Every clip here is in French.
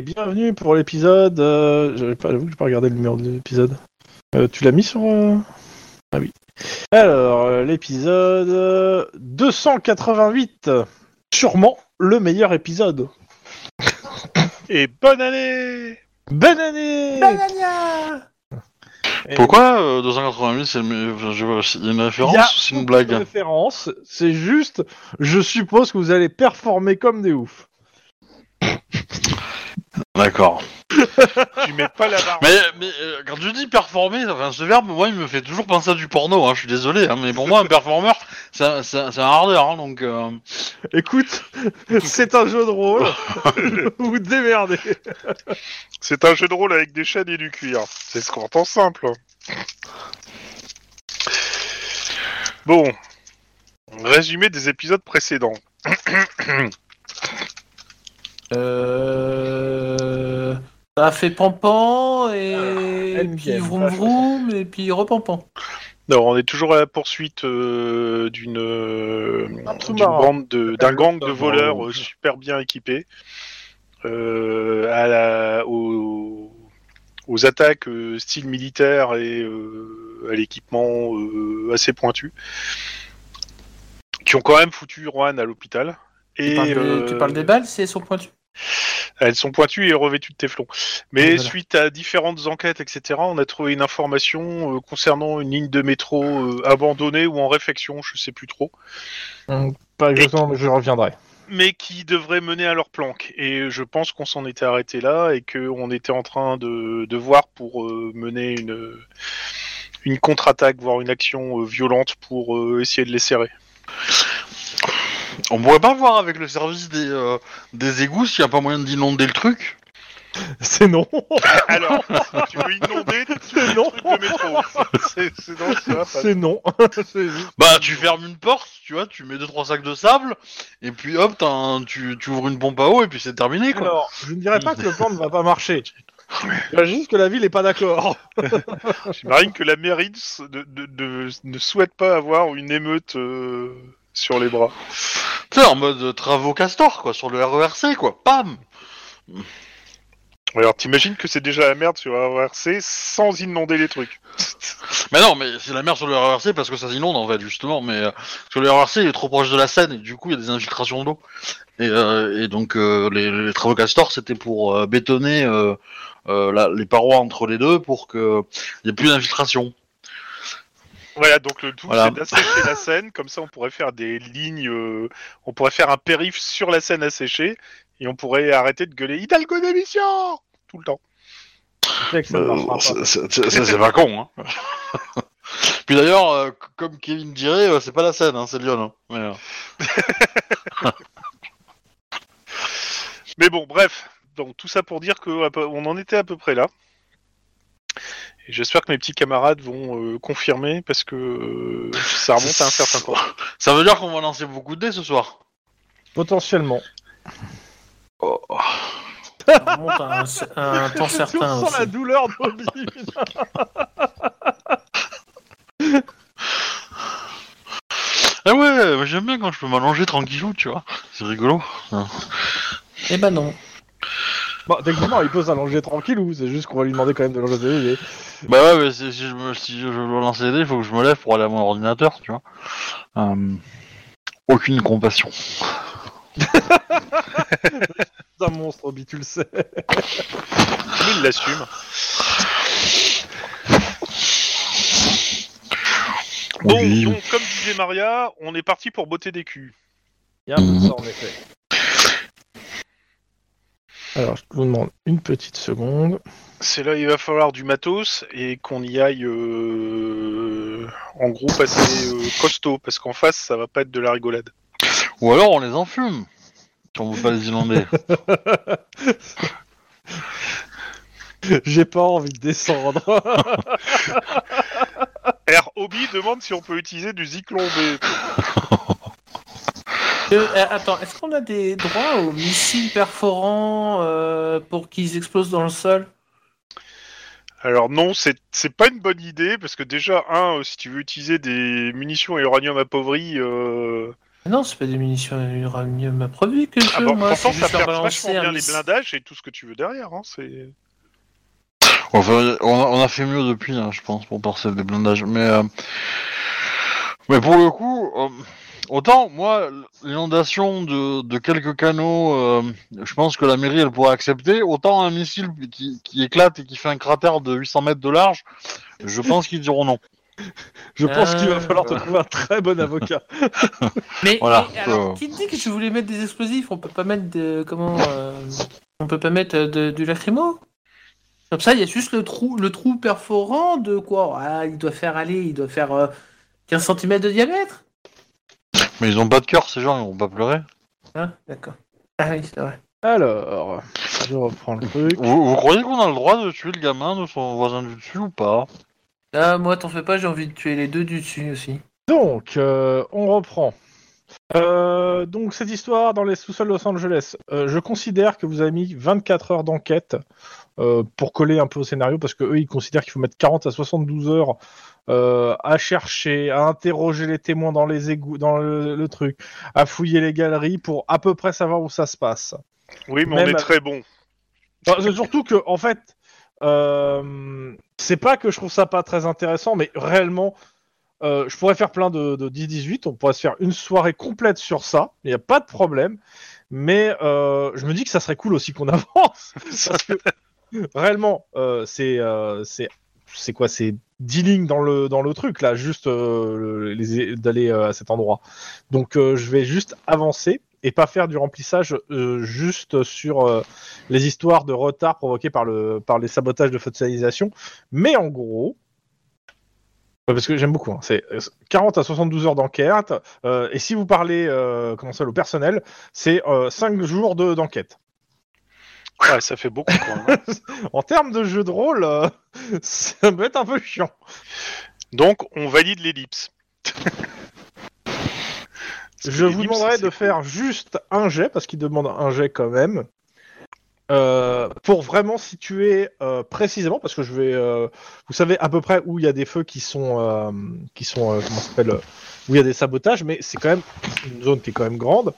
Et bienvenue pour l'épisode. Euh, j'avais pas, j'avoue que j'ai pas regardé le numéro de l'épisode. Euh, tu l'as mis sur. euh, Ah oui. Alors, euh, l'épisode euh, 288. Sûrement le meilleur épisode. Et bonne année Bonne année Et Pourquoi euh, 288 c'est le me- enfin, je vois, Il y a une référence ou c'est une aucune blague référence, c'est juste, je suppose que vous allez performer comme des oufs. D'accord. Tu mets pas la barre. Mais, mais euh, quand tu dis performer, enfin, ce verbe, moi, il me fait toujours penser à du porno. Hein, je suis désolé, hein, mais pour moi, un performeur, c'est un, c'est un- c'est un ardeur. Hein, donc, euh, Écoute, c'est un jeu de rôle. vous démerdez. C'est un jeu de rôle avec des chaînes et du cuir. C'est ce qu'on entend simple. Bon. Résumé des épisodes précédents. Euh... Ça a fait pampan et, Ah, et puis vroom vroom et puis repampan. Alors, on est toujours à la poursuite euh, d'une euh, bande de- d'un gang de voleurs euh, super bien équipés euh, à la- aux, aux attaques euh, style militaire et euh, à l'équipement euh, assez pointu qui ont quand même foutu Juan à l'hôpital. Et Tu parles, des- euh, tu parles des balles, c'est sur pointu elles sont pointues et revêtues de téflon. Mais Voilà. suite à différentes enquêtes, etc., on a trouvé une information euh, concernant une ligne de métro euh, abandonnée ou en réfection, je sais plus trop, Pas exactement, mais je reviendrai. mais qui devrait mener à leur planque. Et je pense qu'on s'en était arrêté là et qu'on était en train de, de voir pour euh, mener une, une contre-attaque, voire une action violente pour essayer de les serrer. On pourrait pas voir avec le service des, euh, des égouts s'il y a pas moyen d'inonder le truc C'est non. Alors, tu veux inonder C'est non. le truc de métro. C'est c'est- non, ça. C'est non. C'est Bah, tu fermes une porte, tu vois, tu mets deux trois sacs de sable, et puis hop, t'as un- tu, tu ouvres une pompe à eau, et puis c'est terminé, quoi. Alors, je ne dirais pas que le plan ne va pas marcher. Je dirais juste que la ville n'est pas d'accord. J'imagine que la mairie de- de- de- de- ne souhaite pas avoir une émeute euh, sur les bras. Sais, en mode travaux castor, quoi, sur le RERC, quoi. Pam Alors t'imagines que c'est déjà la merde sur RRC sans inonder les trucs. Mais non, mais c'est la merde sur le RERC parce que ça s'inonde, en fait, justement. Mais euh, parce que le RERC est trop proche de la Seine, et du coup, il y a des infiltrations d'eau. Et, euh, et donc, euh, les, les travaux castor, c'était pour euh, bétonner la- les parois entre les deux pour qu'il n'y ait plus d'infiltration. Voilà, donc le tout Voilà. c'est d'assécher la Seine, comme ça on pourrait faire des lignes, euh, on pourrait faire un périph sur la Seine asséchée, et on pourrait arrêter de gueuler Hidalgo démission tout le temps. Que ça ne Euh, marchera pas. c'est- c'est c'est- c'est pas con, hein. Puis d'ailleurs, euh, c- comme Kevin dirait, euh, c'est pas la Seine, hein, c'est Lyon. hein. Mais, euh, Mais bon, bref, donc tout ça pour dire que à peu- on en était à peu près là. Et j'espère que mes petits camarades vont euh, confirmer parce que euh, ça remonte à un certain temps. Ça veut dire qu'on va lancer beaucoup de dés ce soir. Potentiellement. Oh. Ça remonte à un, à un temps certain ressens la aussi. douleur d'Obi. putain. Ah ouais, j'aime bien quand je peux m'allonger tranquillou, tu vois. C'est rigolo. Eh ben non. Bon, techniquement, il peut s'allonger tranquillou. C'est juste qu'on va lui demander quand même de lancer des dés. Bah ouais, mais si, si je, me, si je dois lancer les dés, il faut que je me lève pour aller à mon ordinateur, tu vois. Euh, aucune compassion. C'est un monstre, Obi, tu le sais. Mais il l'assume. Bon, Oui. donc comme disait Maria, on est parti pour botter des culs. Il y a un peu de ça, en effet. Alors, je vous demande une petite seconde. C'est là il va falloir du matos et qu'on y aille euh, en groupe assez euh, costaud parce qu'en face ça va pas être de la rigolade. Ou alors on les enfume. Si on veut pas les inonder. J'ai pas envie de descendre. R. Hobby demande si on peut utiliser du Zyklon B. Euh, euh, attends, est-ce qu'on a des droits aux missiles perforants euh, pour qu'ils explosent dans le sol? Alors non, c'est c'est pas une bonne idée parce que déjà un, euh, si tu veux utiliser des munitions et uranium appauvri, euh, Ah Non, c'est pas des munitions à uranium improvisé que je Ah veux, bon, moi. pourtant, ça perd vachement bien les blindages et tout ce que tu veux derrière. Hein, c'est... Enfin, on, a, on a fait mieux depuis, hein, je pense, pour passer des blindages. Mais, euh, mais pour le coup, euh, autant moi, l'inondation de, de quelques canaux, euh, je pense que la mairie elle pourrait accepter. Autant un missile qui, qui éclate et qui fait un cratère de 800 mètres de large, je pense qu'ils diront non. Je pense qu'il va Ah, falloir te trouver un très bon avocat. Mais, Voilà, mais alors, euh. qui te dit que tu voulais mettre des explosifs? On peut pas mettre de. Comment euh, On peut pas mettre euh, de, du lacrymo? Comme ça, il y a juste le trou, le trou perforant de quoi? Ah, il doit faire aller, il doit faire euh, 15 cm de diamètre? Mais ils ont pas de cœur, ces gens, ils vont pas pleurer. Hein D'accord. Ah oui, c'est vrai. Alors, je reprends le truc. Vous, vous croyez qu'on a le droit de tuer le gamin de son voisin du dessus ou pas? Ah, moi, t'en fais pas, j'ai envie de tuer les deux du dessus aussi. Donc, euh, on reprend. Euh, donc, cette histoire dans les sous-sols de Los Angeles, euh, je considère que vous avez mis 24 heures d'enquête euh, pour coller un peu au scénario, parce que eux, ils considèrent qu'il faut mettre 40 à 72 heures euh, à chercher, à interroger les témoins dans les égouts, dans le, le truc, à fouiller les galeries pour à peu près savoir où ça se passe. Oui, mais Même on est très bon. Enfin, surtout que, en fait, euh, c'est pas que je trouve ça pas très intéressant, mais réellement, euh, je pourrais faire plein de, de 10-18, on pourrait se faire une soirée complète sur ça, il n'y a pas de problème, mais euh, je me dis que ça serait cool aussi qu'on avance, parce que réellement, euh, c'est euh, c'est c'est quoi, c'est 10 lignes dans le, dans le truc, là, juste euh, d'aller euh, à cet endroit. Donc, euh, je vais juste avancer et pas faire du remplissage euh, juste sur les histoires de retard provoqués par, le, par les sabotages de fossilisation. Mais en gros, parce que j'aime beaucoup, hein, c'est euh, 40 à 72 heures d'enquête. et si vous parlez comment ça, au personnel, c'est euh, 5 jours de- d'enquête. Ouais, ça fait beaucoup. Hein. en termes de jeu de rôle, euh, ça peut être un peu chiant. Donc, on valide l'ellipse. Je vous demanderai de cool. faire juste un jet, parce qu'il demande un jet quand même, euh, pour vraiment situer euh, précisément, parce que je vais, euh, vous savez à peu près où il y a des feux qui sont, qui sont, comment ça s'appelle, où il y a des sabotages, mais c'est quand même une zone qui est quand même grande.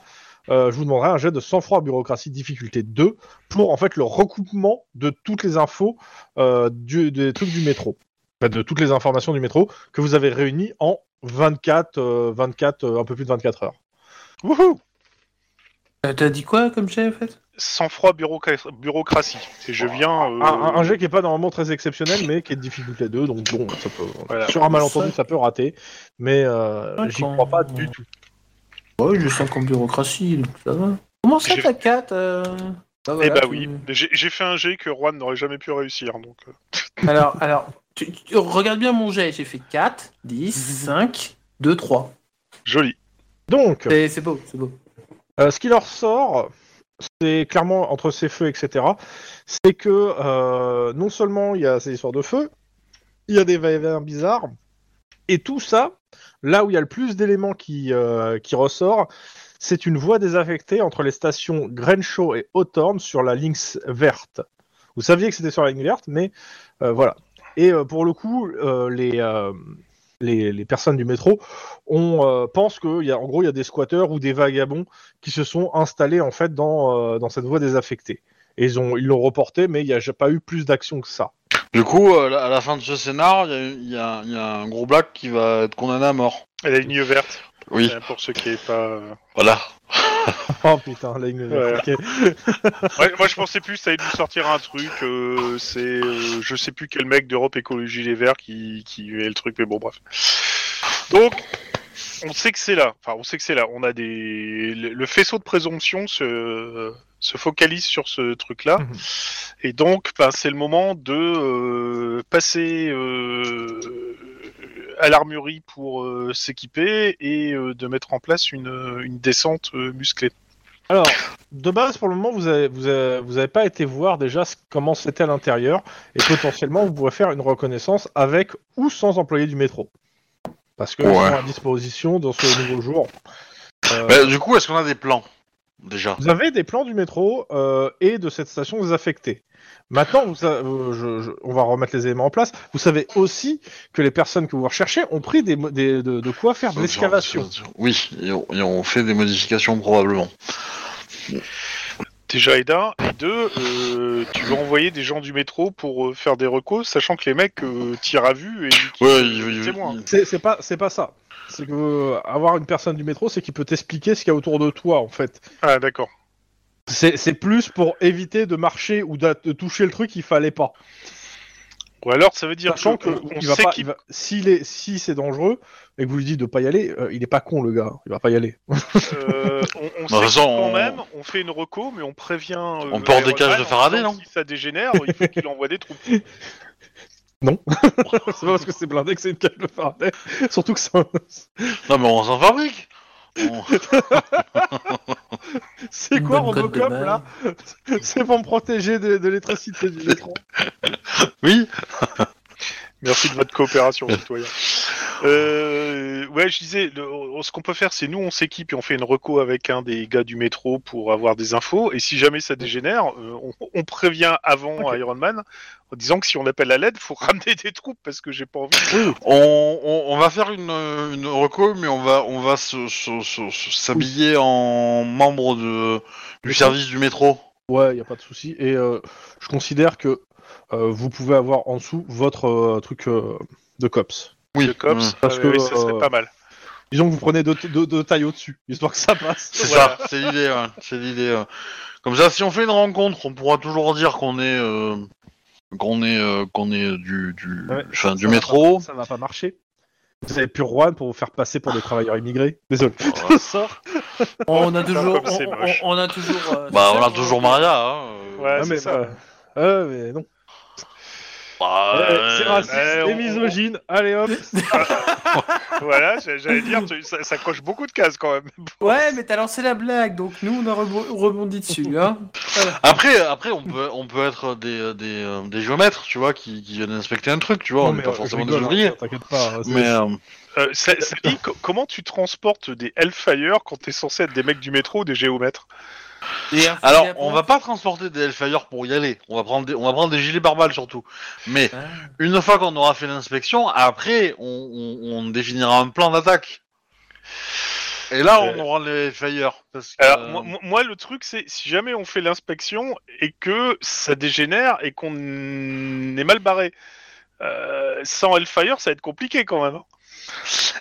Euh, je vous demanderai un jet de sang-froid bureaucratie difficulté 2 pour en fait le recoupement de toutes les infos euh, du, des trucs du métro, Enfin, de toutes les informations du métro que vous avez réunies en 24, euh, 24, euh, un peu plus de 24 heures. Wouhou Euh, T'as dit quoi comme jet en fait? Sang-froid bureaucra- bureaucratie. Et je viens. euh, Un, un- un jet qui est pas normalement très exceptionnel, mais qui est de difficulté 2, donc bon, ça peut, Voilà. sur un malentendu, Ça- ça peut rater, mais euh, Ouais, j'y crois pas du tout. Ouais, je le sens comme bureaucratie, donc ça va. Comment ça, J'ai- ta 4 euh... bah, Eh bah tu- oui, j'ai j'ai fait un jet que Juan n'aurait jamais pu réussir. Donc, euh, Alors, alors tu, tu- regarde bien mon jet, j'ai fait 4, 10, 5, 2, 3. joli. Donc, C'est c'est beau, c'est beau. Euh, ce qui leur sort, c'est clairement entre ces feux, etc., c'est que euh, non seulement il y a ces histoires de feu, il y a des va-et-vient bizarres, et tout ça, là où il y a le plus d'éléments qui, euh, qui ressort, c'est une voie désaffectée entre les stations Grenshaw et Hawthorne sur la ligne verte. Vous saviez que c'était sur la ligne verte, mais euh, voilà. Et euh, pour le coup, les, personnes du métro on euh, pense qu'il gros il y a des squatteurs ou des vagabonds qui se sont installés en fait dans, cette voie désaffectée. Ils l'ont reporté, mais il n'y a pas eu plus d'action que ça. Du coup, euh, à la fin de ce scénar, il y a- y, y un gros black qui va être condamné à mort. Et la ligne verte, Oui, euh, pour ceux qui n'avaient pas. euh, voilà. Oh putain, là il me Ouais. ok. Ouais, moi, je pensais plus, ça allait nous sortir un truc. euh, c'est, euh, je sais plus quel mec d'Europe Écologie Les Verts qui, qui est le truc, mais bon, bref. Donc, on sait que c'est là. Enfin, on sait que c'est là. On a des, le, le faisceau de présomption se, se focalise sur ce truc-là, Mhm. et donc, ben, c'est le moment de euh, passer euh, à l'armurerie pour euh, s'équiper et euh, de mettre en place une, une descente euh, musclée. Alors, de base, pour le moment, vous avez, vous avez, vous avez pas été voir déjà ce- comment c'était à l'intérieur, et potentiellement, vous pourrez faire une reconnaissance avec ou sans employé du métro. Parce que Ouais. sont à disposition dans ce nouveau jour. Euh, Bah, du coup, est-ce qu'on a des plans? Déjà. Vous avez des plans du métro euh, et de cette station désaffectée. Maintenant, vous, sa- euh, je- je- on va remettre les éléments en place. Vous savez aussi que les personnes que vous recherchez ont pris des, des- de, de quoi faire de l'excavation. Oui, et on, et on fait des modifications probablement. Déjà, et d'un. Et deux, euh, tu veux envoyer des gens du métro pour euh, faire des recos, sachant que les mecs euh, tirent à vue et Ouais, sont il- il- témoins. il- C'est c'est pas, c'est pas ça. C'est que euh, avoir une personne du métro, c'est qu'il peut t'expliquer ce qu'il y a autour de toi, en fait. Ah, d'accord. C'est c'est plus pour éviter de marcher ou d'a- de toucher le truc qu'il fallait pas. Ou alors, ça veut dire Sachant que, que on il va sait pas, qu'il il va- s'il est, si c'est dangereux et que vous lui dites de pas y aller, euh, il est pas con le gars, il va pas y aller. Euh, on, on toute sait façon, que quand on- même, on fait une reco, mais on prévient. euh, On porte des Iron cages Man de en Faraday, disant non que Si ça dégénère, il faut qu'il envoie des troupes. c'est pas parce que c'est blindé que c'est une cage de Faraday. Surtout que ça, Non mais on s'en fabrique. On- c'est quoi Robocop là C'est pour me protéger de, de l'électricité du métro. Oui. Merci de votre coopération, citoyen. Euh, ouais, je disais, le- ce qu'on peut faire, c'est nous, on s'équipe et on fait une reco avec un des gars du métro pour avoir des infos. Et si jamais ça dégénère, euh, on, on prévient avant. Iron Man en disant que si on appelle à l'aide, faut ramener des troupes parce que j'ai pas envie. On, on, on va faire une, une reco, mais on va on va se- se- se- se- s'habiller en membre de du service du métro. Ouais, y a pas de souci. Et euh, je considère que vous pouvez avoir en dessous votre euh, truc euh, de cops. Oui. Le cops, Mm. Parce euh, que, oui, ça serait euh, pas mal. Disons que vous prenez deux, deux, deux tailles au-dessus, histoire que ça passe. C'est Voilà. ça. C'est l'idée. ouais, C'est l'idée. ouais. Comme ça, si on fait une rencontre, on pourra toujours dire qu'on est euh, qu'on est euh, qu'on est du du Ouais, ça du métro. pas- ça va pas marcher. Vous avez plus Juan pour vous faire passer pour des travailleurs immigrés. Désolé. Voilà. Sort. On a toujours, c'est on, moche. on- on a toujours. euh, Bah, on a toujours Maria. Hein. euh, Ouais, c'est mais, ça. bah, euh, mais non. Bah, Euh, euh, c'est raciste eh, et on- misogyne. Allez hop. Voilà, j'a- j'allais dire, tu- ça, ça coche beaucoup de cases quand même. Ouais, mais t'as lancé la blague, donc nous on a rebo- rebondi dessus. Hein. Voilà. Après, après, on peut, on peut être des, des, euh, des géomètres, tu vois, qui, qui viennent inspecter un truc, tu vois. Non, on mais, n'est pas euh, forcément des rigole, ouvriers. hein, T'inquiète pas. c'est- Mais euh, Euh, ça, ça dit, co- comment tu transportes des Hellfire quand t'es censé être des mecs du métro ou des géomètres? Et alors, on va pas transporter des Hellfire pour y aller. On va prendre des, on va prendre des gilets pare-balles surtout. Mais Ah. une fois qu'on aura fait l'inspection, après, on, on, on définira un plan d'attaque. Et là, on Euh, aura les Hellfire. Parce que, Alors, moi, le truc, c'est si jamais on fait l'inspection et que ça dégénère et qu'on est mal barré, euh, sans Hellfire, ça va être compliqué quand même.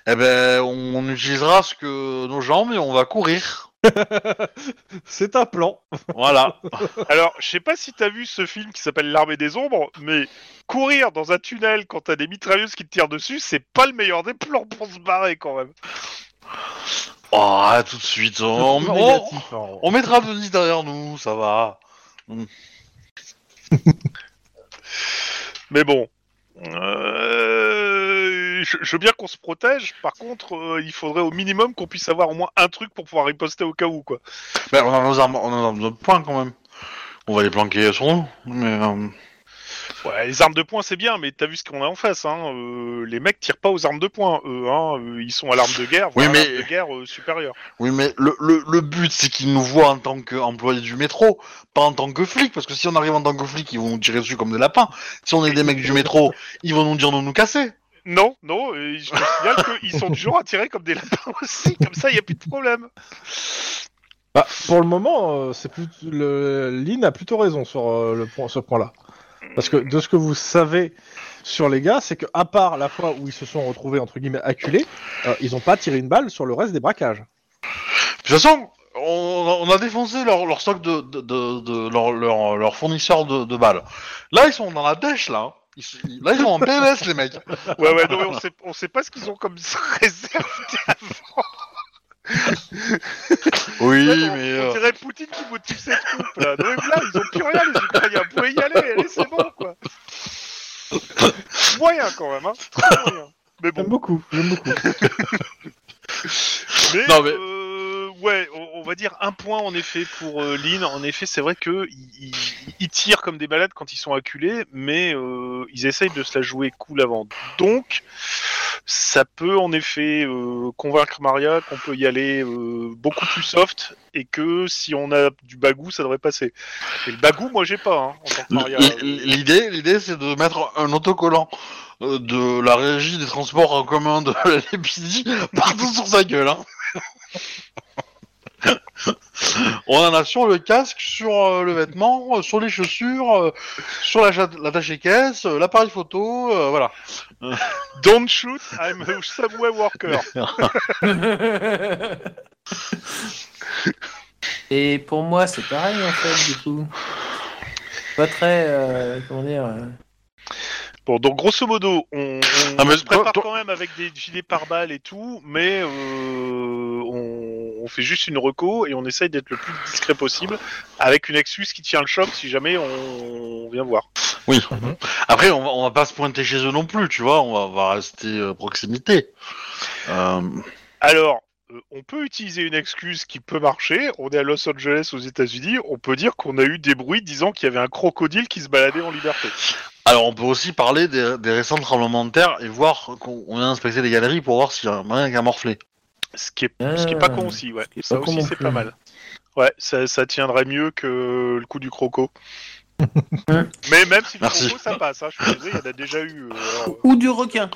eh ben, on utilisera ce que nos jambes et on va courir. C'est un plan. Voilà. Alors, je sais pas si t'as vu ce film qui s'appelle L'Armée des Ombres, mais courir dans un tunnel quand t'as des mitrailleuses qui te tirent dessus, c'est pas le meilleur des plans pour se barrer quand même. Oh, tout de suite. On, C'est on- négatif, hein. on mettra Denis derrière nous, ça va. Mais bon. Euh, je, je veux bien qu'on se protège, par contre, euh, il faudrait au minimum qu'on puisse avoir au moins un truc pour pouvoir riposter au cas où, quoi. Ben, on a nos armes, on a nos armes de poing quand même. On va les planquer sur nous. Mais euh, Ouais, les armes de poing, c'est bien, mais t'as vu ce qu'on a en face, hein. euh, les mecs tirent pas aux armes de poing, eux, hein. ils sont à l'arme de guerre, Oui, mais- l'arme de guerre euh, supérieure. oui, mais le, le, le but c'est qu'ils nous voient en tant qu'employés du métro, pas en tant que flics, parce que si on arrive en tant que flics, ils vont nous tirer dessus comme des lapins. Si on est des mecs du métro, ils vont nous dire de nous casser. Non, non, je te signale qu'ils sont à tirer comme des lapins aussi, comme ça, il y a plus de problème. Bah, pour le moment, euh, c'est plus le Lynn a plutôt raison sur euh, le point, ce point-là. Parce que de ce que vous savez sur les gars, c'est que à part la fois où ils se sont retrouvés entre guillemets acculés, euh, ils ont pas tiré une balle sur le reste des braquages. De toute façon, on, on a défoncé leur, leur stock de, de, de, de- leur, leur, leur fournisseur de, de balles. Là, ils sont dans la dèche là. Ils, sont- là, ils sont en PLS les mecs. Ouais, ouais, non, mais on sait, on sait pas ce qu'ils ont comme réserve avant. Oui, on, mais on euh, dirait Poutine qui motive ses troupes, là. Non, mais là, ils ont plus rien, les Ukrainiens. Vous pouvez y aller, allez, c'est bon, quoi. Moyen, quand même, hein. Très moyen. Mais bon, J'aime beaucoup, j'aime beaucoup. mais, Non, mais- euh, ouais, on, va dire un point en effet pour euh, Lynn. En effet, c'est vrai que ils, tirent comme des malades quand ils sont acculés, mais euh, ils essayent de se la jouer cool avant. Donc, ça peut en effet euh, convaincre Maria qu'on peut y aller beaucoup plus soft et que si on a du bagou, ça devrait passer. Et le bagou, moi j'ai pas, hein, L'idée, c'est de mettre un autocollant de la régie des transports en commun de la partout sur sa gueule. Hein. On en a sur le casque, sur euh, le vêtement, euh, sur les chaussures, euh, sur la l'attaché caisse, euh, l'appareil photo, euh, voilà. Don't shoot, I'm a subway worker. Et pour moi, c'est pareil en fait, du coup. Pas très. euh, comment dire. euh, Bon, donc grosso modo, on, on Ah, mais se prépare toi- quand même avec des gilets pare-balles et tout, mais euh, on, on fait juste une reco et on essaye d'être le plus discret possible avec une excuse qui tient le choc si jamais on, on vient voir. Oui. Mhm. Après, on va, on va pas se pointer chez eux non plus, tu vois. On va, on va rester euh, proximité. Euh, Alors, euh, on peut utiliser une excuse qui peut marcher. On est à Los Angeles aux États-Unis. On peut dire qu'on a eu des bruits disant qu'il y avait un crocodile qui se baladait en liberté. Alors, on peut aussi parler des, des récents tremblements de terre et voir qu'on on a inspecté les galeries pour voir s'il y a rien qui a morflé. Ce qui est, ce qui est pas con aussi, ouais. Ça aussi, c'est pas mal. Ouais, ça, ça tiendrait mieux que le coup du croco. Mais même si le Merci. croco, ça passe. Hein, je suis désolé, il y en a déjà eu. euh, alors, Ou du requin.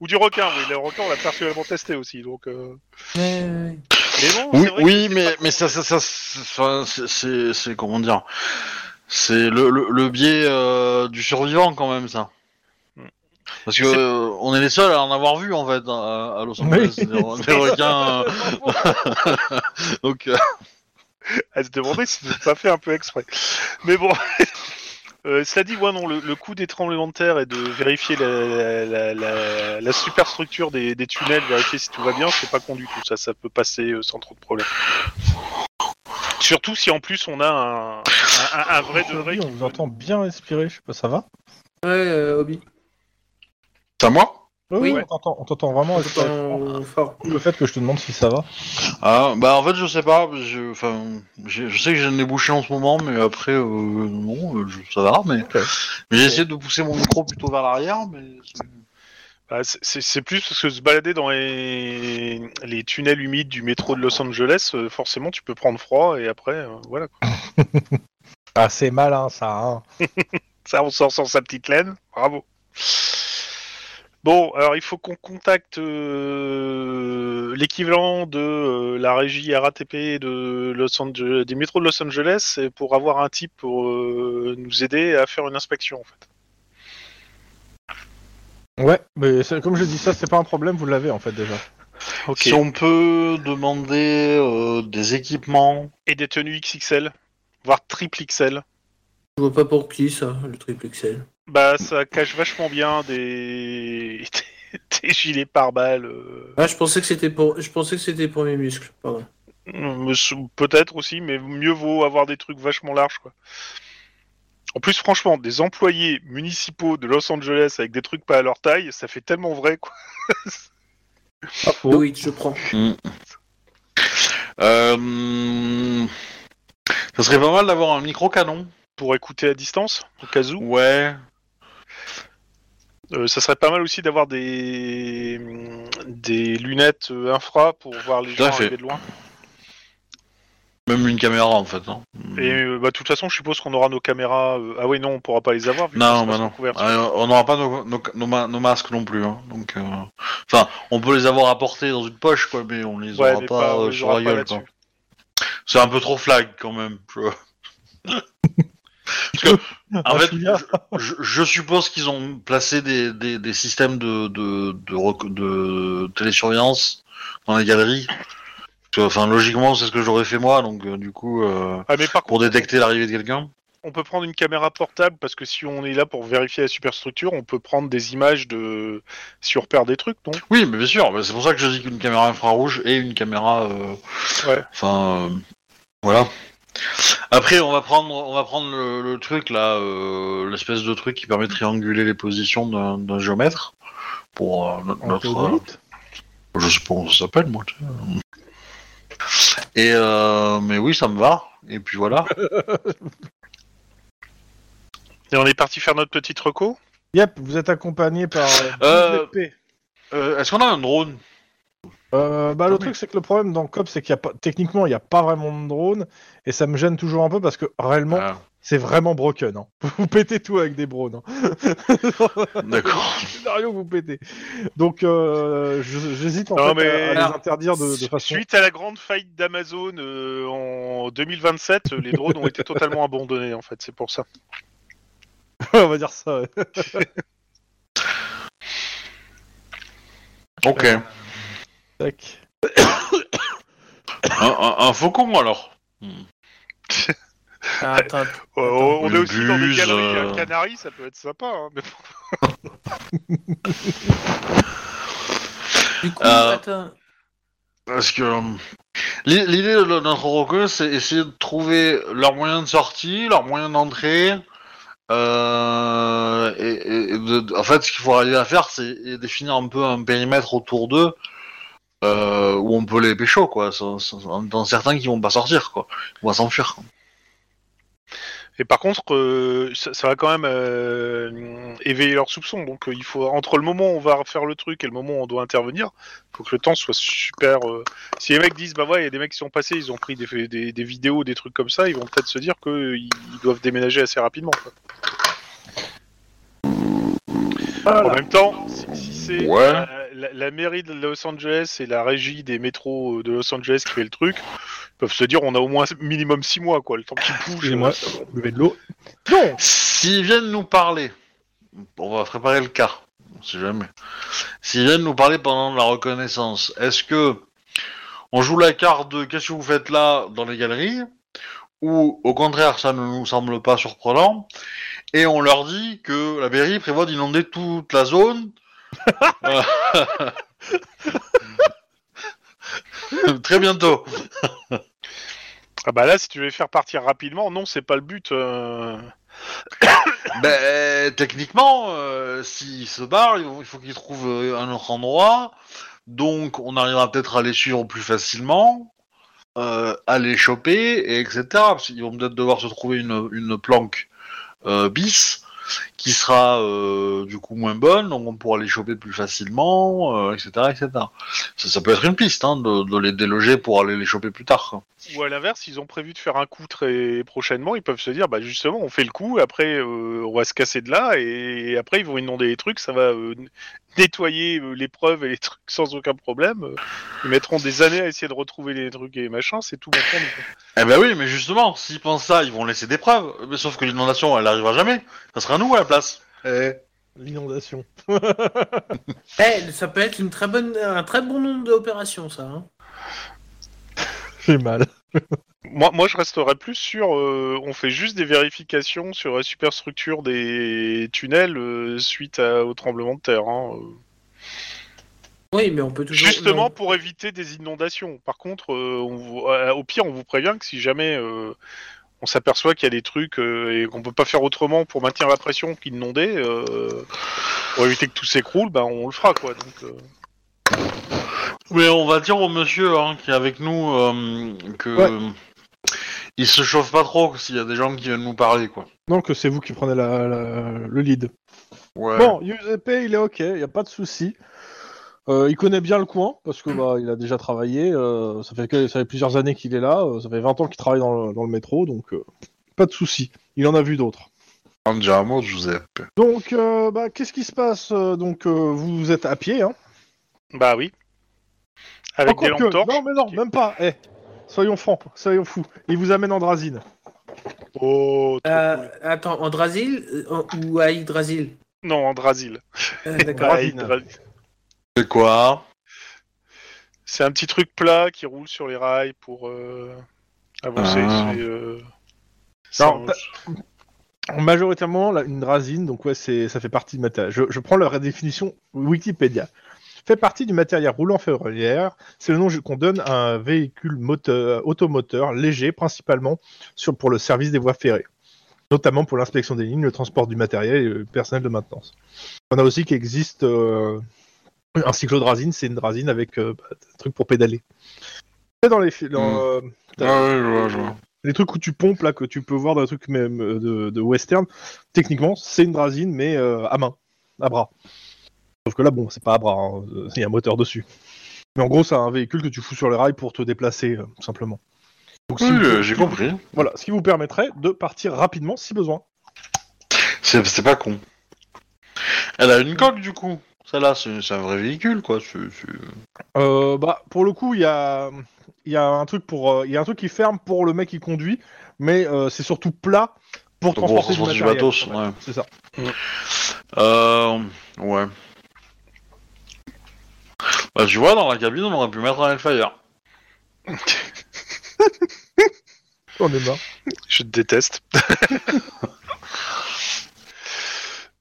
Ou du requin, oui. Le requin, on l'a personnellement testé aussi. Donc, euh. Mais bon, Oui, vrai oui, que mais, mais con. ça, ça, ça, c'est- comment dire, c'est le, le, le biais euh, du survivant quand même ça. Parce que euh, on est les seuls à en avoir vu en fait à, à Los Angeles, Oui. des, des requins. euh. Donc euh, à se demander si c'est pas fait un peu exprès. Mais bon. Euh, cela dit, ouais, non, le, le coup des tremblements de terre et de vérifier la, la, la, la superstructure des, des tunnels, vérifier si tout va bien, c'est pas con du tout. Ça, ça peut passer euh, sans trop de problème. Surtout si en plus on a un, un, vrai de vrai. on vous entend bien respirer, je sais pas, ça va? Ouais, euh, Obi. C'est à moi Oui. on t'entend- on t'entend vraiment fort. Le fait que je te demande si ça va. Ah, bah en fait je sais pas, je, enfin, je sais que j'ai le nez bouché en ce moment, mais après euh, non, euh, je- ça va, mais, Ok. mais j'ai essayé de pousser mon micro plutôt vers l'arrière, mais c'est- Bah, c'est- plus parce que se balader dans les, les tunnels humides du métro de Los Angeles, euh, forcément tu peux prendre froid et après, euh, voilà. quoi. Ah, c'est malin ça, hein. Ça, on sort sans sa petite laine. Bravo. Bon, alors il faut qu'on contacte euh, l'équivalent de euh, la régie RATP de Los Angeles, des métros de Los Angeles pour avoir un type pour euh, nous aider à faire une inspection en fait. Ouais, mais comme je dis ça, c'est pas un problème, vous l'avez en fait déjà. Si on peut demander euh, des équipements. Et des tenues XXL, voire triple XL. Je vois pas pour qui ça, le triple XL. Bah, ça cache vachement bien des, des gilets pare-balles. euh, Ah, je pensais que c'était pour, je pensais que c'était pour mes muscles. Pardon. sou- Peut-être aussi, mais mieux vaut avoir des trucs vachement larges, quoi. En plus, franchement, des employés municipaux de Los Angeles avec des trucs pas à leur taille, ça fait tellement vrai, quoi. Faux. Oui, je prends. Euh, ça serait pas mal d'avoir un micro canon. Pour écouter à distance, au cas où. Ouais. Euh, ça serait pas mal aussi d'avoir des des lunettes euh, infra pour voir les Tout à gens fait. arriver de loin. Même une caméra en fait. hein. Et euh, bah, de toute façon, je suppose qu'on aura nos caméras. euh, Ah oui, non, on pourra pas les avoir. Vu Non, bah non. couverture. Euh, on n'aura pas nos, nos, nos ma- nos masques non plus. Hein. Donc, euh, enfin, on peut les avoir apportés dans une poche, quoi, mais on les Ouais, aura mais pas, pas- on euh, les sur aura la pas gueule. là-dessus. C'est un peu trop flag quand même. je- Parce que, en fait, je, je- suppose qu'ils ont placé des, des, des systèmes de, de, de, rec- de télésurveillance dans les galeries. Enfin, logiquement, c'est ce que j'aurais fait moi, donc euh, du coup, euh, Ah, mais par pour contre, détecter l'arrivée de quelqu'un. on peut prendre une caméra portable parce que si on est là pour vérifier la superstructure, on peut prendre des images de si on repère des trucs, non? Oui, mais bien sûr, mais c'est pour ça que je dis qu'une caméra infrarouge et une caméra. euh, Ouais. Enfin, euh, voilà. Après, on va prendre, on va prendre le, le truc là, euh, l'espèce de truc qui permet de trianguler les positions d'un d'un géomètre pour euh, notre. Euh, je sais pas comment ça s'appelle, moi. Et euh, mais oui, ça me va. Et puis voilà. Et on est parti faire notre petite reco? Yep, vous êtes accompagné par Euh, euh, est-ce qu'on a un drone? Euh, bah, le truc, c'est que le problème dans COP, c'est qu'il y a pas, techniquement, il n'y a pas vraiment de drone, et ça me gêne toujours un peu parce que réellement, Ah, c'est vraiment broken. Hein. Vous pétez tout avec des drones. Hein. D'accord. scénario, vous pétez. Donc, euh, j'hésite en Non, fait mais- à, à les interdire de, façon. Suite à la grande faillite d'Amazon euh, en 2027, les drones ont été totalement abandonnés en fait, c'est pour ça. On va dire ça. ouais. Ok. Tac. un, un- un faucon alors. Hmm. Ah, attends, Euh, on Le est aussi dans des galeries euh. à Canaries, ça peut être sympa. hein, mais du coup, Euh, attends. Parce que euh, l'i- l'idée de notre recueil, c'est essayer de trouver leur moyen de sortie, leur moyen d'entrée. Euh, et, et- de- en fait, ce qu'il faut arriver à faire, c'est définir un peu un périmètre autour d'eux euh, où on peut les pécho, quoi. Dans certains qui vont pas sortir, quoi. Ils vont s'enfuir. Et par contre, euh, ça, ça va quand même euh, éveiller leurs soupçons. Donc, euh, il faut entre le moment où on va faire le truc et le moment où on doit intervenir, faut que le temps soit super. euh, Si les mecs disent, bah ouais, il y a des mecs qui sont passés, ils ont pris des, des, des vidéos, des trucs comme ça, ils vont peut-être se dire qu'ils doivent déménager assez rapidement. quoi. En même temps, si, si c'est Ouais. Euh, la, la mairie de Los Angeles et la régie des métros de Los Angeles qui fait le truc, peuvent se dire on a au moins minimum 6 mois, quoi, le temps qu'ils bougent. Euh, buvez de l'eau. Non S'ils viennent nous parler, on va préparer le cas, si jamais. S'ils viennent nous parler pendant la reconnaissance, est-ce que on joue la carte de qu'est-ce que vous faites là dans les galeries, ou au contraire ça ne nous semble pas surprenant, et on leur dit que la mairie prévoit d'inonder toute la zone. Très bientôt. Ah bah là, si tu veux les faire partir rapidement, non, c'est pas le but. euh. Ben, techniquement, euh, s'ils se barrent, il faut- il faut qu'ils trouvent euh, un autre endroit. Donc, on arrivera peut-être à les suivre plus facilement, euh, à les choper, et etc. Parce qu'ils vont peut-être devoir se trouver une, une planque euh, bis qui sera euh, du coup moins bonne, donc on pourra les choper plus facilement, euh, etc., etc. Ça, peut être une piste, hein, de, les déloger pour aller les choper plus tard. Ou à l'inverse, ils ont prévu de faire un coup très prochainement, ils peuvent se dire, bah justement, on fait le coup, après euh, on va se casser de là, et après ils vont inonder les trucs, ça va nettoyer euh, les preuves et les trucs sans aucun problème. Ils mettront des années à essayer de retrouver les trucs et les machins, c'est tout mon compte. Eh ben oui, mais justement, s'ils pensent ça, ils vont laisser des preuves. Mais sauf que l'inondation, elle arrivera jamais. Ça sera nous à la place. Eh. L'inondation. Eh, ça peut être une très bonne, un très bon nom d'opération, ça. Hein. J'ai mal. Moi, moi, je resterais plus sur. euh, on fait juste des vérifications sur la superstructure des tunnels euh, suite à- au tremblement de terre. hein, euh. Oui, mais on peut toujours. Justement non. pour éviter des inondations. Par contre, euh, on vous- euh, au pire, on vous prévient que si jamais euh, on s'aperçoit qu'il y a des trucs euh, et qu'on peut pas faire autrement pour maintenir la pression qu'inonder, euh, pour éviter que tout s'écroule, ben on le fera quoi. Donc, euh, Mais on va dire au monsieur hein, qui est avec nous euh, que Ouais. Il se chauffe pas trop s'il y a des gens qui viennent nous parler, quoi. Donc c'est vous qui prenez la, la- le lead. Ouais. Bon, Giuseppe, il est ok, il n'y a pas de souci. Euh, il connaît bien le coin parce que bah, il a déjà travaillé. euh, ça, fait que, ça fait plusieurs années qu'il est là. euh, ça fait 20 ans qu'il travaille dans le, dans le métro, donc euh, pas de souci. Il en a vu d'autres. Mot, Giuseppe. Donc, euh, bah, qu'est-ce qui se passe Donc, euh, vous êtes à pied, hein? Bah oui. Avec Encore des que- lampes torches. Non, mais non, même pas. Eh, soyons francs, soyons fous. Il vous amène en Drazine. Oh, Euh, cool. attends, Andrasil euh, ou à Yggdrasil Non, Andrasil. Euh, D'accord. Ah, C'est quoi C'est un petit truc plat qui roule sur les rails pour euh, avancer. Ah. euh, Non, Majoritairement, la- une drazine, donc ouais, c'est, ça fait partie du matériel. Je, je prends leur définition Wikipédia. Fait partie du matériel roulant ferroviaire. C'est le nom qu'on donne à un véhicule moteur, automoteur léger, principalement sur, pour le service des voies ferrées, notamment pour l'inspection des lignes, le transport du matériel et le personnel de maintenance. On a aussi qu'il existe euh, un cyclodrazine, c'est une drazine avec euh, bah, un truc pour pédaler. Dans les, dans, Mm. euh, Ah ouais, je vois, je vois. les trucs où tu pompes là que tu peux voir dans les trucs même de, de western, techniquement c'est une drazine mais euh, à main, à bras. Sauf que là, bon, c'est pas à bras, hein, il y a un moteur dessus. Mais en gros, c'est un véhicule que tu fous sur les rails pour te déplacer, euh, tout simplement. Donc, Oui, vous- euh, j'ai compris. Voilà, ce qui vous permettrait de partir rapidement si besoin. C'est c'est pas con. Elle a une coque du coup. Celle-là, c'est c'est un vrai véhicule quoi. c'est- Euh, bah, pour le coup, il y a, il y a un truc pour, il y a un truc qui ferme pour le mec qui conduit, mais c'est surtout plat pour transporter du matériel. matos, ouais. C'est ça. Ouais. Bah, tu vois, dans la cabine, on aurait pu mettre un Hellfire. On est marre. Je te déteste.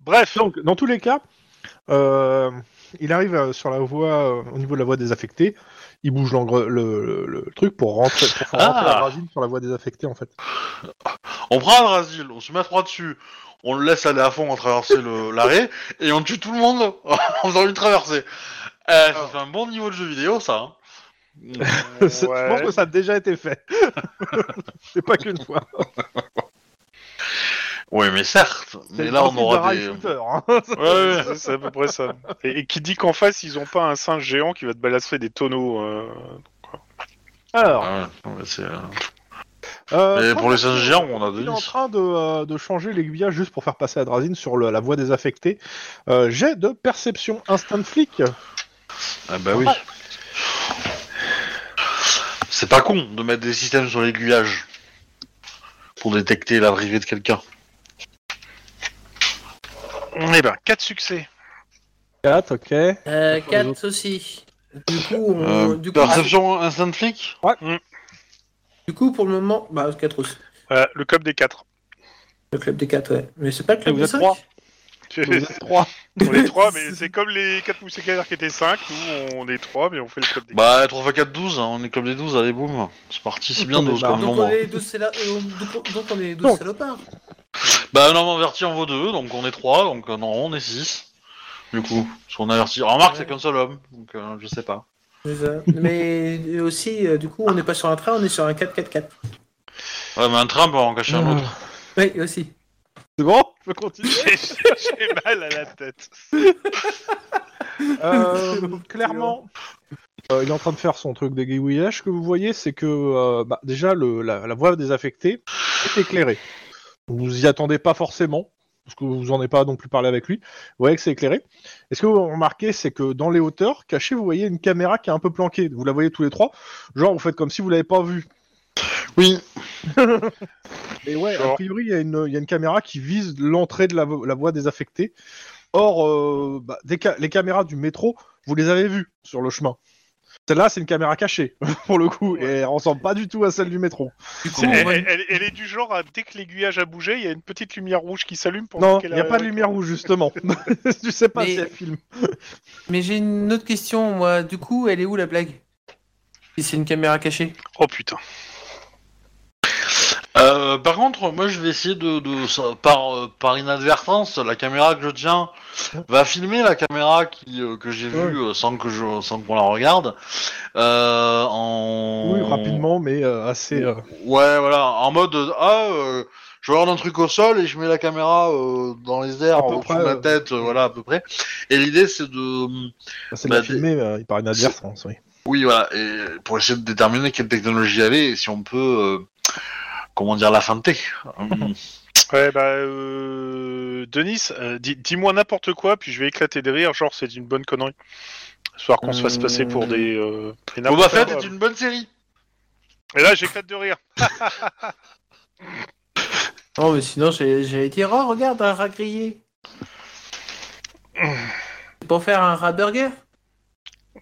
Bref, Donc, dans tous les cas, euh, il arrive euh, sur la voie, euh, au niveau de la voie désaffectée, il bouge le, le- le truc pour rentrer, pour faire rentrer Ah. la drasine sur la voie désaffectée en fait. On prend un Brasil, on se met trois dessus, on le laisse aller à fond en traverser l'arrêt, et on tue tout le monde en faisant une traversée. Euh, ça fait un bon niveau de jeu vidéo, ça. hein. Je Ouais. pense que ça a déjà été fait. C'est pas qu'une fois. Ouais, mais certes. C'est Mais le là, on principe d'un aura rail des. shooter, hein. Ouais, ouais. c'est à peu près ça. Et, et qui dit qu'en face, ils ont pas un singe géant qui va te balancer des tonneaux. euh, Alors, Ah ouais, ouais, c'est, euh, euh, Mais pour les singes géants, on a Il est en Denis. train de, euh, de changer l'aiguillage juste pour faire passer la drasine sur le- la voie désaffectée. Euh, J'ai de perception instant flic. Ah bah oui. C'est pas con de mettre des systèmes sur l'aiguillage pour détecter l'arrivée de quelqu'un. Eh ben, 4 succès. 4, ok. Euh, Pour les 4 aussi. Du coup, on- Euh, du, coup perception instant flic du coup, pour le moment, bah 4 aussi. Voilà, le cop des 4. Le club des 4, ouais. Mais c'est pas le club vous des êtes 5 trois. Vous êtes 3. on est 3, mais c'est comme les 4 mousquetaires qui étaient 5. Nous, on est 3, mais on fait le club des 4. Bah 3 x 4, 12, hein, on est comme des 12, allez boum. C'est parti, c'est bien On est 12 barre. comme Donc nombre. on est 12 séla- euh, donc- donc on est 12 Donc. salopards. Bah non, mais averti en vaut 2, donc on est 3, donc euh, non, on est 6. Du coup, parce qu'on a averti. Remarque, c'est qu'un seul homme, donc euh, je sais pas. C'est ça. Mais aussi, euh, du coup, on n'est pas sur un train, on est sur un 4-4-4. Ouais, mais un train peut en cacher un autre. Oui, aussi. C'est bon? Je peux continuer? J'ai mal à la tête. Euh, Clairement, euh, il est en train de faire son truc d'aiguillage. Ce que vous voyez, c'est que euh, bah, déjà, le, la, la voie désaffectée est éclairée. Vous y attendez pas forcément, parce que vous en avez pas non plus parlé avec lui. Vous voyez que c'est éclairé. Et ce que vous remarquez, c'est que dans les hauteurs, cachées, vous voyez une caméra qui est un peu planquée. Vous la voyez tous les trois. Genre, vous faites comme si vous l'avez pas vue. Oui, Et ouais, a Genre. priori, il y, a une- il y a une caméra qui vise l'entrée de la, vo- la voie désaffectée. Or, euh, bah, des ca- les caméras du métro, vous les avez vues sur le chemin. Celle-là, c'est une caméra cachée, pour le coup, et elle ressemble pas du tout à celle du métro. Du coup, Elle, va- elle- elle est du genre à dès que l'aiguillage a bougé, il y a une petite lumière rouge qui s'allume pour Non, il n'y a pas de lumière rouge, justement. tu sais pas Mais- si elle filme. Mais j'ai une autre question, moi. Du coup, elle est où la blague? Si c'est une caméra cachée? Oh putain. Euh, par contre, moi je vais essayer de, par, euh, par inadvertance, la caméra que je tiens va filmer la caméra qui, euh, que j'ai vue sans que je sans qu'on la regarde. En Oui, rapidement, mais assez. Ouais, voilà, en mode ah, je regarde un truc au sol et je mets la caméra dans les airs au-dessus près, de ma tête, voilà à peu près. Et l'idée c'est de c'est Bah, de la filmer, il paraît inadvertance, oui. oui, voilà, et pour essayer de déterminer quelle technologie y avait et si on peut, comment dire, la feinter. Hum, Ouais, bah, euh, Denis, euh, dis- dis-moi n'importe quoi, puis je vais éclater de rire, genre c'est une bonne connerie. Histoire qu'on se fasse passer pour des. Euh, des Boba Fett est une bonne série. Et là, j'éclate de rire. Non, mais sinon, j'ai- j'allais dire Oh, regarde, un rat grillé. C'est pour faire un rat burger?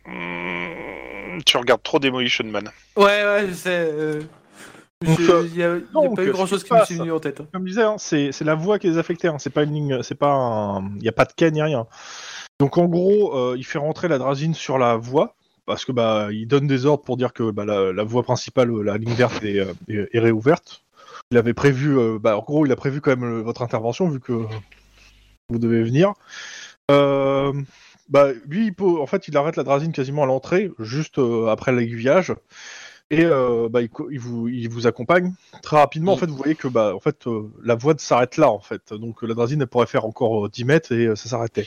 Hmm, tu regardes trop Demolition Man. Ouais, ouais, je sais. Euh, Donc, euh, Il n'y a, y a donc, pas eu grand qui chose se qui me s'est venu en tête. Comme je disais, hein, c'est la voie qui est désaffectée, hein, c'est pas une ligne, c'est pas un. Il n'y a pas de quai ni rien. Donc en gros, euh, il fait rentrer la drasine sur la voie, parce que bah il donne des ordres pour dire que bah, la, la voie principale, euh, la ligne verte, est, euh, est- est réouverte. Il avait prévu, euh, bah, en gros, il a prévu quand même euh, votre intervention vu que vous devez venir. Euh, bah, lui, il peut, en fait, il arrête la drasine quasiment à l'entrée, juste euh, après l'aiguillage. Et euh, bah, il, vous, il vous accompagne très rapidement. En Mm. fait, vous voyez que bah, en fait, euh, la voie s'arrête là, en fait. Donc la drasine elle pourrait faire encore euh, 10 mètres et euh, ça s'arrêtait.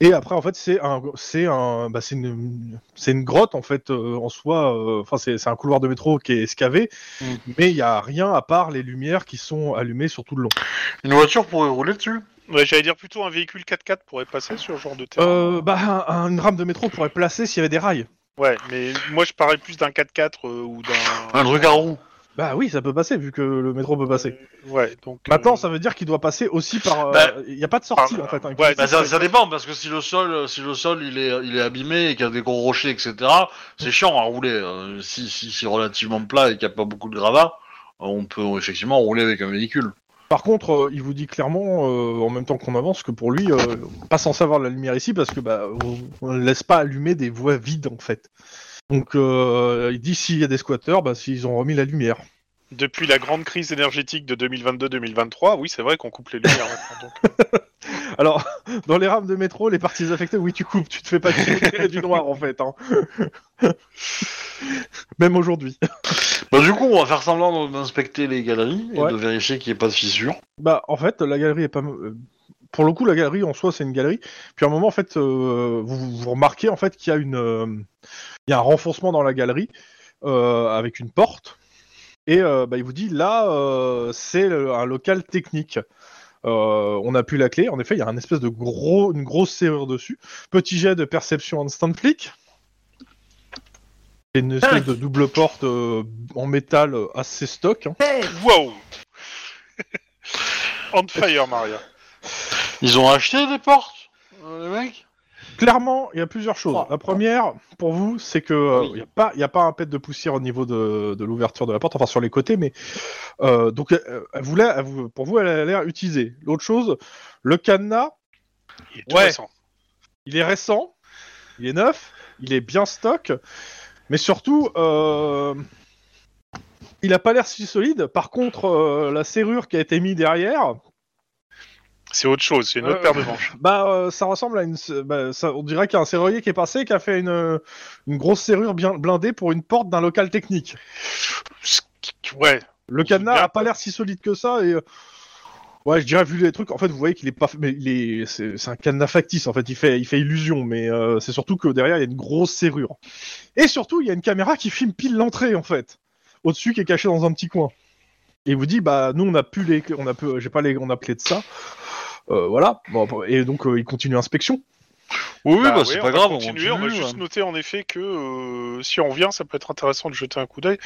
Et après, en fait, c'est un, c'est un, bah, c'est une, c'est une grotte en fait euh, en soi. euh, Enfin, c'est, c'est un couloir de métro qui est excavé, Mm. mais il y a rien à part les lumières qui sont allumées sur tout le long. Une voiture pourrait rouler dessus? Ouais, j'allais dire plutôt un véhicule 4x4 pourrait passer sur ce genre de terrain. Euh, bah, un- une rame de métro pourrait placer s'il y avait des rails. Ouais, mais moi je parlais plus d'un 4x4 euh, ou d'un. Un truc à roue. Bah oui, ça peut passer vu que le métro peut passer. Euh, ouais, donc. Maintenant, euh, ça veut dire qu'il doit passer aussi par. euh, Bah, Il n'y a pas de sortie par- en fait. hein. ouais, Bah, ça, ça dépend parce que si le sol, si le sol il est, il est abîmé et qu'il y a des gros rochers, etc. C'est chiant à rouler. Euh, Si, si c'est relativement plat et qu'il n'y a pas beaucoup de gravats, on peut effectivement rouler avec un véhicule. Par contre, euh, il vous dit clairement, euh, en même temps qu'on avance, que pour lui, euh, pas censé avoir de la lumière ici parce que bah, on- ne laisse pas allumer des voies vides en fait. Donc, il dit s'il y a des squatteurs, bah, s'ils ont remis la lumière. Depuis la grande crise énergétique de 2022-2023, oui, c'est vrai qu'on coupe les lumières maintenant. donc. Alors, dans les rames de métro, les parties affectées, oui, tu coupes, tu te fais pas du noir en fait. Hein. Même aujourd'hui. Bah, du coup, on va faire semblant d'inspecter les galeries et Ouais. de vérifier qu'il n'y ait pas de fissures. Bah, en fait, la galerie est pas. euh, Pour le coup, la galerie en soi, c'est une galerie. Puis à un moment, en fait, euh, vous, vous remarquez en fait qu'il y a une, euh, il y a un renfoncement dans la galerie euh, avec une porte. Et euh, bah, il vous dit là, euh, c'est le- un local technique. Euh, on a plus la clé. En effet, il y a un espèce de gros, une grosse serrure dessus. Petit jet de perception instant flick. C'est une espèce de double porte euh, en métal assez stock. hein. Wow On fire, Maria. Ils ont acheté des portes, euh, les mecs? Clairement, il y a plusieurs choses. La première, pour vous, c'est que euh, Oui. il n'y a pas, il y a pas un pet de poussière au niveau de, de l'ouverture de la porte, enfin sur les côtés, mais euh, donc euh, elle voulait, elle vous- pour vous, elle a l'air utilisée. L'autre chose, le cadenas, Il est tout Ouais. récent. il est récent, il est neuf, il est bien stock, mais surtout, euh, il a pas l'air si solide. Par contre, euh, la serrure qui a été mise derrière, C'est autre chose, c'est une autre Euh, paire de manches. Bah, euh, ça ressemble à une. bah, ça, on dirait qu'il y a un serrurier qui est passé, qui a fait une, une grosse serrure bien blindée pour une porte d'un local technique. Ouais, Le cadenas a pas l'air si solide que ça et. Ouais, je dirais vu les trucs, en fait, vous voyez qu'il est pas, mais il est, c'est un cadenas factice. En fait, il fait, il fait illusion, mais euh, c'est surtout que derrière il y a une grosse serrure. Et surtout, il y a une caméra qui filme pile l'entrée, en fait, au-dessus qui est cachée dans un petit coin. Et il vous dit, bah nous on a plus les, on a peu, j'ai pas les, on a clé de ça. Euh, voilà. Bon, et donc euh, il continue l'inspection. Oui, bah, ouais, c'est pas grave, on continuer. On va continue, juste ouais. noter en effet que euh, si on vient, ça peut être intéressant de jeter un coup d'œil.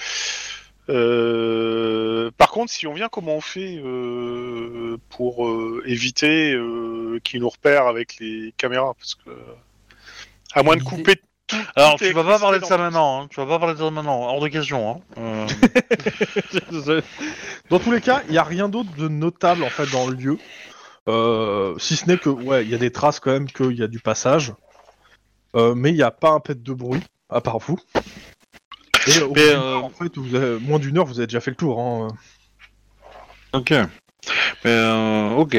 Euh, par contre, si on vient, comment on fait euh, pour euh, éviter euh, qu'ils nous repèrent avec les caméras? Parce que à moins de couper. tout- Alors, tu vas pas parler de ça maintenant, hein. tu vas pas parler de ça maintenant, hors de question. Hein. Euh, Dans tous les cas, il n'y a rien d'autre de notable en fait dans le lieu. Euh, si ce n'est que, ouais, il y a des traces quand même qu'il y a du passage. Euh, mais il n'y a pas un pet de bruit, à part vous. Et au bout Mais, d'une euh, heure, en fait, vous avez- moins d'une heure, vous avez déjà fait le tour. hein. Ok. Mais euh, ok.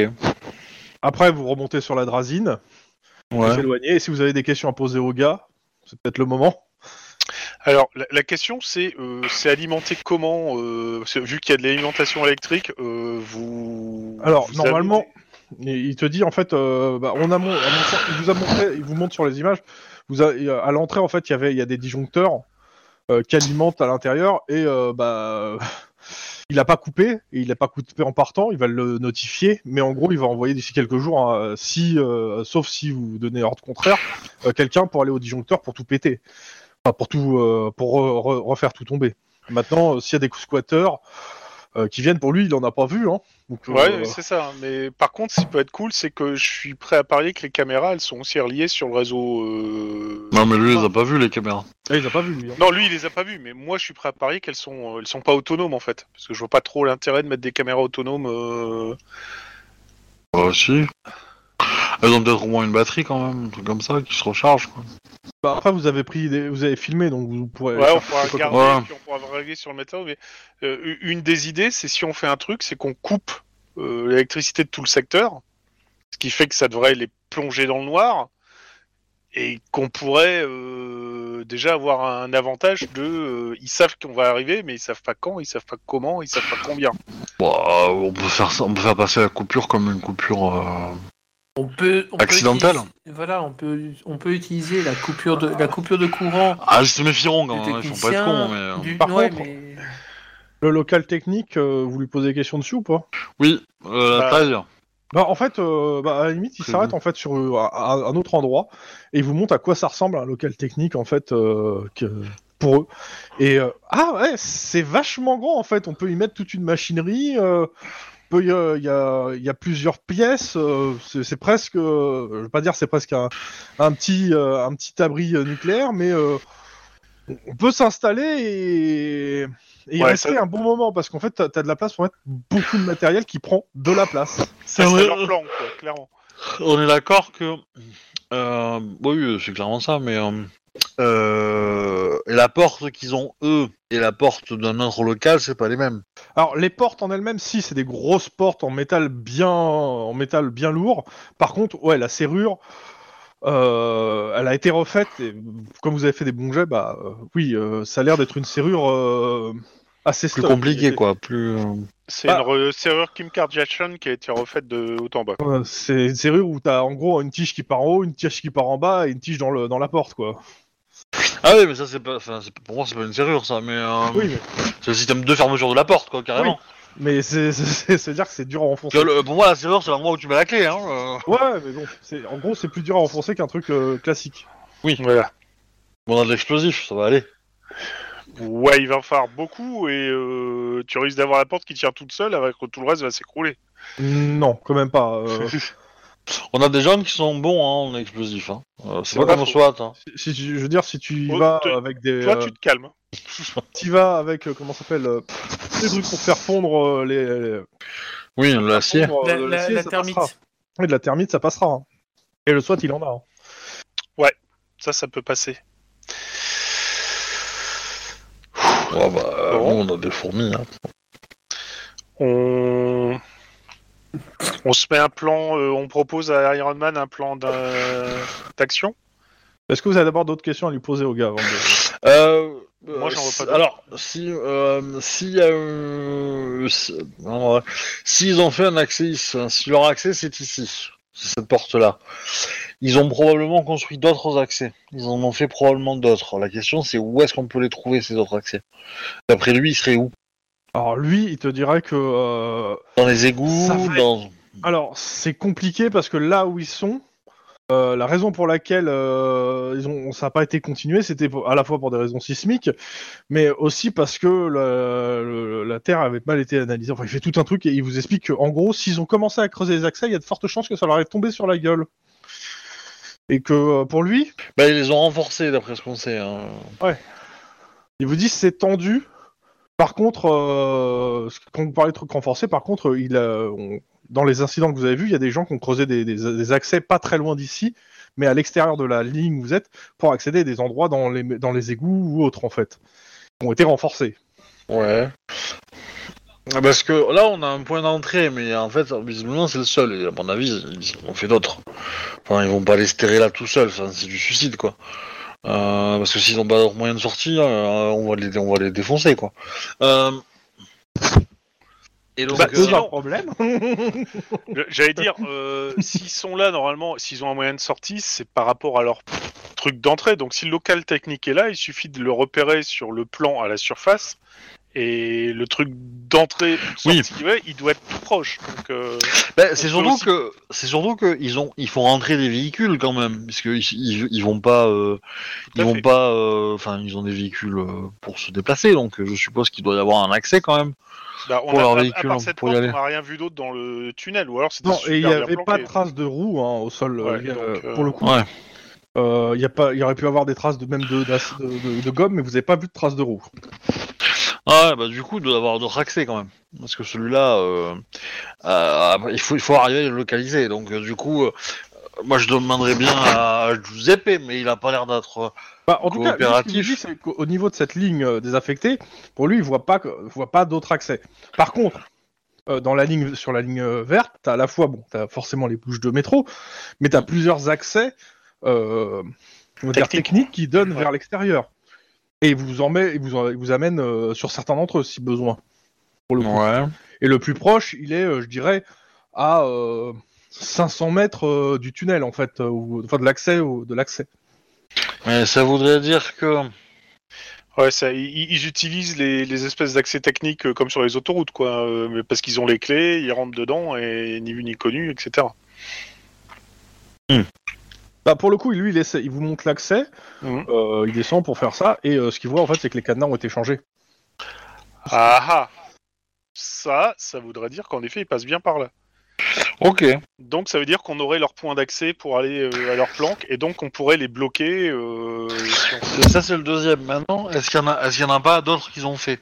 Après, vous remontez sur la drasine, vous Ouais. vous éloignez, et si vous avez des questions à poser aux gars, c'est peut-être le moment. Alors, la, la question, c'est euh, c'est alimenté comment euh, Vu qu'il y a de l'alimentation électrique, euh, vous. Alors, vous normalement, avez il te dit en fait, bah, on a mon- à mon- il vous a montré, il vous montre sur les images. Vous a- à l'entrée en fait, il y avait, il y a des disjoncteurs euh, qui alimentent à l'intérieur et euh, bah, il a pas coupé et il a pas coupé en partant. Il va le notifier, mais en gros, il va envoyer d'ici quelques jours, hein, si, euh, sauf si vous donnez ordre contraire, euh, quelqu'un pour aller au disjoncteur pour tout péter, enfin pour tout, euh, pour re- re- refaire tout tomber. Maintenant, euh, s'il y a des squatteurs euh, qui viennent pour lui, il en a pas vu, hein. Donc, euh, Ouais, c'est ça. Mais par contre, ce qui peut être cool, c'est que je suis prêt à parier que les caméras, elles sont aussi reliées sur le réseau. euh, Non, mais lui, il les a pas vus, les caméras. Ah, il a pas vu lui. hein. Non, lui, il les a pas vues, mais moi, je suis prêt à parier qu'elles sont, elles sont pas autonomes en fait, parce que je vois pas trop l'intérêt de mettre des caméras autonomes. euh, Bah, si. Elles ont peut-être au moins une batterie quand même, un truc comme ça, qui se recharge. Quoi. Bah, après, vous avez pris, des... vous avez filmé, donc vous pourrez. Ouais, on faire pourra regarder, Ouais. puis on pourra régler sur le météo. Mais euh, une des idées, c'est si on fait un truc, c'est qu'on coupe euh, l'électricité de tout le secteur, ce qui fait que ça devrait les plonger dans le noir, et qu'on pourrait euh, déjà avoir un avantage de, euh, ils savent qu'on va arriver, mais ils savent pas quand, ils savent pas comment, ils savent pas combien. Bah, on peut faire ça, on peut faire passer la coupure comme une coupure. euh, On peut, on peut Accidentel. utiliser- voilà, on peut, on peut utiliser la coupure de, la coupure de courant Ah, ils se méfieront du quand même, hein, ils font pas technicien. cons, mais... euh, du- Par ouais, contre- mais- Le local technique, euh, vous lui posez des questions dessus ou pas? Oui, euh, la Bah, taille. Bah, en fait, euh, bah, à la limite, il s'arrête en fait sur euh, à- à un autre endroit et il vous montre à quoi ça ressemble un local technique en fait euh, que- pour eux. Et euh, ah ouais, c'est vachement grand en fait. On peut y mettre toute une machinerie. euh, peut y a- il y, a, il y a plusieurs pièces. euh, c'est presque, euh, je veux pas dire c'est presque un, un petit euh, un petit abri euh, nucléaire, mais euh, on peut s'installer et, et Ouais, rester ça- un bon moment parce qu'en fait t'as as de la place pour mettre beaucoup de matériel qui prend de la place. Ouais. leur plan, quoi, clairement. On est d'accord que... Euh, oui, c'est clairement ça, mais... euh, euh, et la porte qu'ils ont, eux, et la porte d'un autre local, c'est pas les mêmes. Alors les portes en elles-mêmes, si c'est des grosses portes en métal bien, en métal bien lourd. Par contre, ouais, la serrure, euh, elle a été refaite. Et comme vous avez fait des bons jets, bah euh, oui, euh, ça a l'air d'être une serrure euh, assez Plus stock. compliqué, quoi. Plus... euh, C'est Bah- une re- serrure Kim Kardashian qui a été refaite de haut en bas. C'est une serrure où t'as en gros une tige qui part en haut, une tige qui part en bas et une tige dans, le, dans la porte, quoi. Ah oui, mais ça, c'est pas... Enfin, c'est- pour moi, c'est pas une serrure, ça, mais... euh, Oui, mais, C'est le système de fermeture de la porte, quoi, carrément. mais c'est- c'est c'est dire que c'est dur à enfoncer. Le- pour moi, la serrure, c'est l'endroit où tu mets la clé, hein. euh. Ouais, mais bon, c'est en gros c'est plus dur à enfoncer qu'un truc euh, classique. Voilà. On a de l'explosif, ça va aller. Ouais, il va en falloir beaucoup et euh, tu risques d'avoir la porte qui tient toute seule avec tout le reste va s'écrouler. Non, quand même pas. euh, On a des gens qui sont bons hein, en explosif. Hein. Euh, c'est pas comme au. SWAT. Hein. si, si- je veux dire, si tu y Oh, vas te- avec des. Toi, euh, tu te calmes. T'y vas avec, euh, comment ça s'appelle, euh, des trucs pour faire fondre euh, les. les- Oui, l'acier. fondre, La, euh, la- l'acier, la ça thermite. passera. Oui, de la thermite, ça passera. hein. Et le SWAT, il en a. hein. Ça, ça peut passer. Bah, Bon. nous, on a des fourmis. Hein. On... on se met un plan, euh, on propose à Iron Man un plan d'action. Est-ce que vous avez d'abord d'autres questions à lui poser au gars avant de- Euh, Moi, j'en vois si- pas. Alors, si, euh, si, euh, si- non, ouais. s'ils ont fait un accès, ici, si leur accès c'est ici, cette porte-là, ils ont probablement construit d'autres accès. Ils en ont fait probablement d'autres. La question c'est où est-ce qu'on peut les trouver ces autres accès? D'après lui, ils seraient où? Alors lui, il te dirait que. euh, Dans les égouts dans... Alors, c'est compliqué parce que là où ils sont, euh, la raison pour laquelle euh, ils ont, ça n'a pas été continué, c'était à la fois pour des raisons sismiques, mais aussi parce que le- la Terre avait mal été analysée. Enfin, il fait tout un truc et il vous explique qu'en gros, s'ils ont commencé à creuser les accès, il y a de fortes chances que ça leur est tombé sur la gueule. Et que euh, pour lui, Bah, ils les ont renforcés d'après ce qu'on sait. hein. il vous dit c'est tendu. Par contre, quand vous parlez de trucs renforcés, par contre, il a, on- dans les incidents que vous avez vus, il y a des gens qui ont creusé des, accès pas très loin d'ici, mais à l'extérieur de la ligne où vous êtes, pour accéder à des endroits dans les, égouts ou autres, en fait, qui ont été renforcés. Ouais. Ah, Parce que là, on a un point d'entrée, mais en fait, visiblement, c'est le seul. Et à mon avis, ils en fait d'autres. Enfin, ils vont pas les terrer là tout seuls. C'est du suicide, quoi. Euh, parce que s'ils ont pas d'autre moyen de sortir, euh, on va les, on va les défoncer, quoi. Euh... Et donc, Bah, euh, C'est sinon- un problème. J'allais dire, euh, s'ils sont là, normalement, s'ils ont un moyen de sortie, c'est par rapport à leur truc d'entrée. Donc si le local technique est là, il suffit de le repérer sur le plan à la surface. Et le truc d'entrée, ou de Oui. il doit être tout proche. Donc, euh, bah, c'est surtout aussi- que, c'est surtout que ils ont, ils font rentrer des véhicules quand même, puisque ils, ils, ils vont pas, euh, ils vont fait. pas, euh, enfin, ils ont des véhicules pour se déplacer, donc je suppose qu'il doit y avoir un accès quand même. bah, on Pour a, leur à- à véhicule, part on cette porte, n'a rien vu d'autre dans le tunnel. Ou alors c'était Non, super et il n'y avait pas de traces de roues hein, au sol, Ouais, euh, donc, euh, pour le coup. Ouais. Euh, il y a pas, il y aurait pu avoir des traces de même de, d'ac- de, de- de gomme, mais vous n'avez pas vu de traces de roues. Ah ouais, bah du coup, il doit avoir d'autres accès quand même. Parce que celui-là, euh, euh, il, faut, il faut arriver à le localiser. Donc euh, du coup, euh, moi je demanderais bien à Giuseppe, mais il a pas l'air d'être... Bah, en tout cas, dit, qu'au niveau de cette ligne euh, désaffectée, pour lui, il voit pas, que- voit pas d'autres accès. Par contre, euh, dans la ligne, sur la ligne verte, t'as à la fois, bon, t'as forcément les bouches de métro, mais t'as plusieurs accès, euh, on va dire Techniques. techniques qui donnent Ouais. vers l'extérieur. Et il vous en met, il vous, en- il vous amène euh, sur certains d'entre eux si besoin. Pour le. Ouais. Et le plus proche, il est, euh, je dirais, à, euh, 500 mètres euh, du tunnel en fait, euh, ou, enfin de l'accès au- de l'accès. Mais ça voudrait dire que. Ouais, ça, ils, ils utilisent les, les espèces d'accès techniques comme sur les autoroutes, quoi. euh, mais parce qu'ils ont les clés, ils rentrent dedans et ni vu ni connu, etc. Bah pour le coup, lui il, essaie, il vous montre l'accès, Mhm. euh, il descend pour faire ça, et euh, ce qu'il voit en fait c'est que les cadenas ont été changés. Ah ah Ça, ça voudrait dire qu'en effet, ils passent bien par là. Ok. Donc ça veut dire qu'on aurait leur point d'accès pour aller euh, à leur planque, et donc on pourrait les bloquer. euh, si on- Ça, c'est le deuxième. Maintenant, est-ce qu'il y en a, est-ce qu'il y en a pas d'autres qu'ils ont fait?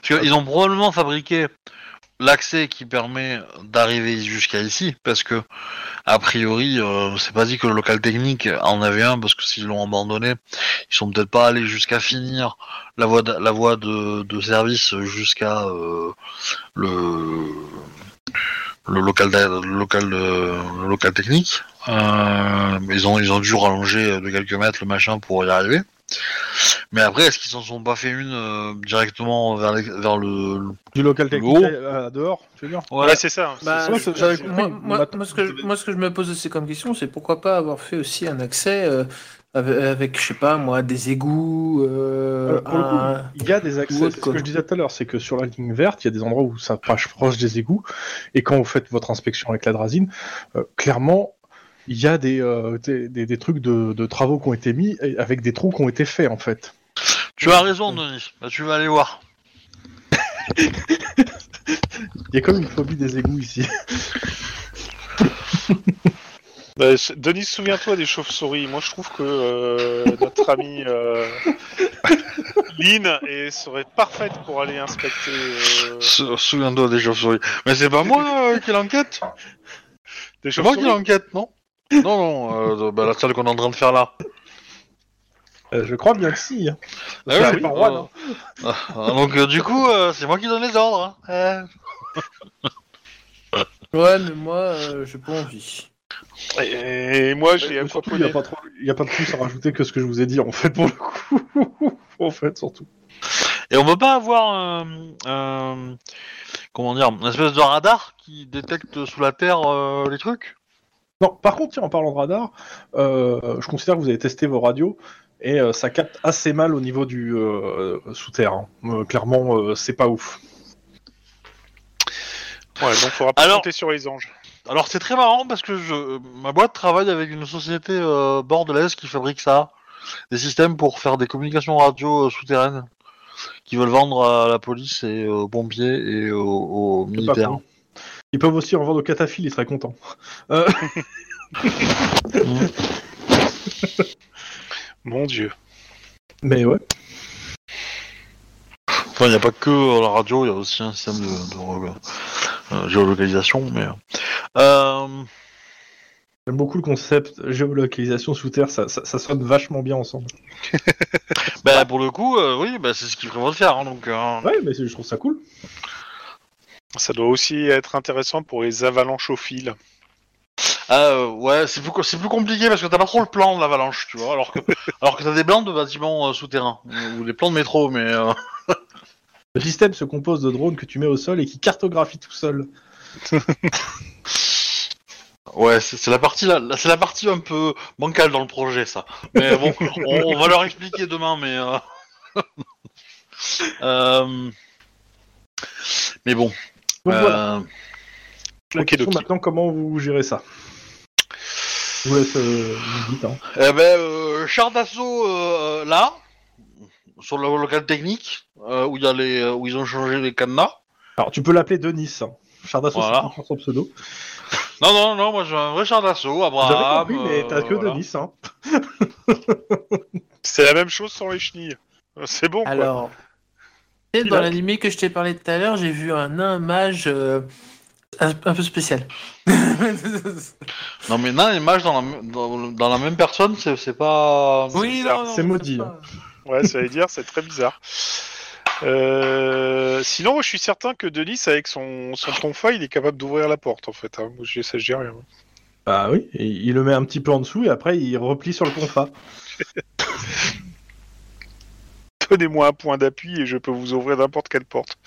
Parce qu'ils ont probablement fabriqué l'accès qui permet d'arriver jusqu'à ici, parce que a priori, euh, c'est pas dit que le local technique en avait un, parce que s'ils l'ont abandonné, ils sont peut-être pas allés jusqu'à finir la voie de, la voie de, de service jusqu'à euh, le le local le local de- le local technique. Euh, ils ont ils ont dû rallonger de quelques mètres le machin pour y arriver. Mais après, est-ce qu'ils s'en sont pas fait une euh, directement vers, le, le- Du local technique à dehors, tu veux dire Ouais. Ouais, c'est ça. Bah, c'est c'est- j'avais moi, moi- Maintenant, moi, ce que, vous avez- moi, ce que je me pose aussi comme question, c'est pourquoi pas avoir fait aussi un accès euh, avec, avec, je sais pas moi, des égouts. euh, Alors, pour le coup, un- il y a des accès, ou autre, c'est ce quoi. que je disais tout à l'heure, c'est que sur la ligne verte, il y a des endroits où ça passe proche des égouts, et quand vous faites votre inspection avec la drazine, euh, clairement, il y a des, euh, des, des- des trucs de, de travaux qui ont été mis, avec des trous qui ont été faits, en fait. Tu as raison, Denis. Bah, tu vas aller voir. Il y a comme une phobie des égouts ici. Bah, Denis, souviens-toi des chauves-souris. Moi, je trouve que euh, notre amie euh, Lynn est- serait parfaite pour aller inspecter. euh, Sou- Souviens-toi des chauves-souris. Mais c'est pas moi euh, qui l'enquête. C'est moi qui l'enquête, non? Non, non. euh, bah, la salle qu'on est en train de faire là. Euh, je crois bien que si. hein. Ah C'est oui, pas roi, euh, non ah, donc euh, du coup, euh, c'est moi qui donne les ordres. hein. Euh. Ouais, mais moi, euh, j'ai pas envie. Et, et moi, j'ai Euh, un surtout, il n'y a, pas trop- il y a pas de plus à rajouter que ce que je vous ai dit, en fait, pour le coup. en fait, surtout. Et on peut pas avoir un, un- comment dire, une espèce de radar qui détecte sous la terre euh, les trucs? Non, par contre, tiens, en parlant de radar, euh, je considère que vous avez testé vos radios et euh, ça capte assez mal au niveau du euh, sous-terre. hein. Euh, clairement, euh, c'est pas ouf. Ouais, donc faudra pas Alors- compter sur les anges. Alors c'est très marrant parce que je, ma boîte travaille avec une société euh, bordelaise qui fabrique ça, des systèmes pour faire des communications radio euh, souterraines, qui veulent vendre à la police et aux pompiers et aux, aux militaires. Ils peuvent aussi en vendre au cataphile, ils seraient contents. Euh, Mon Dieu. mais ouais. Enfin, il n'y a pas que la radio, il y a aussi un système de, euh, géolocalisation, mais. Euh, J'aime beaucoup le concept géolocalisation sous terre, ça, ça, ça sonne vachement bien ensemble. bah, pour le coup, euh, oui, bah, c'est ce qu'ils prévoient de faire. hein, donc, euh, Ouais, mais je trouve ça cool. Ça doit aussi être intéressant pour les avalanches au fil. Ah, euh, ouais, c'est plus, co- c'est plus compliqué parce que t'as pas trop le plan de l'avalanche, tu vois, alors que, alors que t'as des plans de bâtiments euh, souterrains ou des plans de métro, mais. euh, Le système se compose de drones que tu mets au sol et qui cartographie tout seul. Ouais, c'est c'est la partie là, c'est la partie un peu bancale dans le projet, ça. Mais bon, on, on va leur expliquer demain, mais. euh, euh, Mais bon. Donc voilà. euh, La Ok, question doki. maintenant, comment vous gérez ça? Je vous laisse euh, vous dites, hein. Eh ben, euh, char d'assaut euh, là, sur le local technique, euh, où il y a les, où ils ont changé les cadenas. Alors, tu peux l'appeler Denis. Hein. Char d'assaut, Voilà. c'est son pseudo. Non, non, non, moi j'ai un vrai char d'assaut, J'avais Abraham. compris, mais t'as que voilà. Denis. Hein. C'est la même chose sans les chenilles. C'est bon. Alors, dans l'animé que je t'ai parlé tout à l'heure, j'ai vu un nain mage euh, un, un peu spécial. Non, mais nain et mage dans la, m- dans, dans la même personne, c'est pas. oui, C'est maudit, pas- Ouais, ça veut dire, c'est très bizarre. Euh, sinon, moi, je suis certain que Denis, avec son, son tonfa, il est capable d'ouvrir la porte, en fait. Hein. Moi, je ça, je dis rien. Bah oui, et il le met un petit peu en dessous et après il replie sur le tonfa. Donnez-moi un point d'appui et je peux vous ouvrir n'importe quelle porte.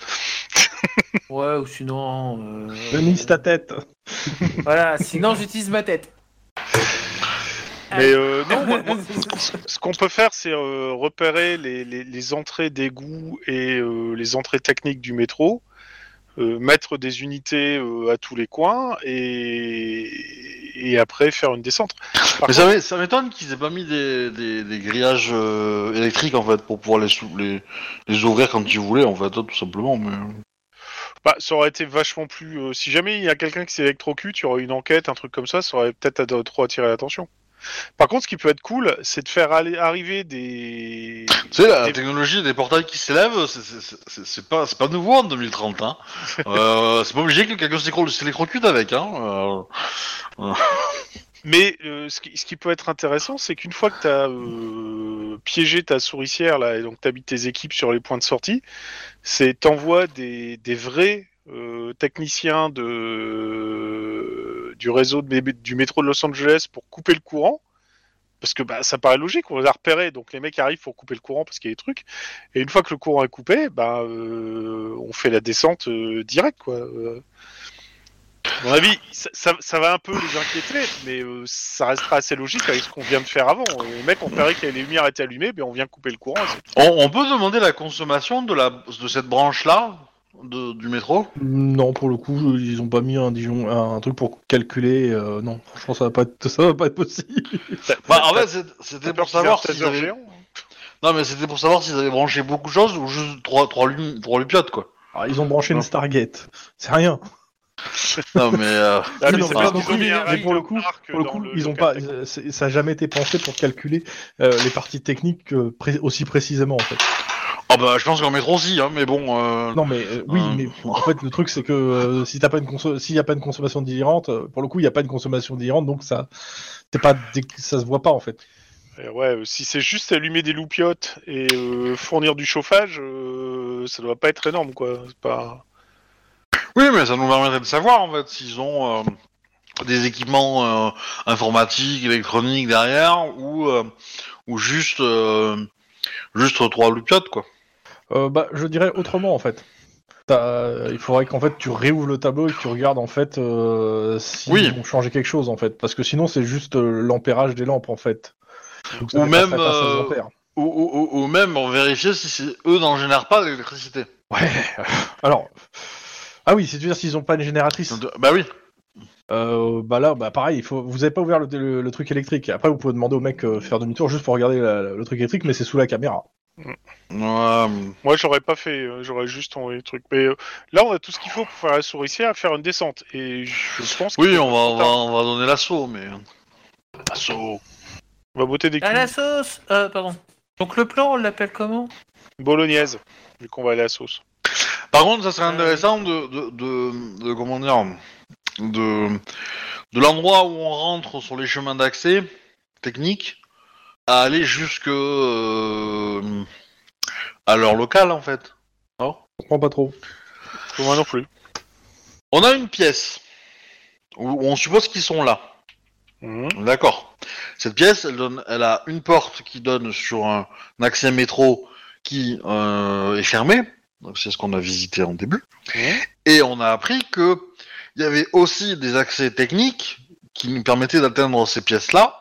Ouais, ou sinon. euh, Denise ta tête. Voilà, sinon j'utilise ma tête. Mais euh, non, moi- moi, ce qu'on peut faire, c'est euh, repérer les, les- les entrées d'égout et euh, les entrées techniques du métro, euh, mettre des unités euh, à tous les coins et, et après faire une descente. Par Mais ça, m'é- ça m'étonne qu'ils aient pas mis des, des, des grillages euh, électriques en fait pour pouvoir les, sou- les, les ouvrir quand ils voulaient en fait, tout simplement. Mais... Bah, ça aurait été vachement plus. euh, si jamais il y a quelqu'un qui s'électrocute, il y aurait une enquête, un truc comme ça, ça aurait peut-être trop attiré l'attention. Par contre, ce qui peut être cool, c'est de faire aller, arriver des. Tu sais, la Des- technologie des portails qui s'élèvent, c'est- pas, pas nouveau en 2030. Hein. euh, c'est pas obligé que quelqu'un s'électrocute avec. Hein. Euh, Mais euh, ce, qui, ce qui peut être intéressant, c'est qu'une fois que tu as piégé ta souricière là, et donc tu habites tes équipes sur les points de sortie, c'est t'envoies des, des vrais euh, techniciens de, du réseau de, du métro de Los Angeles pour couper le courant. Parce que bah, ça paraît logique, on les a repérés, donc les mecs arrivent pour couper le courant parce qu'il y a des trucs. Et une fois que le courant est coupé, bah, euh, on fait la descente euh, directe. Quoi. Euh, à mon avis, ça, ça- ça va un peu les inquiéter, mais euh, ça restera assez logique avec ce qu'on vient de faire avant. Les mecs ont repéré que les lumières étaient allumées, ben on vient couper le courant. on peut demander la consommation de, la, de cette branche-là? De, du métro? Non, pour le coup, ils ont pas mis un, Dijon, un truc pour calculer. euh, non, franchement, ça va pas être, ça va pas être possible. bah, En fait, c'était pour savoir avaient... géant Non, mais c'était pour savoir s'ils avaient branché beaucoup de choses ou juste trois, trois, lumi- trois lupiotes, quoi. Alors, ils ont branché Non. une Stargate. C'est rien. Non, mais... euh, Ah, mais non, c'est mais pour le coup- mais pour le coup- Pour le ils ont pas, ça a jamais été pensé pour calculer euh, les parties techniques euh, pré- aussi précisément en fait. Ah bah, je pense qu'en métro aussi, hein, mais bon... Euh... Non, mais euh, oui, Euh, mais en fait, le truc c'est que euh, si t'as pas une s'il y a pas une consommation délirante, pour le coup, il y a pas une consommation délirante, donc ça, c'est pas, ça se voit pas en fait. Et ouais, si c'est juste allumer des loupiottes et euh, fournir du chauffage, euh, ça doit pas être énorme, quoi. C'est pas. Oui, mais ça nous permettrait de savoir, en fait, s'ils ont euh, des équipements euh, informatiques, électroniques derrière, ou, euh, ou juste, euh, juste trois lupiotes, quoi. Euh, bah, je dirais autrement en fait. T'as- Il faudrait qu'en fait tu réouvres le tableau et que tu regardes en fait euh, si Oui. ils vont changer quelque chose en fait, parce que sinon c'est juste euh, l'ampérage des lampes en fait. Donc, ça Ou dépasserait même, pas 16 euh, ampères. Ou, ou, ou- ou même en vérifier si c'est eux n'en génèrent pas d'électricité. Ouais. Alors. Ah oui, c'est-à-dire s'ils ont pas une génératrice. Bah oui. Euh, bah là, bah pareil, il faut... vous avez pas ouvert le, le- le truc électrique. Après, vous pouvez demander au mec euh, faire demi-tour juste pour regarder la- la- le truc électrique, mais c'est sous la caméra. Moi, j'aurais pas fait, euh, j'aurais juste envoyé le truc. Mais euh, là, on a tout ce qu'il faut pour faire la souricière, faire une descente. Et je pense oui, on va, on faire va, un- on va donner l'assaut, mais... L'assaut. On va botter des À la culs sauce euh, Pardon. Donc le plan, on l'appelle comment? Bolognaise, vu qu'on va aller à la sauce. Par contre, ça serait intéressant de, de, de, de- comment dire, de, de l'endroit où on rentre sur les chemins d'accès techniques à aller jusque euh, à leur local en fait. Je comprends pas trop. Pour moi non plus. On a une pièce où on suppose qu'ils sont là. Mhm. D'accord. Cette pièce, elle, donne, elle a une porte qui donne sur un, un accès métro qui euh, est fermé. Donc c'est ce qu'on a visité en début. Mhm. Et on a appris que il y avait aussi des accès techniques qui nous permettaient d'atteindre ces pièces-là.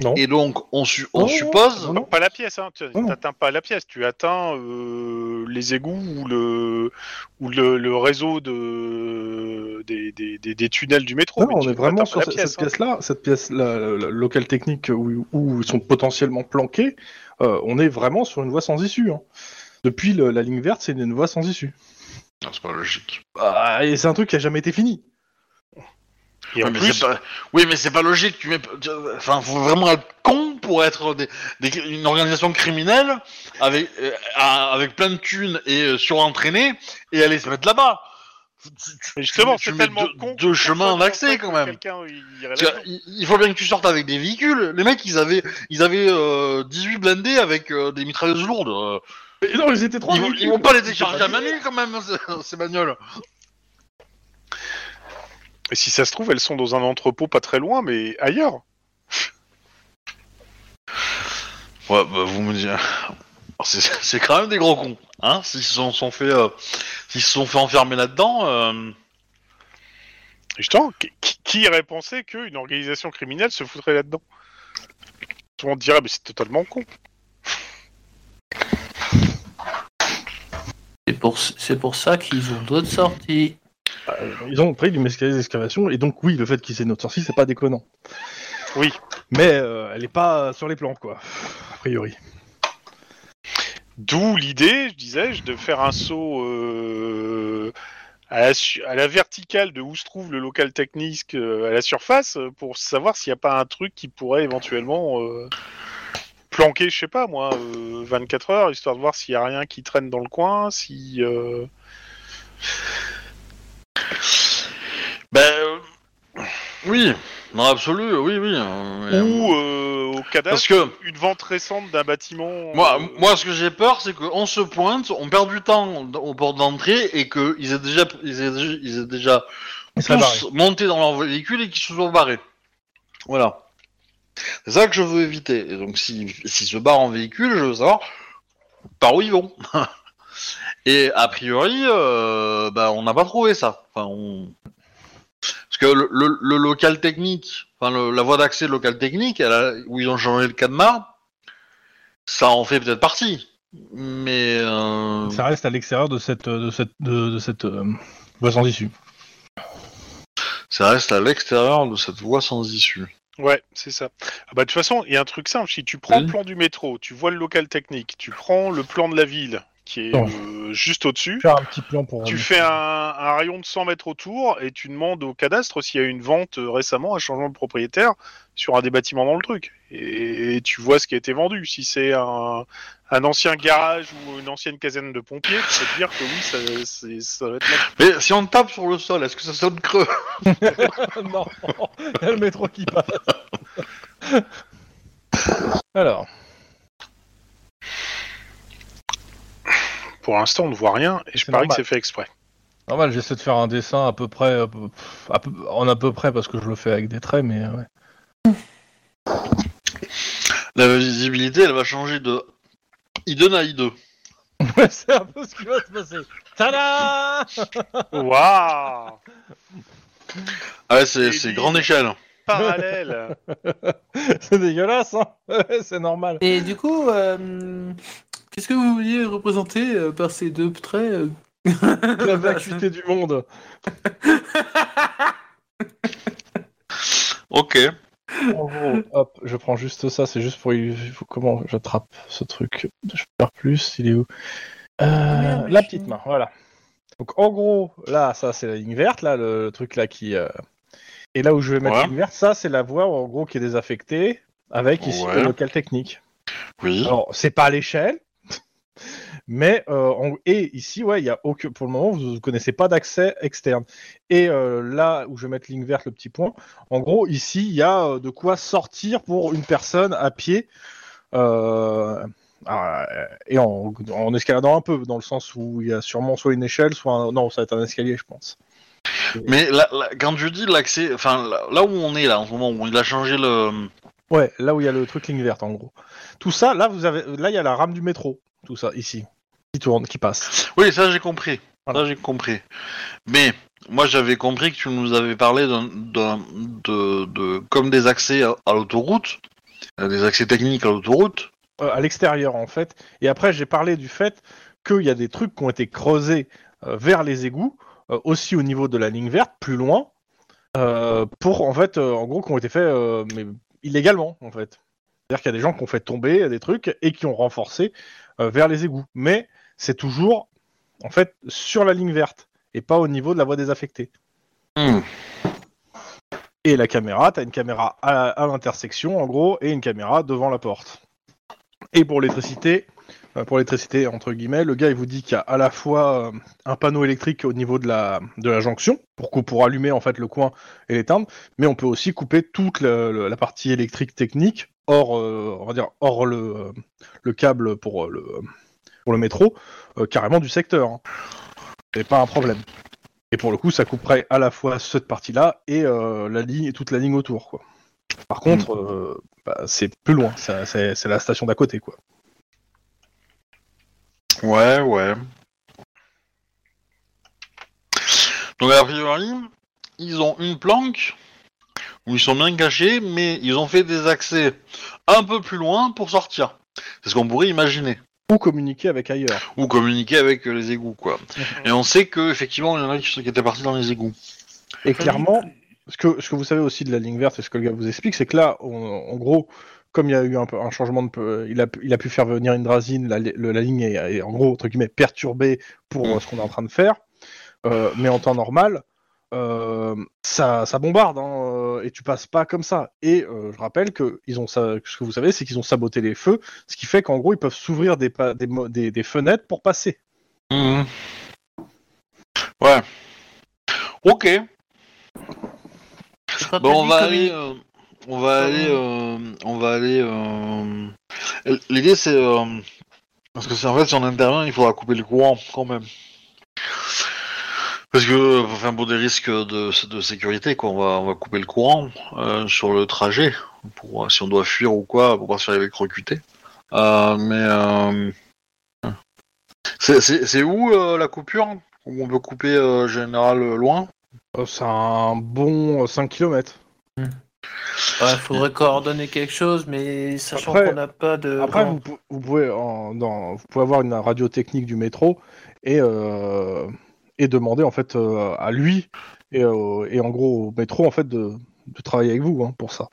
Non. Et donc on, su- on Non, suppose. non. Pas la pièce, hein. Tu n'atteins pas la pièce, tu atteins euh, les égouts ou le ou le, le réseau de des, des, des, des tunnels du métro. Non, mais on tu est vraiment sur pièce, cette hein. pièce-là, cette pièce-là, le, le local technique où, où ils sont potentiellement planqués. euh, on est vraiment sur une voie sans issue. hein. Depuis le- la ligne verte, c'est une voie sans issue. Non, c'est pas logique. Ah, et c'est un truc qui a jamais été fini. Et en oui, mais plus, pas... oui, mais c'est pas logique. Tu mets... Enfin, faut vraiment être con pour être des... des- une organisation criminelle avec euh, avec plein de thunes et euh, surentraînée et aller se mettre là-bas. Justement, tu c'est mets tellement deux, con. deux chemins d'accès quand même. quelqu'un, il il faut bien que tu sortes avec des véhicules. Les mecs, ils avaient, ils avaient euh, 18 blindés avec euh, des mitrailleuses lourdes. Euh, Mais non, ils étaient trois. ils, vont, véhicules. ils vont pas les décharger à main nue quand même, ces, ces bagnoles. Et si ça se trouve, elles sont dans un entrepôt pas très loin, mais ailleurs. Ouais, bah vous me dites. C'est c'est quand même des gros cons, hein S'ils se sont, sont fait, euh, s'ils se sont fait enfermer là-dedans, euh, Justement, qui, qui- qui aurait pensé qu'une organisation criminelle se foutrait là-dedans? Tout le monde dirait, mais c'est totalement con. C'est pour, c'est pour ça qu'ils ont d'autres sorties. Euh, Ils ont pris du escalier d'excavation, et donc oui, le fait qu'ils aient notre sortie, c'est pas déconnant. Oui. Mais euh, elle est pas sur les plans, quoi, a priori. D'où l'idée, je disais, de faire un saut euh, à, la, su- à la verticale de où se trouve le local technique euh, à la surface pour savoir s'il n'y a pas un truc qui pourrait éventuellement planquer, je sais pas moi, euh, 24 heures, histoire de voir s'il n'y a rien qui traîne dans le coin, si... ben euh, oui, dans l'absolu, oui, oui. euh, ou euh, au cadastre, parce que une vente récente d'un bâtiment... moi, euh, moi, ce que j'ai peur, c'est qu'on se pointe, on perd du temps au port d'entrée et qu'ils aient déjà, ils aient déjà, ils aient déjà tous monté dans leur véhicule et qu'ils se soient barrés. Voilà. C'est ça que je veux éviter. Et donc, s'ils s'ils se barrent en véhicule, je veux savoir par où ils vont. et a priori, euh, bah, on n'a pas trouvé ça. Enfin, on... Parce que le, le- le local technique, enfin, le- la voie d'accès local technique, elle a- où ils ont changé le cadenas, ça en fait peut-être partie. Mais. euh, Ça reste à l'extérieur de cette, de cette, de, de cette euh, voie sans issue. ça reste à l'extérieur de cette voie sans issue. Ouais, c'est ça. Ah bah, de toute façon, il y a un truc simple. Si tu prends Oui. le plan du métro, tu vois le local technique, tu prends le plan de la ville, qui est euh, juste au-dessus, Faire un petit plan pour. tu fais un, un rayon de 100 mètres autour et tu demandes au cadastre s'il y a eu une vente euh, récemment, un changement de propriétaire sur un des bâtiments dans le truc. Et, et tu vois ce qui a été vendu. Si c'est un, un ancien garage ou une ancienne caserne de pompiers, tu peux te dire que oui, ça, c'est- ça va être là. Mais si on tape sur le sol, est-ce que ça sonne creux? Non, il y a le métro qui passe. Alors, Pour l'instant, on ne voit rien et je parie que c'est fait exprès. normal, j'essaie de faire un dessin à peu près, à peu- à peu- en à peu près parce que je le fais avec des traits, mais euh, ouais. La visibilité, elle va changer de I2 à I2. Ouais, c'est un peu ce qui va se passer. Tada Waouh Ah ouais, c'est grande échelle. Parallèle C'est dégueulasse, hein C'est normal. Et du coup, euh, qu'est-ce que vous vouliez représenter euh, par ces deux traits euh La vacuité du monde. Ok. En gros, hop, je prends juste ça, c'est juste pour... Comment j'attrape ce truc Je faire plus, il est où? Euh, Merde, La petite main, voilà. Donc en gros, là, ça c'est la ligne verte, là, le, le truc là qui... euh, Et là où je vais mettre Ouais. la ligne verte, ça c'est la voie en gros qui est désaffectée, avec ici Ouais. le local technique. Oui. Alors, c'est pas à l'échelle, mais euh, et ici, ouais, il y a aucun, pour le moment, vous ne connaissez pas d'accès externe. Et euh, là où je vais mettre ligne verte, le petit point, en gros, ici, il y a euh, de quoi sortir pour une personne à pied. euh, euh, et en, en escaladant un peu, dans le sens où il y a sûrement soit une échelle, soit un... Non, ça va être un escalier, je pense. Mais quand je dis l'accès, enfin là, là où on est là en ce moment, où il a changé le. Ouais, là où il y a le truc ligne verte, en gros. Tout ça, là, vous avez, là, il y a la rame du métro. Tout ça, ici. Qui tourne, qui passe. Oui, ça j'ai compris. Voilà. Ça j'ai compris. Mais moi j'avais compris que tu nous avais parlé d'un, d'un- de, de comme des accès à, à l'autoroute, euh, des accès techniques à l'autoroute. euh, à l'extérieur en fait. Et après, j'ai parlé du fait qu'il y a des trucs qui ont été creusés euh, vers les égouts, euh, aussi au niveau de la ligne verte, plus loin, pour en fait, en gros, qui ont été faits mais illégalement en fait. C'est-à-dire qu'il y a des gens qui ont fait tomber des trucs et qui ont renforcé vers les égouts. Mais c'est toujours en fait sur la ligne verte et pas au niveau de la voie désaffectée. Hmm. Et la caméra, tu as une caméra à, à l'intersection en gros et une caméra devant la porte. Et pour l'électricité, euh, pour l'électricité entre guillemets, le gars il vous dit qu'il y a à la fois euh, un panneau électrique au niveau de la, de la jonction pour, pour allumer en fait le coin et l'éteindre, mais on peut aussi couper toute la partie électrique technique hors, euh, on va dire hors le, euh, le câble pour euh, le, pour le métro, euh, carrément du secteur. Hein. C'est pas un problème. Et pour le coup, ça couperait à la fois cette partie-là et euh, la ligne, toute la ligne autour, quoi. Par contre, euh, bah, c'est plus loin. c'est la station d'à côté, quoi. Ouais, ouais. Donc a priori, ils ont une planque où ils sont bien cachés, mais ils ont fait des accès un peu plus loin pour sortir. C'est ce qu'on pourrait imaginer. Ou communiquer avec ailleurs. Ou communiquer avec euh, les égouts, quoi. Et on sait que effectivement, il y en a qui, sont- qui étaient partis dans les égouts. Et clairement, ce que, ce que vous savez aussi de la ligne verte et ce que le gars vous explique, c'est que là, on- en gros, comme il y a eu un, peu, un changement de. peu- Il a, il a pu faire venir une drazine, la, le- la ligne est, est, en gros, entre guillemets, perturbée pour Mm. euh, ce qu'on est en train de faire. Euh, mais en temps normal, euh, ça, ça bombarde hein, et tu passes pas comme ça. Et euh, je rappelle que ils ont ça, ce que vous savez, c'est qu'ils ont saboté les feux, ce qui fait qu'en gros, ils peuvent s'ouvrir des, des, des, des fenêtres pour passer. Mhm. Ouais. Ok. Je crois Bon, on va aller. Euh, on va aller. euh, on va aller. euh, L'idée, c'est. euh, Parce que c'est en fait, si on intervient, il faudra couper le courant quand même. Parce que, enfin, pour des risques de, de sécurité, quoi, on va, on va couper le courant euh, sur le trajet, pour euh, si on doit fuir ou quoi, pour pas se faire électrocuter. Euh, mais euh, c'est- où euh, la coupure Où on peut couper euh, général euh, loin? Euh, c'est un bon 5 km. Ouais, faudrait coordonner quelque chose, mais sachant qu'on n'a pas de. Après, vous, pou- vous pouvez, en- dans, vous pouvez avoir une radio technique du métro et, euh, et demander en fait euh, à lui et, euh, et en gros au métro en fait de, de travailler avec vous hein, pour ça.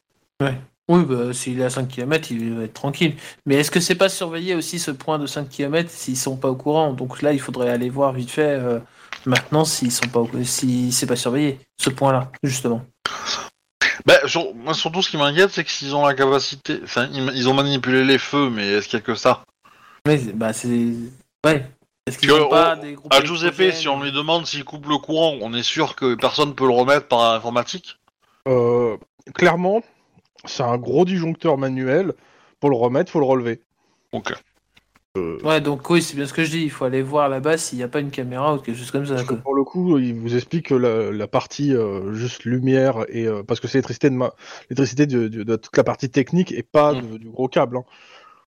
Oui, bah, s'il est à 5 km, il va être tranquille. Mais est-ce que c'est pas surveillé aussi ce point de 5 km s'ils sont pas au courant? Donc là, il faudrait aller voir vite fait maintenant s'ils sont pas au... si c'est pas surveillé, ce point-là, justement. Bah, sur- moi, surtout, ce qui m'inquiète, c'est que s'ils ont la capacité. Enfin, ils, ils ont manipulé les feux, mais est-ce qu'il y a que ça? Mais bah, c'est. Ouais. Est-ce qu'ils Que ont pas on- des groupes À Giuseppe, électrogènes si on lui demande s'il coupe le courant, on est sûr que personne peut le remettre par informatique? Euh, clairement, c'est un gros disjoncteur manuel. Pour le remettre, faut le relever. Ok. Ouais, donc oui, c'est bien ce que je dis. Il faut aller voir là-bas s'il n'y a pas une caméra ou quelque chose comme ça. Quoi. pour le coup, il vous explique que la, la partie euh, juste lumière et euh, parce que c'est l'électricité de, ma- l'électricité de, de- de toute la partie technique et pas Mm. de- du gros câble. hein.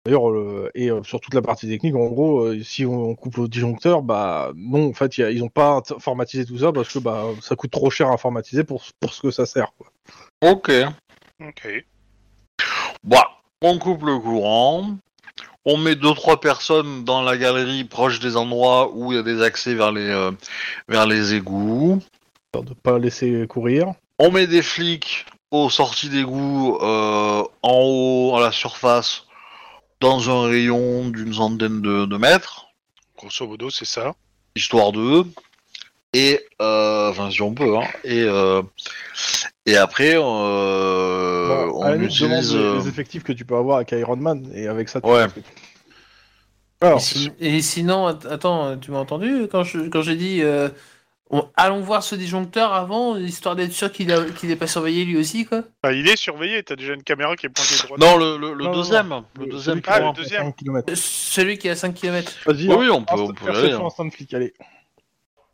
D'ailleurs, euh, et euh, sur toute la partie technique, en gros, euh, si on, on coupe le disjoncteur, bah non, en fait, il y a- ils ont pas informatisé tout ça parce que bah ça coûte trop cher à informatiser pour, pour ce que ça sert. Quoi. Ok. Ok. Bon, on coupe le courant. On met deux trois personnes dans la galerie proche des endroits où il y a des accès vers les euh, vers les égouts. De pas laisser courir. On met des flics aux sorties d'égouts euh, en haut à la surface dans un rayon d'une centaine de, de mètres, Grosso modo, c'est ça. histoire de et euh, enfin si on peut hein, et euh, et après euh, à on la limite, demande utilise les, euh, les effectifs que tu peux avoir avec Iron Man et avec ça. tu Ouais. Alors, Et, si- et sinon, att- attends, tu m'as entendu quand je- quand j'ai dit euh, on- allons voir ce disjoncteur avant, histoire d'être sûr qu'il a- qu'il n'est pas surveillé lui aussi, quoi. Bah, il est surveillé, t'as déjà une caméra qui est pointée droite. non le, le, le Non, deuxième non. le Le- deuxième celui qui Ah, point. le deuxième. 5 km. Celui qui est à 5 km. Vas-y, Oui, hein. oui, on peut- Instant- on peut aller, hein. de flic, allez.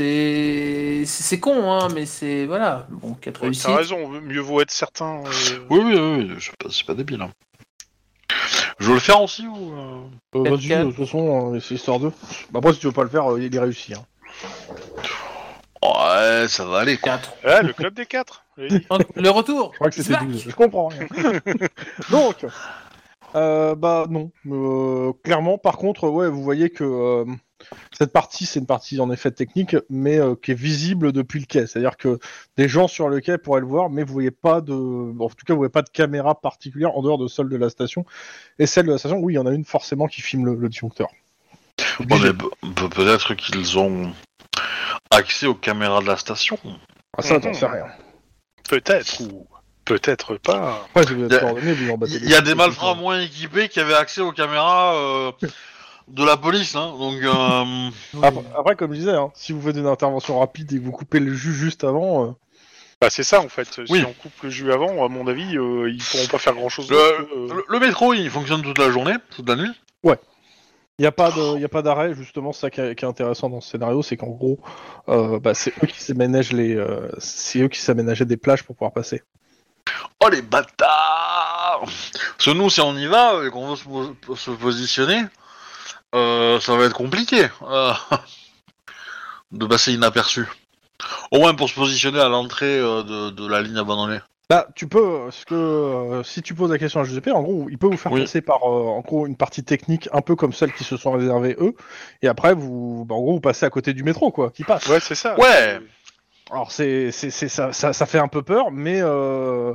C'est c'est con, hein, mais c'est. Voilà. Bon, 4 Ouais, réussites. T'as raison, mieux vaut être certain. euh, Oui oui oui, oui, c'est pas, c'est pas débile. hein. Je veux le faire aussi ou euh Euh, Vas-y, de toute façon, euh, c'est histoire de. Bah, après, si tu veux pas le faire, il est réussi. Hein. Ouais, ça va aller. 4. Le club des quatre. j'avais dit. Le retour Je crois que c'était Smack 12. Je comprends rien. Donc, euh, bah non. Euh, clairement, par contre, ouais, vous voyez que euh, cette partie, c'est une partie en effet technique, mais euh, qui est visible depuis le quai. C'est-à-dire que des gens sur le quai pourraient le voir, mais vous voyez pas de. En tout cas, vous voyez pas de caméra particulière en dehors de celle de la station. Et celle de la station, oui, il y en a une forcément qui filme le, le disjoncteur. Peut-être qu'ils ont accès aux caméras de la station. Ah, ça, t'en Mhm. sais rien. Peut-être ou peut-être pas. Après, si vous êtes Y a- coordonnés, vous en battez Il y a des malfrats moins équipés qui avaient accès aux caméras euh, de la police, hein. Donc, euh, Après, après, comme je disais, hein, si vous faites une intervention rapide et que vous coupez le jus juste avant, euh, Bah, c'est ça en fait. Oui. Si on coupe le jus avant, à mon avis, euh, ils pourront pas faire grand chose. le, le- le métro, il fonctionne toute la journée, toute la nuit. il n'y a pas de- y a pas d'arrêt. Justement, c'est ça qui est, qui est intéressant dans ce scénario, c'est qu'en gros, euh, bah, c'est eux qui s'aménagent les, euh, c'est eux qui s'aménageaient des plages pour pouvoir passer. Oh les bâtards Parce que nous, si on y va et qu'on veut se, po- se positionner, euh, ça va être compliqué euh, de passer inaperçu. Au moins pour se positionner à l'entrée euh, de, de la ligne abandonnée. Bah, tu peux, parce que euh, si tu poses la question à Giuseppe, en gros, il peut vous faire Oui. passer par, euh, en gros, une partie technique un peu comme celle qui se sont réservées eux, et après, vous, bah, en gros, vous passez à côté du métro, quoi, qui passe. Ouais, c'est ça. Ouais. Alors, c'est, c'est, c'est- ça, ça, ça fait un peu peur, mais euh,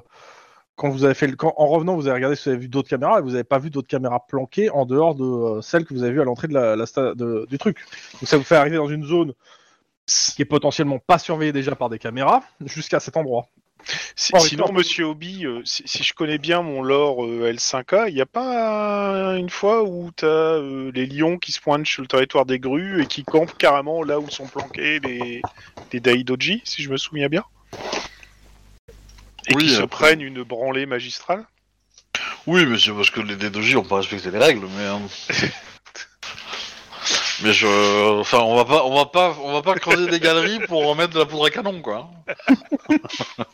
quand vous avez fait le, quand, en revenant, vous avez regardé si vous avez vu d'autres caméras, et vous n'avez pas vu d'autres caméras planquées en dehors de euh, celles que vous avez vues à l'entrée de la, la sta- de- du truc. Donc, ça vous fait arriver dans une zone qui est potentiellement pas surveillée déjà par des caméras, jusqu'à cet endroit. Si- Oh, sinon. Monsieur Obi, euh, si, si je connais bien mon lore euh, L5A, il n'y a pas euh, une fois où tu as les lions qui se pointent sur le territoire des grues et qui campent carrément là où sont planqués les, les Daidoji, si je me souviens bien? Et Oui, qui se prennent une branlée magistrale Oui, mais c'est parce que les D2J ont pas respecté les règles, mais. euh, mais je. Enfin, on va pas, on va pas, on va pas creuser des galeries pour remettre de la poudre à canon, quoi.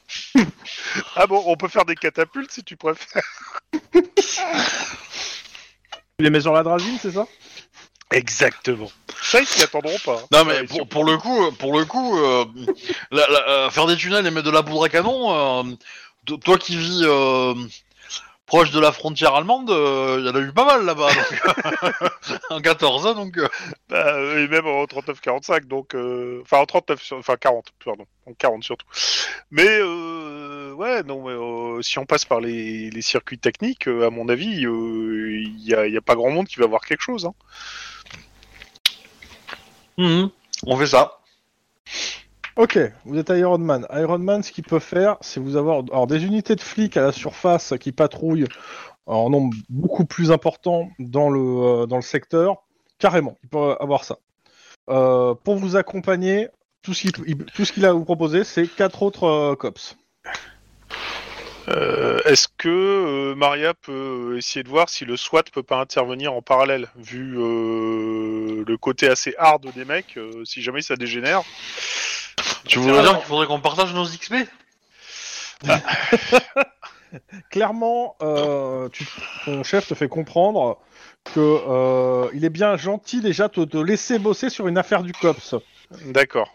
Ah bon, on peut faire des catapultes si tu préfères. Tu les mets sur la c'est ça? Exactement. Ça, ils s'y attendront pas. Non, mais pour, pour le coup, pour le coup, euh, la- la- euh, faire des tunnels et mettre de la poudre à canon, euh, to- toi qui vis euh, proche de la frontière allemande, il y en a eu pas mal là-bas. en 14 ans, donc. euh, Bah, euh, et même en 39-45, donc... euh, Enfin, en 39, sur- enfin 40, pardon. En 40 surtout. Mais, euh, ouais, non, mais, euh, si on passe par les, les circuits techniques, euh, à mon avis, euh, il n'y a, y a pas grand monde qui va voir quelque chose. Hein. Mhm, On fait ça. Ok, vous êtes Iron Man. Iron Man, ce qu'il peut faire, c'est vous avoir des unités de flics à la surface qui patrouillent en nombre beaucoup plus important dans le, euh, secteur. Carrément, il peut avoir ça. Euh, pour vous accompagner, tout ce qu'il il- tout ce qu'il a à vous proposer, c'est quatre autres euh, cops. Euh, Est-ce que euh, Maria peut essayer de voir si le SWAT peut pas intervenir en parallèle, vu euh, le côté assez hard des mecs, euh, si jamais ça dégénère? Tu voudrais dire qu'il faudrait qu'on partage nos XP Clairement, euh, tu- ton chef te fait comprendre que euh, il est bien gentil déjà de te laisser bosser sur une affaire du cops. D'accord.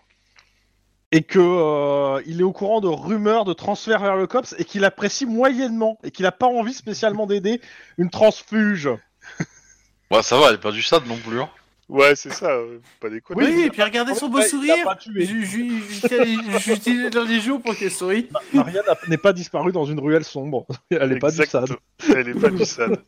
Et que euh, il est au courant de rumeurs de transfert vers le COPS et qu'il apprécie moyennement et qu'il n'a pas envie spécialement d'aider une transfuge. Ouais, ça va, il est pas du SAD non plus. Hein. Ouais, c'est ça, euh, pas déconner. Oui, et puis regardez son beau sourire. J'utilise dans les jours pour qu'elle sourie. Maria n'est pas disparue dans une ruelle sombre. Elle n'est pas du. SAD. Elle est pas du SAD.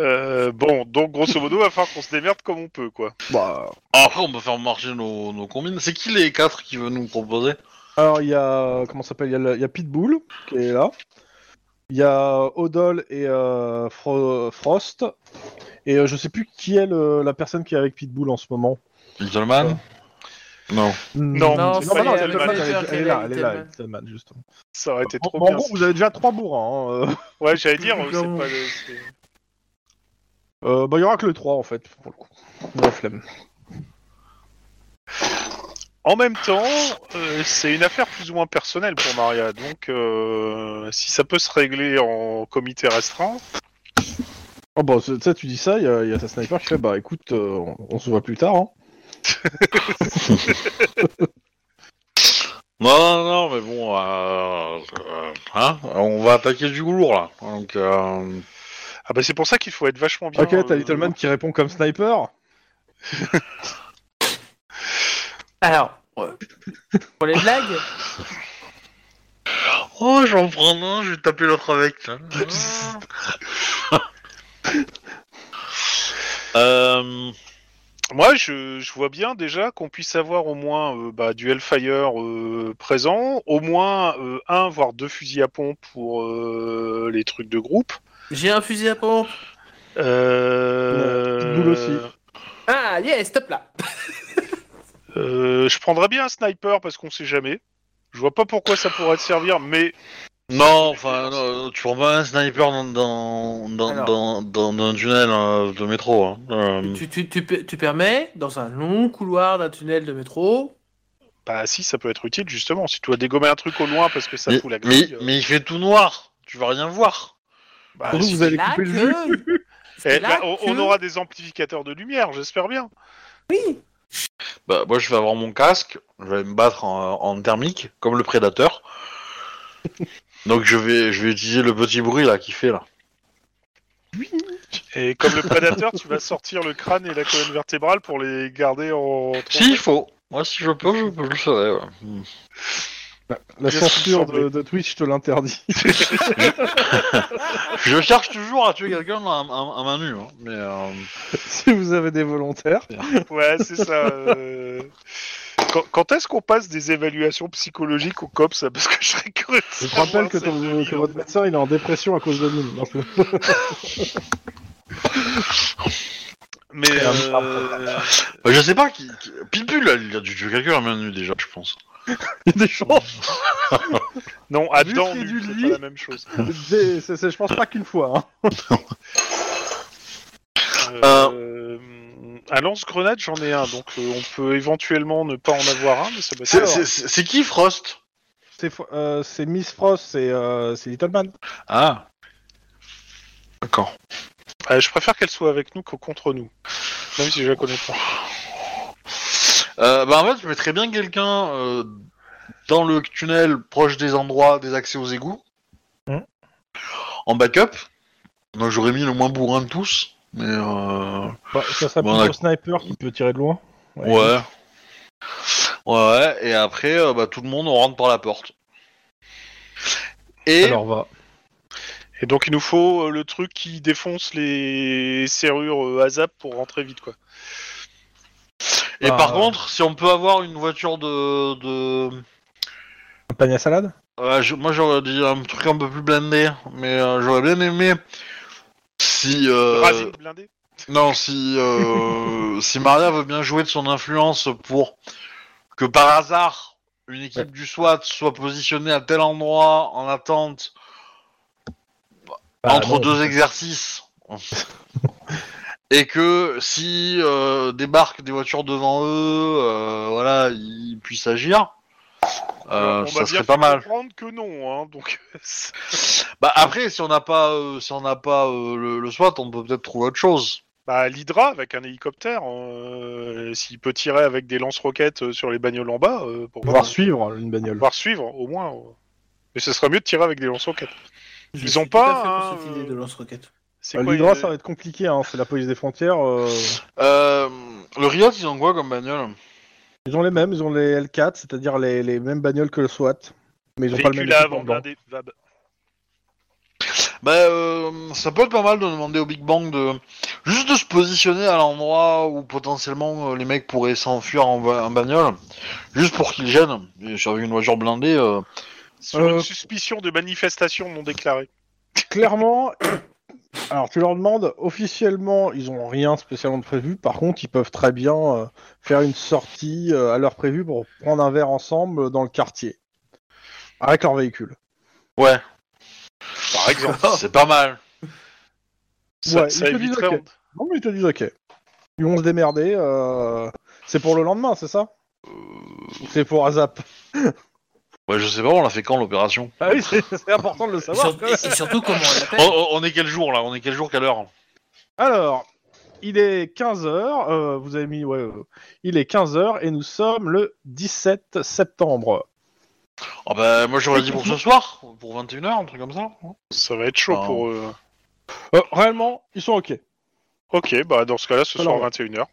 Euh, bon, donc grosso modo, il va falloir qu'on se démerde comme on peut, quoi. Bah, Après, on peut faire marcher nos, nos combines. C'est qui les quatre qui veut nous proposer? Alors il y a comment s'appelle? Y il y, a Pitbull qui est là. Il y a Odol et euh, Fro- Frost. Et euh, je sais plus qui est le- la personne qui est avec Pitbull en ce moment. Gentleman Non. Non, Non, c'est non, pas elle, est- elle est- Man. elle est là, elle est là, justement. Ça aurait été En, trop en bien. gros, vous avez déjà trois bourrins. hein, euh. Ouais, j'allais dire, c'est pas le- c'est- Euh, bah, il y aura que le 3 en fait, pour le coup. La flemme. En même temps, euh, c'est une affaire plus ou moins personnelle pour Maria, donc euh, si ça peut se régler en comité restreint, Oh, bah, c'est- tu sais, tu dis ça, il y, a- il y a ta sniper qui fait Bah écoute, euh, on, on se voit plus tard. Hein. Non, non, non, mais bon, euh, euh, hein, on va attaquer du lourd là. Donc, euh, ah bah c'est pour ça qu'il faut être vachement bien. ok, t'as euh, Little Man qui répond comme sniper. Alors, pour les blagues, oh, j'en prends un, je vais taper l'autre avec. euh, Moi, je, je vois bien déjà qu'on puisse avoir au moins euh, bah, du Hellfire euh, présent, au moins euh, un voire deux fusils à pompe pour euh, les trucs de groupe. j'ai un fusil à pompe. Euh... Aussi. Ah, yes, stop là. euh, je prendrais bien un sniper parce qu'on sait jamais. Je vois pas pourquoi ça pourrait te servir, mais non, enfin, non, tu prends pas un sniper dans, dans, dans, Alors. dans, dans- dans un tunnel euh, de métro. Hein. Euh, Tu, tu, tu, pe- tu permets, dans un long couloir d'un tunnel de métro, bah si, ça peut être utile justement. Si tu dois dégommer un truc au loin parce que ça mais, fout la mais, grille. euh, mais il fait tout noir, tu vas rien voir. bah, si- vous allez là couper le que- Eh, bah, on, que- on aura des amplificateurs de lumière, j'espère bien. Oui, Bah, moi, je vais avoir mon casque, je vais me battre en, en thermique, comme le prédateur. Donc, je vais, je vais utiliser le petit bruit là qui fait là. Et comme le prédateur, tu vas sortir le crâne et la colonne vertébrale pour les garder en. Si, il faut. Moi, si je peux, je, peux, je le ferai. ouais. Hmm. La censure de, de Twitch te l'interdit. Je cherche toujours à tuer quelqu'un à, à- à main nue, hein, mais euh, si vous avez des volontaires. Ouais, c'est ça. euh. Quand, quand est-ce qu'on passe des évaluations psychologiques au COPS Parce que je serais curieux. Je te rappelle que, cette ton- vie, que en votre fait. médecin il est en dépression à cause de nous. Mais euh, bah, je sais pas qui. là, il a dû tuer quelqu'un à main nue déjà, je pense. il y a des chances. non, à Vu dedans, que c'est du c'est lit. pas la même chose. Des- c'est- c'est- je pense pas qu'une fois. hein. Euh, Un lance-grenade, j'en ai un, donc euh, on peut éventuellement ne pas en avoir un, mais ça va C'est- être. C'est c'est- c'est qui Frost? C'est fo- euh, c'est Miss Frost, c'est euh, c'est Little Man. Ah. D'accord. Euh, je préfère qu'elle soit avec nous que contre nous, même si je la connais pas. Euh, bah en fait, je mettrais bien quelqu'un euh, dans le tunnel proche des endroits des accès aux égouts. Hmm. En backup. Donc j'aurais mis le moins bourrin de tous. Mais euh... Bah, ça serait Bon, d'accord. sniper qui peut tirer de loin. ouais. Ouais, ouais. Et après, euh, bah, tout le monde on rentre par la porte. Et Alors va. Et donc il nous faut euh, le truc qui défonce les serrures euh, ASAP pour rentrer vite, quoi. Et Bah, par euh, contre, si on peut avoir une voiture de, de... Un panier à salade? Je- moi j'aurais dit un truc un peu plus blindé, mais euh, j'aurais bien aimé si euh, non si euh, si Maria veut bien jouer de son influence pour que par hasard une équipe du SWAT soit positionnée à tel endroit en attente Bah, entre non. deux exercices et que si euh, débarquent des voitures devant eux, euh, voilà, ils puissent agir. Euh, On ça m'a serait bien pas mal. comprendre que non, hein, donc. Bah après, si on n'a pas, euh, si on n'a pas euh, le, le SWAT, on peut peut-être trouver autre chose. bah, l'Hydra avec un hélicoptère, euh, s'il peut tirer avec des lance-roquettes sur les bagnoles en bas, euh, pour Pouvoir suivre une bagnole. pouvoir suivre au moins. Mais ce serait mieux de tirer avec des lance-roquettes. Ils ont tout pas à fait pour un, cette idée de euh, lance-roquette. C'est Euh, quoi L'Hydra, euh, ça va être compliqué, hein. c'est la police des frontières. euh, Euh, le Riot, ils ont quoi comme bagnole? Ils ont les mêmes, ils ont les L4, c'est-à-dire les, les mêmes bagnoles que le SWAT. Mais ils ont pas le même Véhicule équipement avant dedans. blindé, VAB. Bah, euh, ça peut être pas mal de demander au Big Bang de juste de se positionner à l'endroit où potentiellement euh, les mecs pourraient s'enfuir en, va- en bagnole, juste pour qu'ils gênent. Et sur une voiture blindée, euh, Sur Euh, une suspicion de manifestation non déclarée. Clairement, alors tu leur demandes, officiellement, ils ont rien spécialement de prévu. Par contre, ils peuvent très bien euh, faire une sortie euh, à l'heure prévue pour prendre un verre ensemble dans le quartier. Avec leur véhicule. ouais, Par exemple. c'est pas mal. Ça, Ouais, ça ils te disent. Non, mais ils te disent ok. Ils vont se démerder. euh, C'est pour le lendemain, c'est ça? Ou C'est pour ASAP. Ouais, je sais pas, on l'a fait quand l'opération Ah oui, c'est c'est important de le savoir. sur- et- et surtout, comment on on, l'appelle on- on est quel jour là? On est quel jour, quelle heure? Alors, il est 15h, vous avez mis, ouais, euh, il est 15h et nous sommes le 17 septembre. Ah bah, moi j'aurais dit pour ce soir, pour 21h, un truc comme ça. Ça va être chaud Ah. pour eux. Euh, réellement, ils sont ok. Ok, bah dans ce cas-là, ce soir Alors, 21h.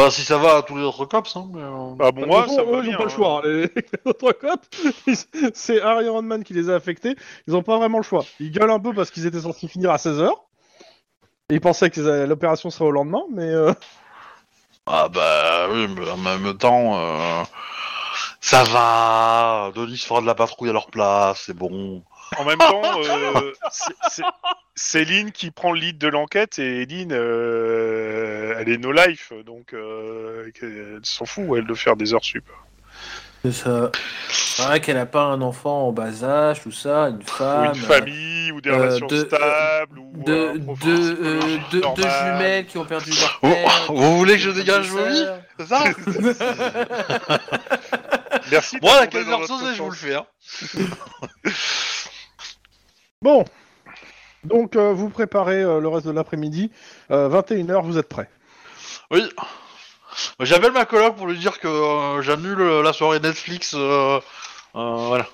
Enfin, si ça va à tous les autres cops, hein, mais, euh, Ah bon, moi, ça va ils bien. n'ont pas le hein. choix. hein. Les, les autres cops, ils- c'est Harry Iron Man qui les a affectés. Ils n'ont pas vraiment le choix. Ils gueulent un peu parce qu'ils étaient censés finir à 16h. Et ils pensaient que les- l'opération serait au lendemain, mais euh, Ah bah oui, mais en même temps, euh, ça va. Denis fera de la patrouille à leur place, c'est bon. En même temps, euh, c'est- c'est- c'est Lynn qui prend le lead de l'enquête et Lynn, euh, elle est no life, donc euh, elle s'en fout, elle, de faire des heures sup. C'est ça. C'est vrai qu'elle a pas un enfant en bas âge, tout ça, une Ou femme. une famille, ou des euh, relations de- stables, ou De, de, euh, deux jumelles qui ont perdu leur Vous- père. vous voulez que je dégage vos vies. C'est ça Merci. Moi, la tomber dans heures notre saucée, je vous le fais. Hein. bon. Donc, euh, vous préparez euh, le reste de l'après-midi. 21h, vous êtes prêts. Oui. J'appelle ma coloc pour lui dire que euh, j'annule euh, la soirée Netflix. euh, euh, voilà.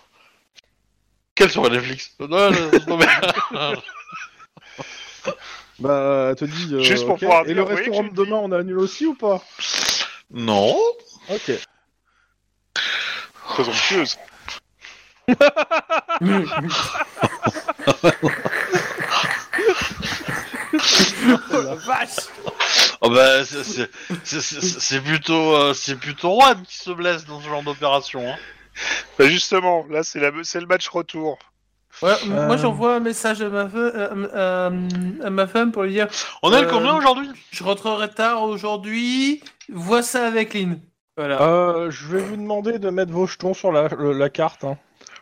Quelle soirée Netflix? Non, non, non, mais- Bah, elle te dit. euh, Juste pour ok. pouvoir Et le restaurant de demain, on annule aussi ou pas? Non. Ok. Présomptueuse. Oh la vache Oh bah, c'est- plutôt, euh, c'est plutôt Juan qui se blesse dans ce genre d'opération. Hein. Bah justement, là c'est la c'est le match retour. Ouais, Euh. Moi j'envoie un message à ma, fe- euh, euh, à ma femme pour lui dire On est le Euh, combien aujourd'hui? Je rentrerai tard aujourd'hui, vois ça avec Lynn. Voilà. Euh, je vais vous demander de mettre vos jetons sur la, le- la carte. hein.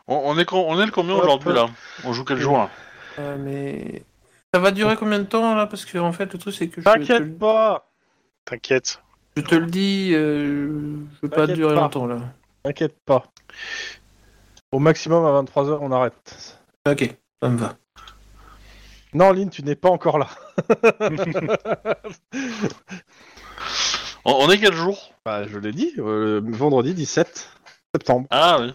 on, on est, on est le combien aujourd'hui là? On joue quel jour là? Euh, mais ça va durer combien de temps là? Parce que en fait le truc c'est que je, te, T'inquiète pas T'inquiète. je te le dis, euh, je veux pas durer pas. longtemps là. T'inquiète pas. Au maximum à 23h, on arrête. Ok, ça me va. Non, Lynn, tu n'es pas encore là. on, on est quel jour? Bah, je l'ai dit, euh, vendredi 17 septembre. Ah oui.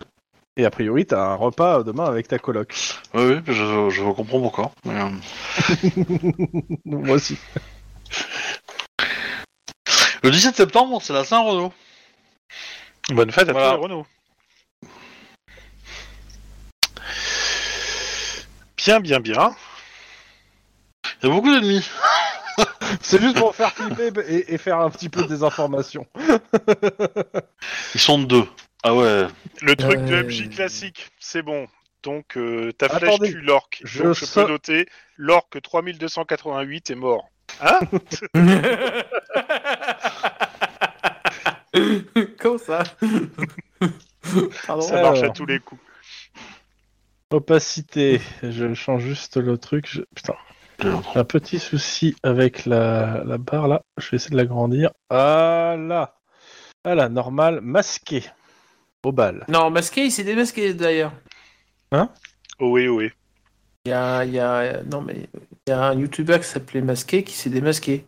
Et a priori, t'as un repas demain avec ta coloc. Oui, oui, je, je comprends pourquoi. mais, euh, Moi aussi. Le 17 septembre, c'est la Saint-Renaud. Bonne fête à Voilà. tous les Renault. Bien, bien, bien. Il y a beaucoup d'ennemis. C'est juste pour faire flipper et, et faire un petit peu de désinformation. Ils sont deux. Ah ouais. Le truc de Euh. MJ classique, c'est bon. Donc euh, ta flèche Attendez, tue l'orque. je Donc je sa- peux noter l'orque 3288 est mort. Hein Comment ça Pardon Ça Alors. marche à tous les coups. Opacité. Je change juste le truc. je- Putain. Un petit souci avec la, la barre là. Je vais essayer de l'agrandir. Voilà. Voilà, normal. Masqué. Au bal. Non, masqué, il s'est démasqué d'ailleurs. Oh oui, oui. Il y a, il y a, non mais il y a un youtubeur qui s'appelait Masqué qui s'est démasqué.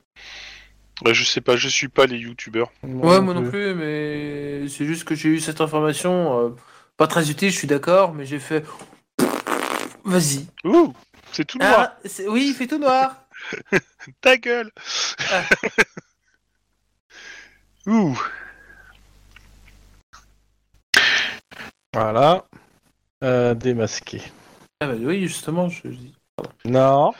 Bah, je sais pas, je suis pas les youtubeurs. Ouais, moi non plus, mais c'est juste que j'ai eu cette information, euh, pas très utile, je suis d'accord, mais j'ai fait. Vas-y. Ouh, c'est tout noir. Ah, c'est- oui, il fait tout noir. Ta gueule. Ah. Ouh. Voilà. Euh, démasqué. Ah bah oui, justement, je dis. Non.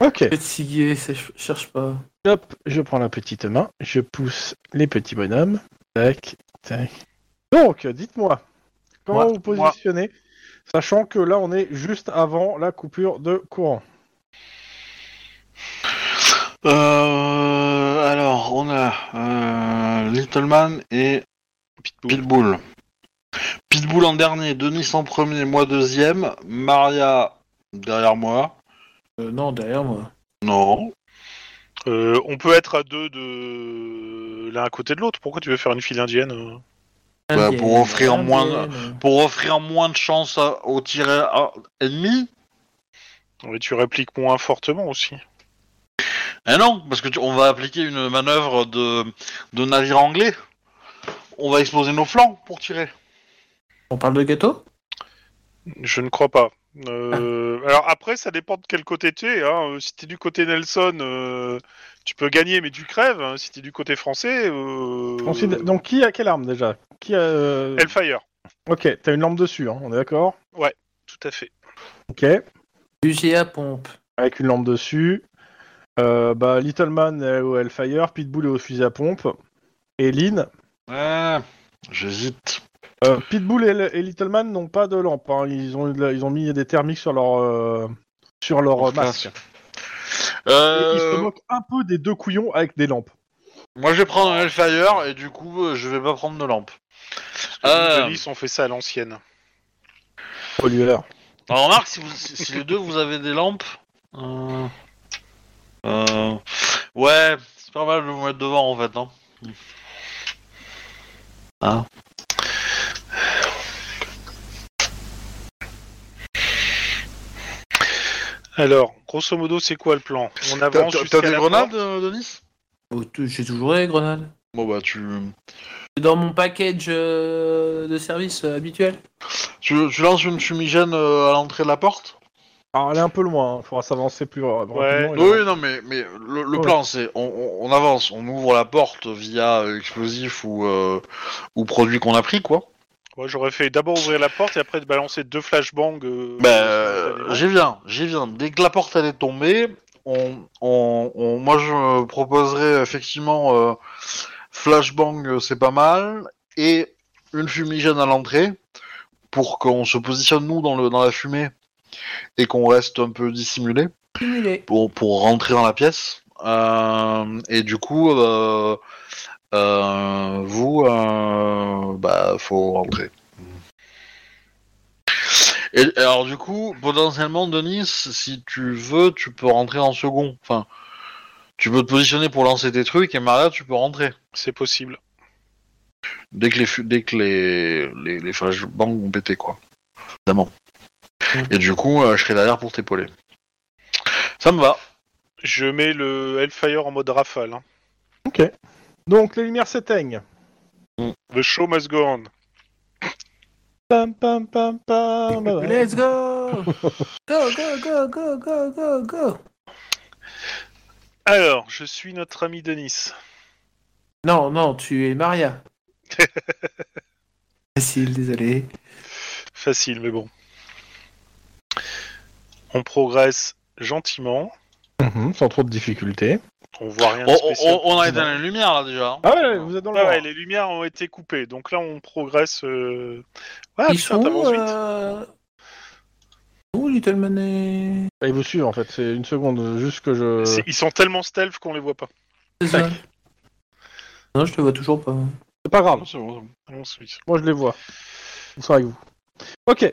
Ok. Fatigué, cherche pas. Hop, je prends la petite main, je pousse les petits bonhommes. Tac, tac. Donc, dites-moi, comment Moi, vous positionnez, sachant que là, on est juste avant la coupure de courant? Euh, alors, on a euh, Littleman et Pitbull. Pitbull. Pitbull en dernier, Denis en premier, moi deuxième, Maria derrière moi. Euh, non, derrière moi. Non. Euh, on peut être à deux de l'un à côté de l'autre. Pourquoi tu veux faire une file indienne euh Bah, pour offrir moins de- indienne. Pour offrir moins de chance à- au tiré à- ennemi Mais tu répliques moins fortement aussi. Eh non, parce que tu- on va appliquer une manœuvre de, de navire anglais. On va exploser nos flancs pour tirer. On parle de gâteau Je ne crois pas. Euh, Alors après, ça dépend de quel côté tu es. Hein. Euh, Si tu es du côté Nelson, euh, tu peux gagner, mais tu crèves. hein. Si tu es du côté français, euh... Ensuite, donc, qui a quelle arme déjà? Qui a... euh, Hellfire. Ok, t'as une lampe dessus, hein, on est d'accord? Tout à fait. Ok, à pompe. avec une lampe dessus. Euh, bah, Little Man est au Hellfire, Pitbull est au fusil à pompe. Et Lynn. Ouais, j'hésite. Euh, Pitbull et, et Little Man n'ont pas de lampe. hein. Ils, ont, ils ont mis des thermiques sur leur, euh, sur leur masque. Euh, ils se moquent un peu des deux couillons avec des lampes. moi, je vais prendre un Hellfire et du coup, je vais pas prendre de lampe. Parce que Euh. nous, Denis, on fait ça à l'ancienne. Pollueur. Alors, remarque, si, vous, si, si les deux vous avez des lampes. Euh, ouais, c'est pas mal de vous mettre devant en fait. Hein. Hein Alors, grosso modo, c'est quoi le plan? On avance t'as- jusqu'à t'as des grenades, euh, Denis? Oh, J'ai toujours les grenades. Bon bah tu... C'est dans mon package euh, de service euh, habituel. tu... tu lances une fumigène euh, à l'entrée de la porte? Alors, elle est un peu loin, il faudra s'avancer plus rapidement. Ouais. et- Oui, non, mais, mais le, le Ouais. plan, c'est on, on- on avance, on ouvre la porte via euh, explosif ou, euh, ou produit qu'on a pris, quoi. Moi, j'aurais fait d'abord ouvrir la porte et après de balancer deux flashbangs. euh, Ben, euh, j'y viens, j'y viens. Dès que la porte elle est tombée, on, on, on- moi je proposerais effectivement euh, flashbang, euh, c'est pas mal, et une fumigène à l'entrée pour qu'on se positionne nous dans le dans la fumée et qu'on reste un peu dissimulé pour pour rentrer dans la pièce. Euh, et du coup, euh, euh, vous, euh, bah, faut rentrer. Et alors du coup, potentiellement, Denis, si tu veux, tu peux rentrer en second. Enfin, tu peux te positionner pour lancer tes trucs et Maria, tu peux rentrer. C'est possible. Dès que les dès que les les, les flashbangs vont péter quoi. Évidemment. Et du coup, euh, je serai derrière pour t'épauler. Ça me va. Je mets le Hellfire en mode rafale. hein. Ok. Donc, les lumières s'éteignent. The show must go on. Pam, pam, pam, pam. Let's go Go, go, go, go, go, go, go Alors, je suis notre ami Denis. Non, non, tu es Maria. Facile, désolé. Facile, mais bon. On progresse gentiment. Mhm, sans trop de difficultés. On voit rien de On, spécial. on- on a éteint les lumières là déjà. Ah ouais, vous êtes dans le Ah ouais, les lumières ont été coupées. Donc là, on progresse. euh, Ils putain, sont vite. euh... Où Little est... Ils vous suivent en fait, c'est une seconde, juste que je. Ils sont tellement stealth qu'on les voit pas. C'est ça Non, je te vois toujours pas. C'est pas grave, C'est bon, c'est bon. On suit. moi je les vois. Ils sont avec vous. Ok.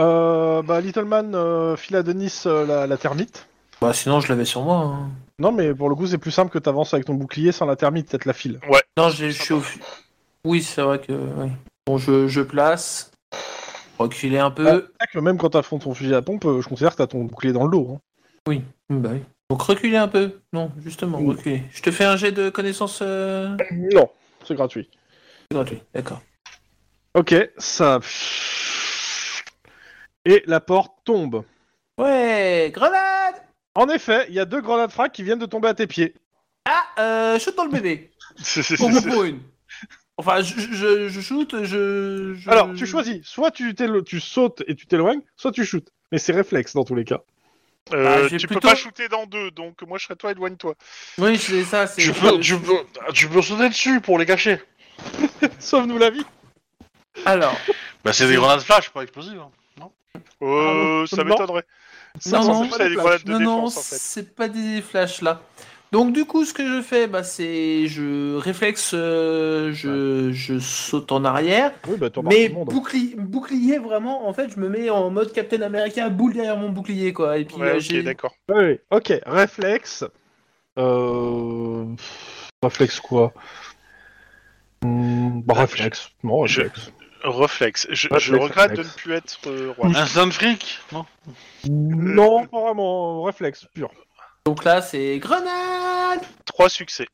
Euh, bah, Little Man euh, file à Denis euh, la, la termite. Bah sinon, je l'avais sur moi. hein. Non, mais pour le coup, c'est plus simple que t'avances avec ton bouclier sans la termite, peut-être la file. Non, je je suis au... Oui, c'est vrai que... oui. Bon, je, je place. Reculer un peu. C'est que même quand t'as fond ton fusil à pompe, euh, je considère que t'as ton bouclier dans le dos. hein. Bah oui. Donc reculer un peu. Non, justement, Oui. reculer. Je te fais un jet de connaissances euh... Non, c'est gratuit. gratuit. D'accord. Ok, ça. Et la porte tombe. Ouais, grenade En effet, il y a deux grenades frac qui viennent de tomber à tes pieds. Ah, euh, shoot dans le bébé. Pour vous pour une. Enfin, je, je, je shoot, je, je- Alors, tu choisis. Soit tu, t'élo- tu sautes et tu t'éloignes, soit tu shootes. Mais c'est réflexe dans tous les cas. Euh, Bah, tu plutôt- peux pas shooter dans deux, donc moi je serais toi, éloigne-toi. Oui, c'est ça. c'est- Tu peux, tu, peux, tu peux sauter dessus pour les cacher. Sauve-nous la vie. Alors, Bah c'est des grenades flash, pas explosives. hein. Euh, Ah, ça m'étonnerait. Ça Non, non, pas des de non, non, en fait. c'est pas des flashs là. Donc du coup, ce que je fais, bah, c'est je réflexe, euh, je, je saute en arrière, Oui, bah, mais bouclier, bouclier vraiment. En fait, je me mets en mode Captain America, boule derrière mon bouclier quoi. Et puis Ouais, euh, ok, j'ai- d'accord. Oui, ok, réflexe. Euh... Réflexe quoi? Hmm, bah, réflexe. Non, Je- réflexe. Réflexe. Je, regrette de ne plus être euh, roi. Instant freak Non Non, pas vraiment. Réflexe pur. Donc là, c'est grenade. Trois succès.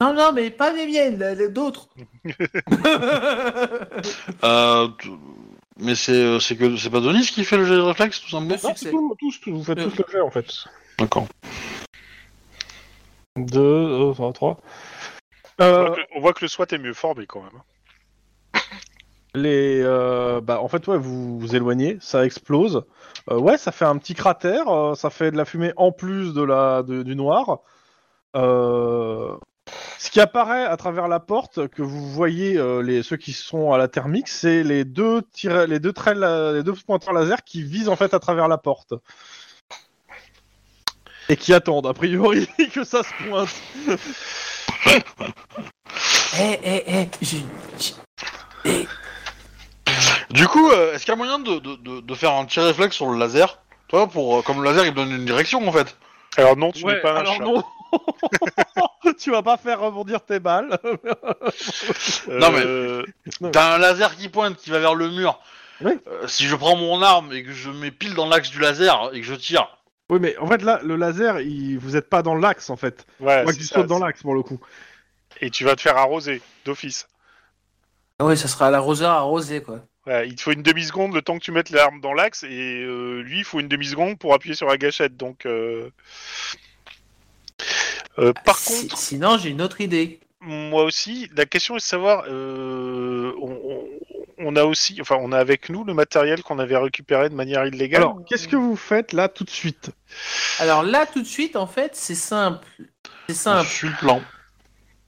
Non, non, mais pas les miennes, les- d'autres. euh, t- Mais c'est euh, c'est que c'est pas Denis qui fait le jet de réflexe tout simplement Le Non, succès. tout, tous, tous, vous faites Euh. tous le jet en fait. D'accord. Deux, euh, trois, trois. On, Euh, voit que, on voit que le SWAT est mieux formé quand même. Les, euh, bah, en fait, ouais, vous vous éloignez, ça explose. Euh, ouais, ça fait un petit cratère, euh, ça fait de la fumée en plus de la, du noir. Ce qui apparaît à travers la porte, que vous voyez, les, ceux qui sont à la thermique, c'est les deux tirets, les deux traits, les deux pointeurs laser qui visent en fait à travers la porte. Et qui attendent, a priori, que ça se pointe. Eh, eh, eh, j'ai- Du coup, euh, est-ce qu'il y a moyen de, de, de, de faire un tir réflexe sur le laser Toi, pour euh, comme le laser il donne une direction en fait. Alors non, tu Ouais, n'es pas un alors chat. non. tu vas pas faire rebondir tes balles. Non, mais- Euh, T'as un laser qui pointe, qui va vers le mur. Oui. Euh, si je prends mon arme et que je mets pile dans l'axe du laser et que je tire, Oui, mais en fait, là, le laser, il... vous êtes pas dans l'axe, en fait. Ouais, Moi, c'est tu ça, sautes dans l'axe, pour le coup. Et tu vas te faire arroser, d'office. Ah ouais, ça sera à l'arroseur arrosé, quoi. Il te faut une demi-seconde le temps que tu mettes l'arme dans l'axe, et euh, lui, il faut une demi-seconde pour appuyer sur la gâchette. Donc, euh, euh, par Si- contre, Sinon, j'ai une autre idée. moi aussi, la question est de savoir, euh, on, on- on a aussi, enfin, on a avec nous le matériel qu'on avait récupéré de manière illégale. Alors, qu'est-ce que vous faites là tout de suite? Alors là, tout de suite, en fait, c'est simple. C'est Je simple. suis le plan.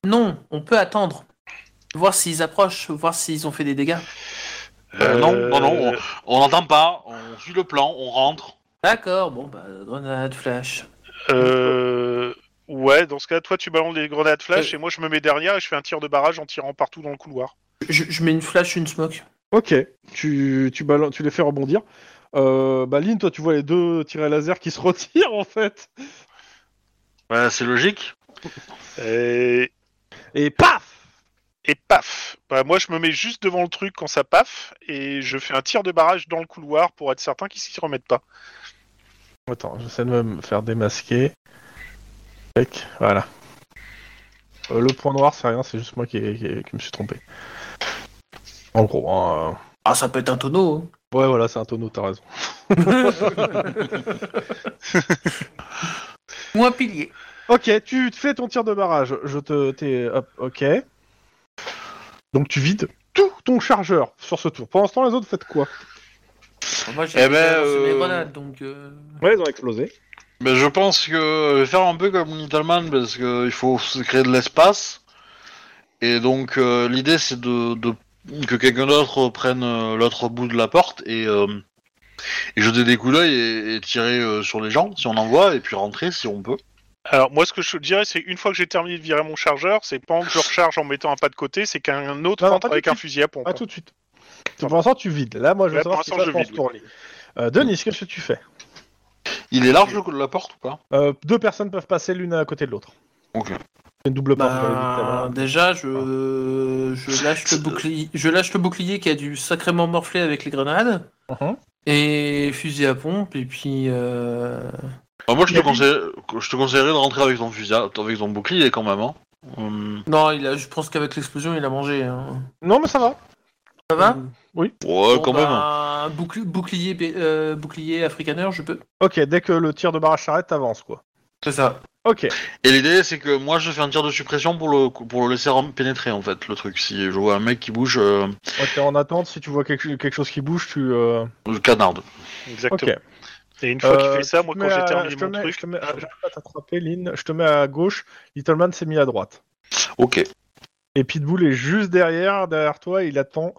Non, on peut attendre. Voir s'ils approchent, voir s'ils ont fait des dégâts. Euh, non, non, non, On n'entend pas, on suit le plan, on rentre. D'accord, bon, bah, grenade, flash. Euh, ouais, dans ce cas, toi, tu balances des grenades flash, Euh. et moi, je me mets derrière et je fais un tir de barrage en tirant partout dans le couloir. Je, je mets une flash, une smoke. Ok, tu, tu, balan- tu les fais rebondir. Euh, bah, Lynn, toi, tu vois les deux tirets laser qui se retirent, en fait. Ouais, c'est logique. Et, Et paf et paf bah, Moi, je me mets juste devant le truc quand ça paf, et je fais un tir de barrage dans le couloir pour être certain qu'ils s'y remettent pas. Attends, j'essaie de me faire démasquer. Tac, voilà. Euh, le point noir, c'est rien, c'est juste moi qui, qui- qui me suis trompé. En gros, hein, Ah, ça peut être un tonneau. euh, ouais, voilà, c'est un tonneau, t'as raison. Ou un pilier. Ok, tu fais ton tir de barrage. Je te. T'es. Hop, ok. Donc tu vides tout ton chargeur sur ce tour. Pendant ce temps, les autres, faites quoi Moi, j'ai Eh ben, lancé mes euh, grenades, donc... euh, Ouais, ils ont explosé. Mais je pense que je vais faire un peu comme Littleman parce qu'il faut se créer de l'espace. Et donc euh, l'idée c'est de, de- que quelqu'un d'autre prenne euh, l'autre bout de la porte et, euh, et jeter des coups d'œil et, et tirer euh, sur les gens si on en voit et puis rentrer si on peut. Alors, moi, ce que je dirais, c'est une fois que j'ai terminé de virer mon chargeur, c'est pendant que je recharge en mettant un pas de côté, c'est qu'un autre Non, rentre pas avec de un fusil à pompe. Pas tout de suite. Pour l'instant, tu vides. Là, moi, je veux Là, savoir pour passe je vide, tour-là. Euh, Denis, qu'est-ce que tu fais? Il est large le- la porte ou pas? Euh, Deux personnes peuvent passer l'une à côté de l'autre. Ok. Une double porte. Bah, l'heure. déjà, je, je lâche le bouclier, je lâche le bouclier qui a dû sacrément morfler avec les grenades Mhm. et fusil à pompe et puis euh, Bah, moi je te, conseille, je te conseillerais de rentrer avec ton fusil, avec ton bouclier quand même. Hein. Hum, non, il a, je pense qu'avec l'explosion, il a mangé. hein. Non, mais ça va. Ça va Ouais, Bon, quand bah, même. hein. un bouclier, bouclier, euh, bouclier africaner, je peux. Ok, dès que le tir de barrage s'arrête, t'avances, quoi. C'est ça. Ok. Et l'idée c'est que moi je fais un tir de suppression pour le, pour le laisser pénétrer en fait le truc. Si je vois un mec qui bouge, euh, Ouais, t'es en attente. Si tu vois quelque, quelque chose qui bouge, tu. euh, je canarde. Exactement. Ok. Et une fois qu'il Euh, fait ça, moi, quand j'ai terminé mon mets- truc, Je te mets, à- Lynn. Je te mets à gauche. Littleman s'est mis à droite. Ok. Et Pitbull est juste derrière, derrière toi. Il attend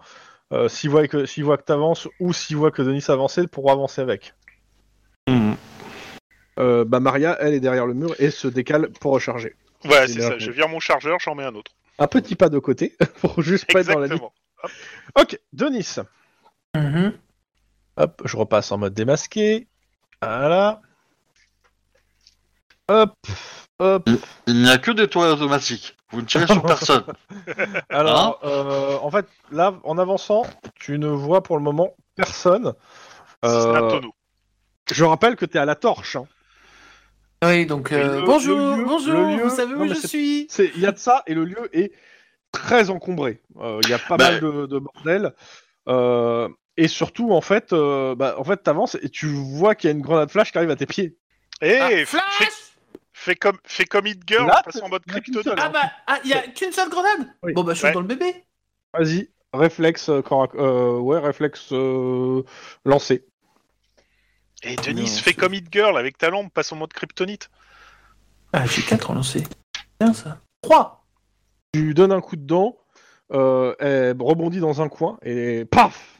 euh, s'il voit que s'il voit que t'avances ou s'il voit que Denis avançait pour avancer avec. Hum. Euh, bah Maria, elle est derrière le mur et se décale pour recharger. ouais, c'est ça. Je vire mon chargeur, j'en mets un autre. Un petit pas de côté pour juste pas être dans la ligne. Exactement. Ok, Denis. Mhm. Hop, je repasse en mode démasqué. Voilà. Hop, hop. Il n'y a que des toits automatiques. Vous ne tirez sur personne. Alors, euh, en fait, là, en avançant, tu ne vois pour le moment personne. C'est Euh, un tonneau. je rappelle que tu es à la torche. hein. Oui, donc euh, le- bonjour, le lieu- bonjour. le lieu- vous savez où je suis C'est- Il y a de ça et le lieu est très encombré. Euh, Il y a pas Bah- mal de, de bordel. Et surtout, en fait, euh, bah, en fait, t'avances et tu vois qu'il y a une grenade flash qui arrive à tes pieds. Eh, Ah, flash fais comme, fais comme Hit Girl Là, en passant en mode il y en a qu'une kryptonite. Ah bah, ah, il y a qu'une seule grenade? Oui. Bon bah, je suis Ouais. dans le bébé. Vas-y, réflexe, euh, corps à- euh, ouais, réflexe euh, lancé. Et Denis, Non, fais c'est- comme Hit Girl avec ta lampe, passe en mode kryptonite. Ah, j'ai 4 relancés. Bien ça. 3 Tu donnes un coup de dent, euh, elle rebondit dans un coin et paf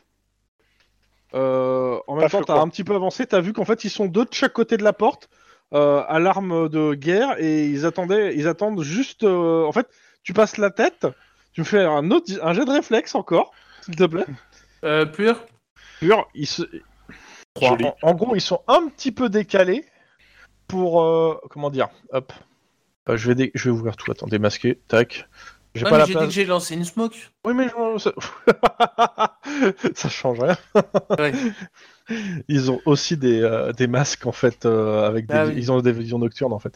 Euh, En même temps, t'as un petit peu avancé, t'as vu qu'en fait ils sont deux de chaque côté de la porte euh, à l'arme de guerre et ils attendaient, ils attendent juste. euh, en fait, tu passes la tête, tu me fais un autre, un jet de réflexe encore, s'il te plaît. Euh, pur Pur, ils se... En, en gros, ils sont un petit peu décalés pour euh, comment dire Hop. Euh, je vais dé- je vais ouvrir tout. Attends, démasquer. Tac. J'ai Ouais, pas mais la j'ai place. dit que j'ai lancé une smoke. Oui, mais je- ça... ça change rien. Ouais. Ils ont aussi des, euh, des masques en fait euh, avec des, Ah oui. ils ont des visions nocturnes en fait.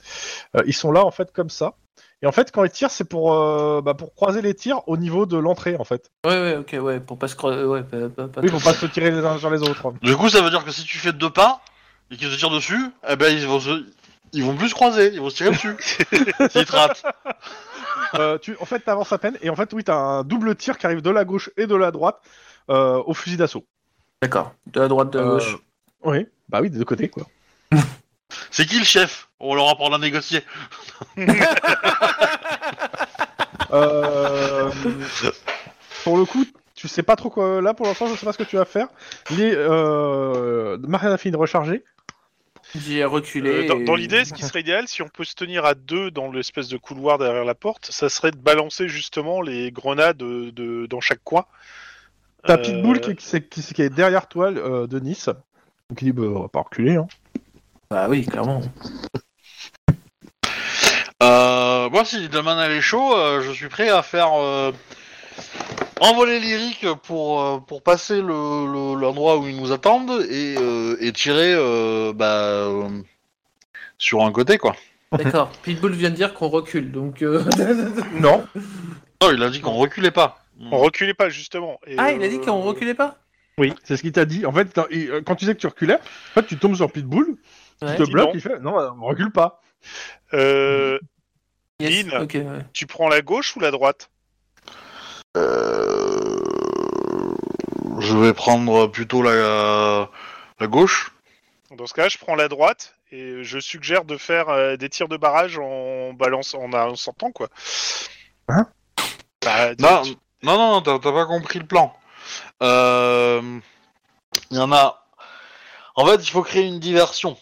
Euh, ils sont là en fait comme ça. Et en fait quand ils tirent c'est pour euh, bah, pour croiser les tirs au niveau de l'entrée en fait. Ouais, ouais, ok, ouais, pour pas se croiser. Ouais, pas, pas, pas Oui, faut pas se tirer les uns sur les autres. hein. Du coup, ça veut dire que si tu fais deux pas et qu'ils se tirent dessus, eh ben ils vont se... ils vont plus se croiser, ils vont se tirer dessus. S'ils te ratent. Euh, tu, en fait t'avances à peine et en fait oui t'as un double tir qui arrive de la gauche et de la droite euh, au fusil d'assaut. D'accord. De la droite, de la Euh, gauche. Oui, bah oui des deux côtés quoi. C'est qui le chef? On leur apprend à négocier. Euh, pour le coup, tu sais pas trop quoi. Là, pour l'instant, je sais pas ce que tu vas faire. Les, euh, Marianne a fini de recharger. J'ai reculé. Euh, dans et- dans l'idée, ce qui serait idéal, si on peut se tenir à deux dans l'espèce de couloir derrière la porte, ça serait de balancer justement les grenades de, de- dans chaque coin. T'as Euh, Pitbull qui, qui, qui- qui est derrière toi euh, de Nice. Donc il dit bah, on va pas reculer. Hein. Bah oui, clairement. Euh, moi, si Littleman elle est chaud, euh, je suis prêt à faire euh, envoler lyrique pour, euh, pour passer le- le- l'endroit où ils nous attendent et, euh, et tirer euh, bah, euh, sur un côté, quoi. D'accord. Pitbull vient de dire qu'on recule, donc. euh, Non. Non, il a dit qu'on reculait pas. On reculait pas justement. Et, ah, il a dit qu'on reculait pas Oui, c'est ce qu'il t'a dit. En fait, quand tu disais que tu reculais, en fait, tu tombes sur Pitbull, Ouais. il te Dis bloque, non. il fait non, on recule pas. euh, Yes, ouais. tu prends la gauche ou la droite? Euh, Je vais prendre plutôt la, la gauche. Dans ce cas, je prends la droite et je suggère de faire euh, des tirs de barrage en balance, en, en sortant quoi. Hein Bah, Non, tu- non, non, t'as t'as pas compris le plan. Euh, Il y en a. En fait, il faut créer une diversion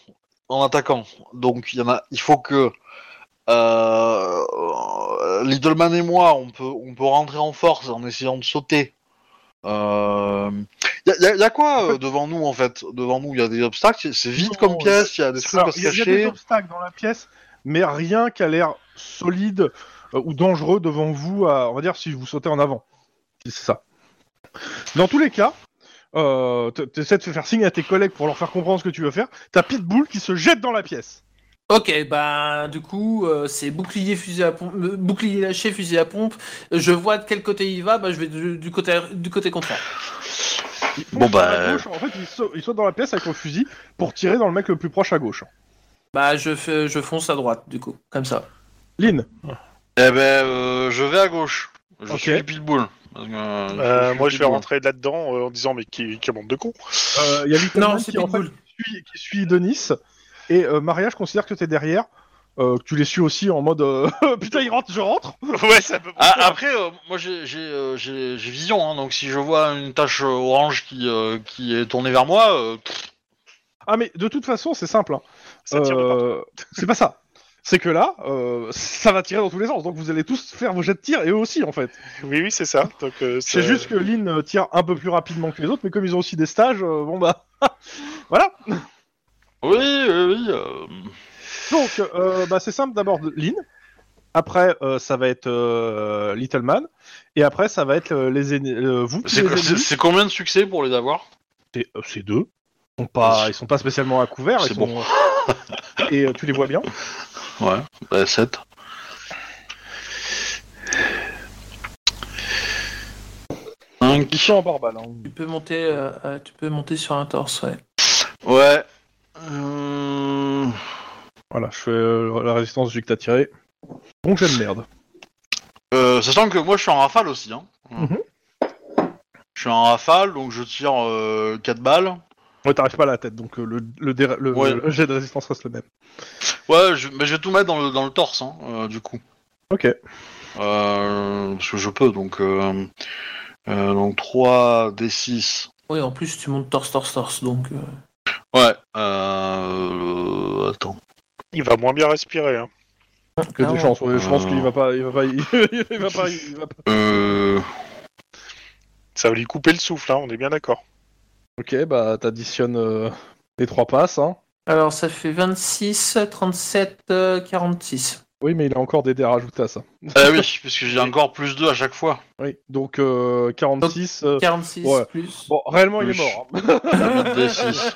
en attaquant. Donc, il y en a. Il faut que euh, Littleman et moi, on peut, on peut rentrer en force en essayant de sauter. Euh... Y, a, y a- y a quoi euh, devant nous en fait? Devant nous, il y a des obstacles. C'est vide comme pièce. Il y a des trucs à se il y, a- il des obstacles dans la pièce, mais rien qui a l'air solide euh, ou dangereux devant vous, à- on va dire, si vous sautez en avant. C'est ça. Dans tous les cas, euh, t- t'essaies de faire signe à tes collègues pour leur faire comprendre ce que tu veux faire. T'as Pitbull qui se jette dans la pièce. Ok, bah du coup, euh, c'est bouclier fusil à pompe, euh, bouclier lâché, fusil à pompe. Je vois de quel côté il va, bah je vais du, du côté du côté contraire. Il Bon, fonce bah, la gauche, en fait, il saute, il saute dans la pièce avec le fusil pour tirer dans le mec le plus proche à gauche. Bah je fais, je fonce à droite du coup, comme ça. Lynn, Eh ben, euh, je vais à gauche. Je Ok. suis Pitbull. Parce que, euh, Euh, suis moi, je vais Pitbull. rentrer là-dedans euh, en disant mais qui, qui bande de con. euh, il y a Littleman Non, c'est qui, en fait, Pitbull. suit, qui suit Denis. Et euh, Maria, je considère que t'es derrière. Euh, que tu les suis aussi en mode euh, putain, il rentre, je rentre. ouais, ça peut. Ah, après, euh, moi j'ai euh, vision, hein, donc si je vois une tache orange qui, euh, qui est tournée vers moi, euh, Ah, mais de toute façon, c'est simple. hein. Euh, c'est pas ça. C'est que là, euh, ça va tirer dans tous les sens. Donc vous allez tous faire vos jets de tir et eux aussi en fait. Oui, oui, c'est ça. Donc, euh, C'est ça- juste que Lynn tire un peu plus rapidement que les autres, mais comme ils ont aussi des stages, euh, bon bah. voilà. Oui, oui, oui. euh, Donc euh, bah, c'est simple d'abord Lynn. Après, euh, ça va être euh, Little Man. Et après, ça va être euh, les ennemis. euh, vous, c'est les c'est- ennemis. c'est combien de succès pour les avoir? C'est euh, c'est deux. Ils sont pas, ils sont pas spécialement à couvert. C'est sont- et euh, tu les vois bien? Ouais, bah, 7. Ils sont en barbale. hein. Tu peux monter, euh, euh, tu peux monter sur un torse, ouais. Ouais. Euh, Voilà, je fais euh, la résistance du que t'as tiré. Bon, j'ai de merde. euh, sachant que moi je suis en rafale aussi. Hein. Mhm. Je suis en rafale, donc je tire 4 balles. Ouais, t'arrives pas à la tête, donc euh, le, le, dé- le- Ouais. le jet de résistance reste le même. Ouais, je, mais je vais tout mettre dans le, dans le torse, hein, euh, du coup. Ok. Euh, parce que je peux, donc... Euh, euh, donc 3 D6. Oui, en plus tu montes torse, torse, torse, donc. euh, Ouais. Euh, attends. Il va moins bien respirer. Hein. Que des clairement. chances, ouais, je pense qu'il va pas, il va pas, il, va pas, il va pas. Euh, Ça va lui couper le souffle, hein, on est bien d'accord. Ok, bah t'additionnes euh, les trois passes, hein. Alors ça fait 26, 37, euh, 46. Oui, mais il a encore des dés à rajouter à ça. Ah oui, puisque j'ai encore plus 2 à chaque fois. Oui, donc euh, 46. euh, 46 Ouais. plus. Bon, réellement, il est mort. hein. Des six.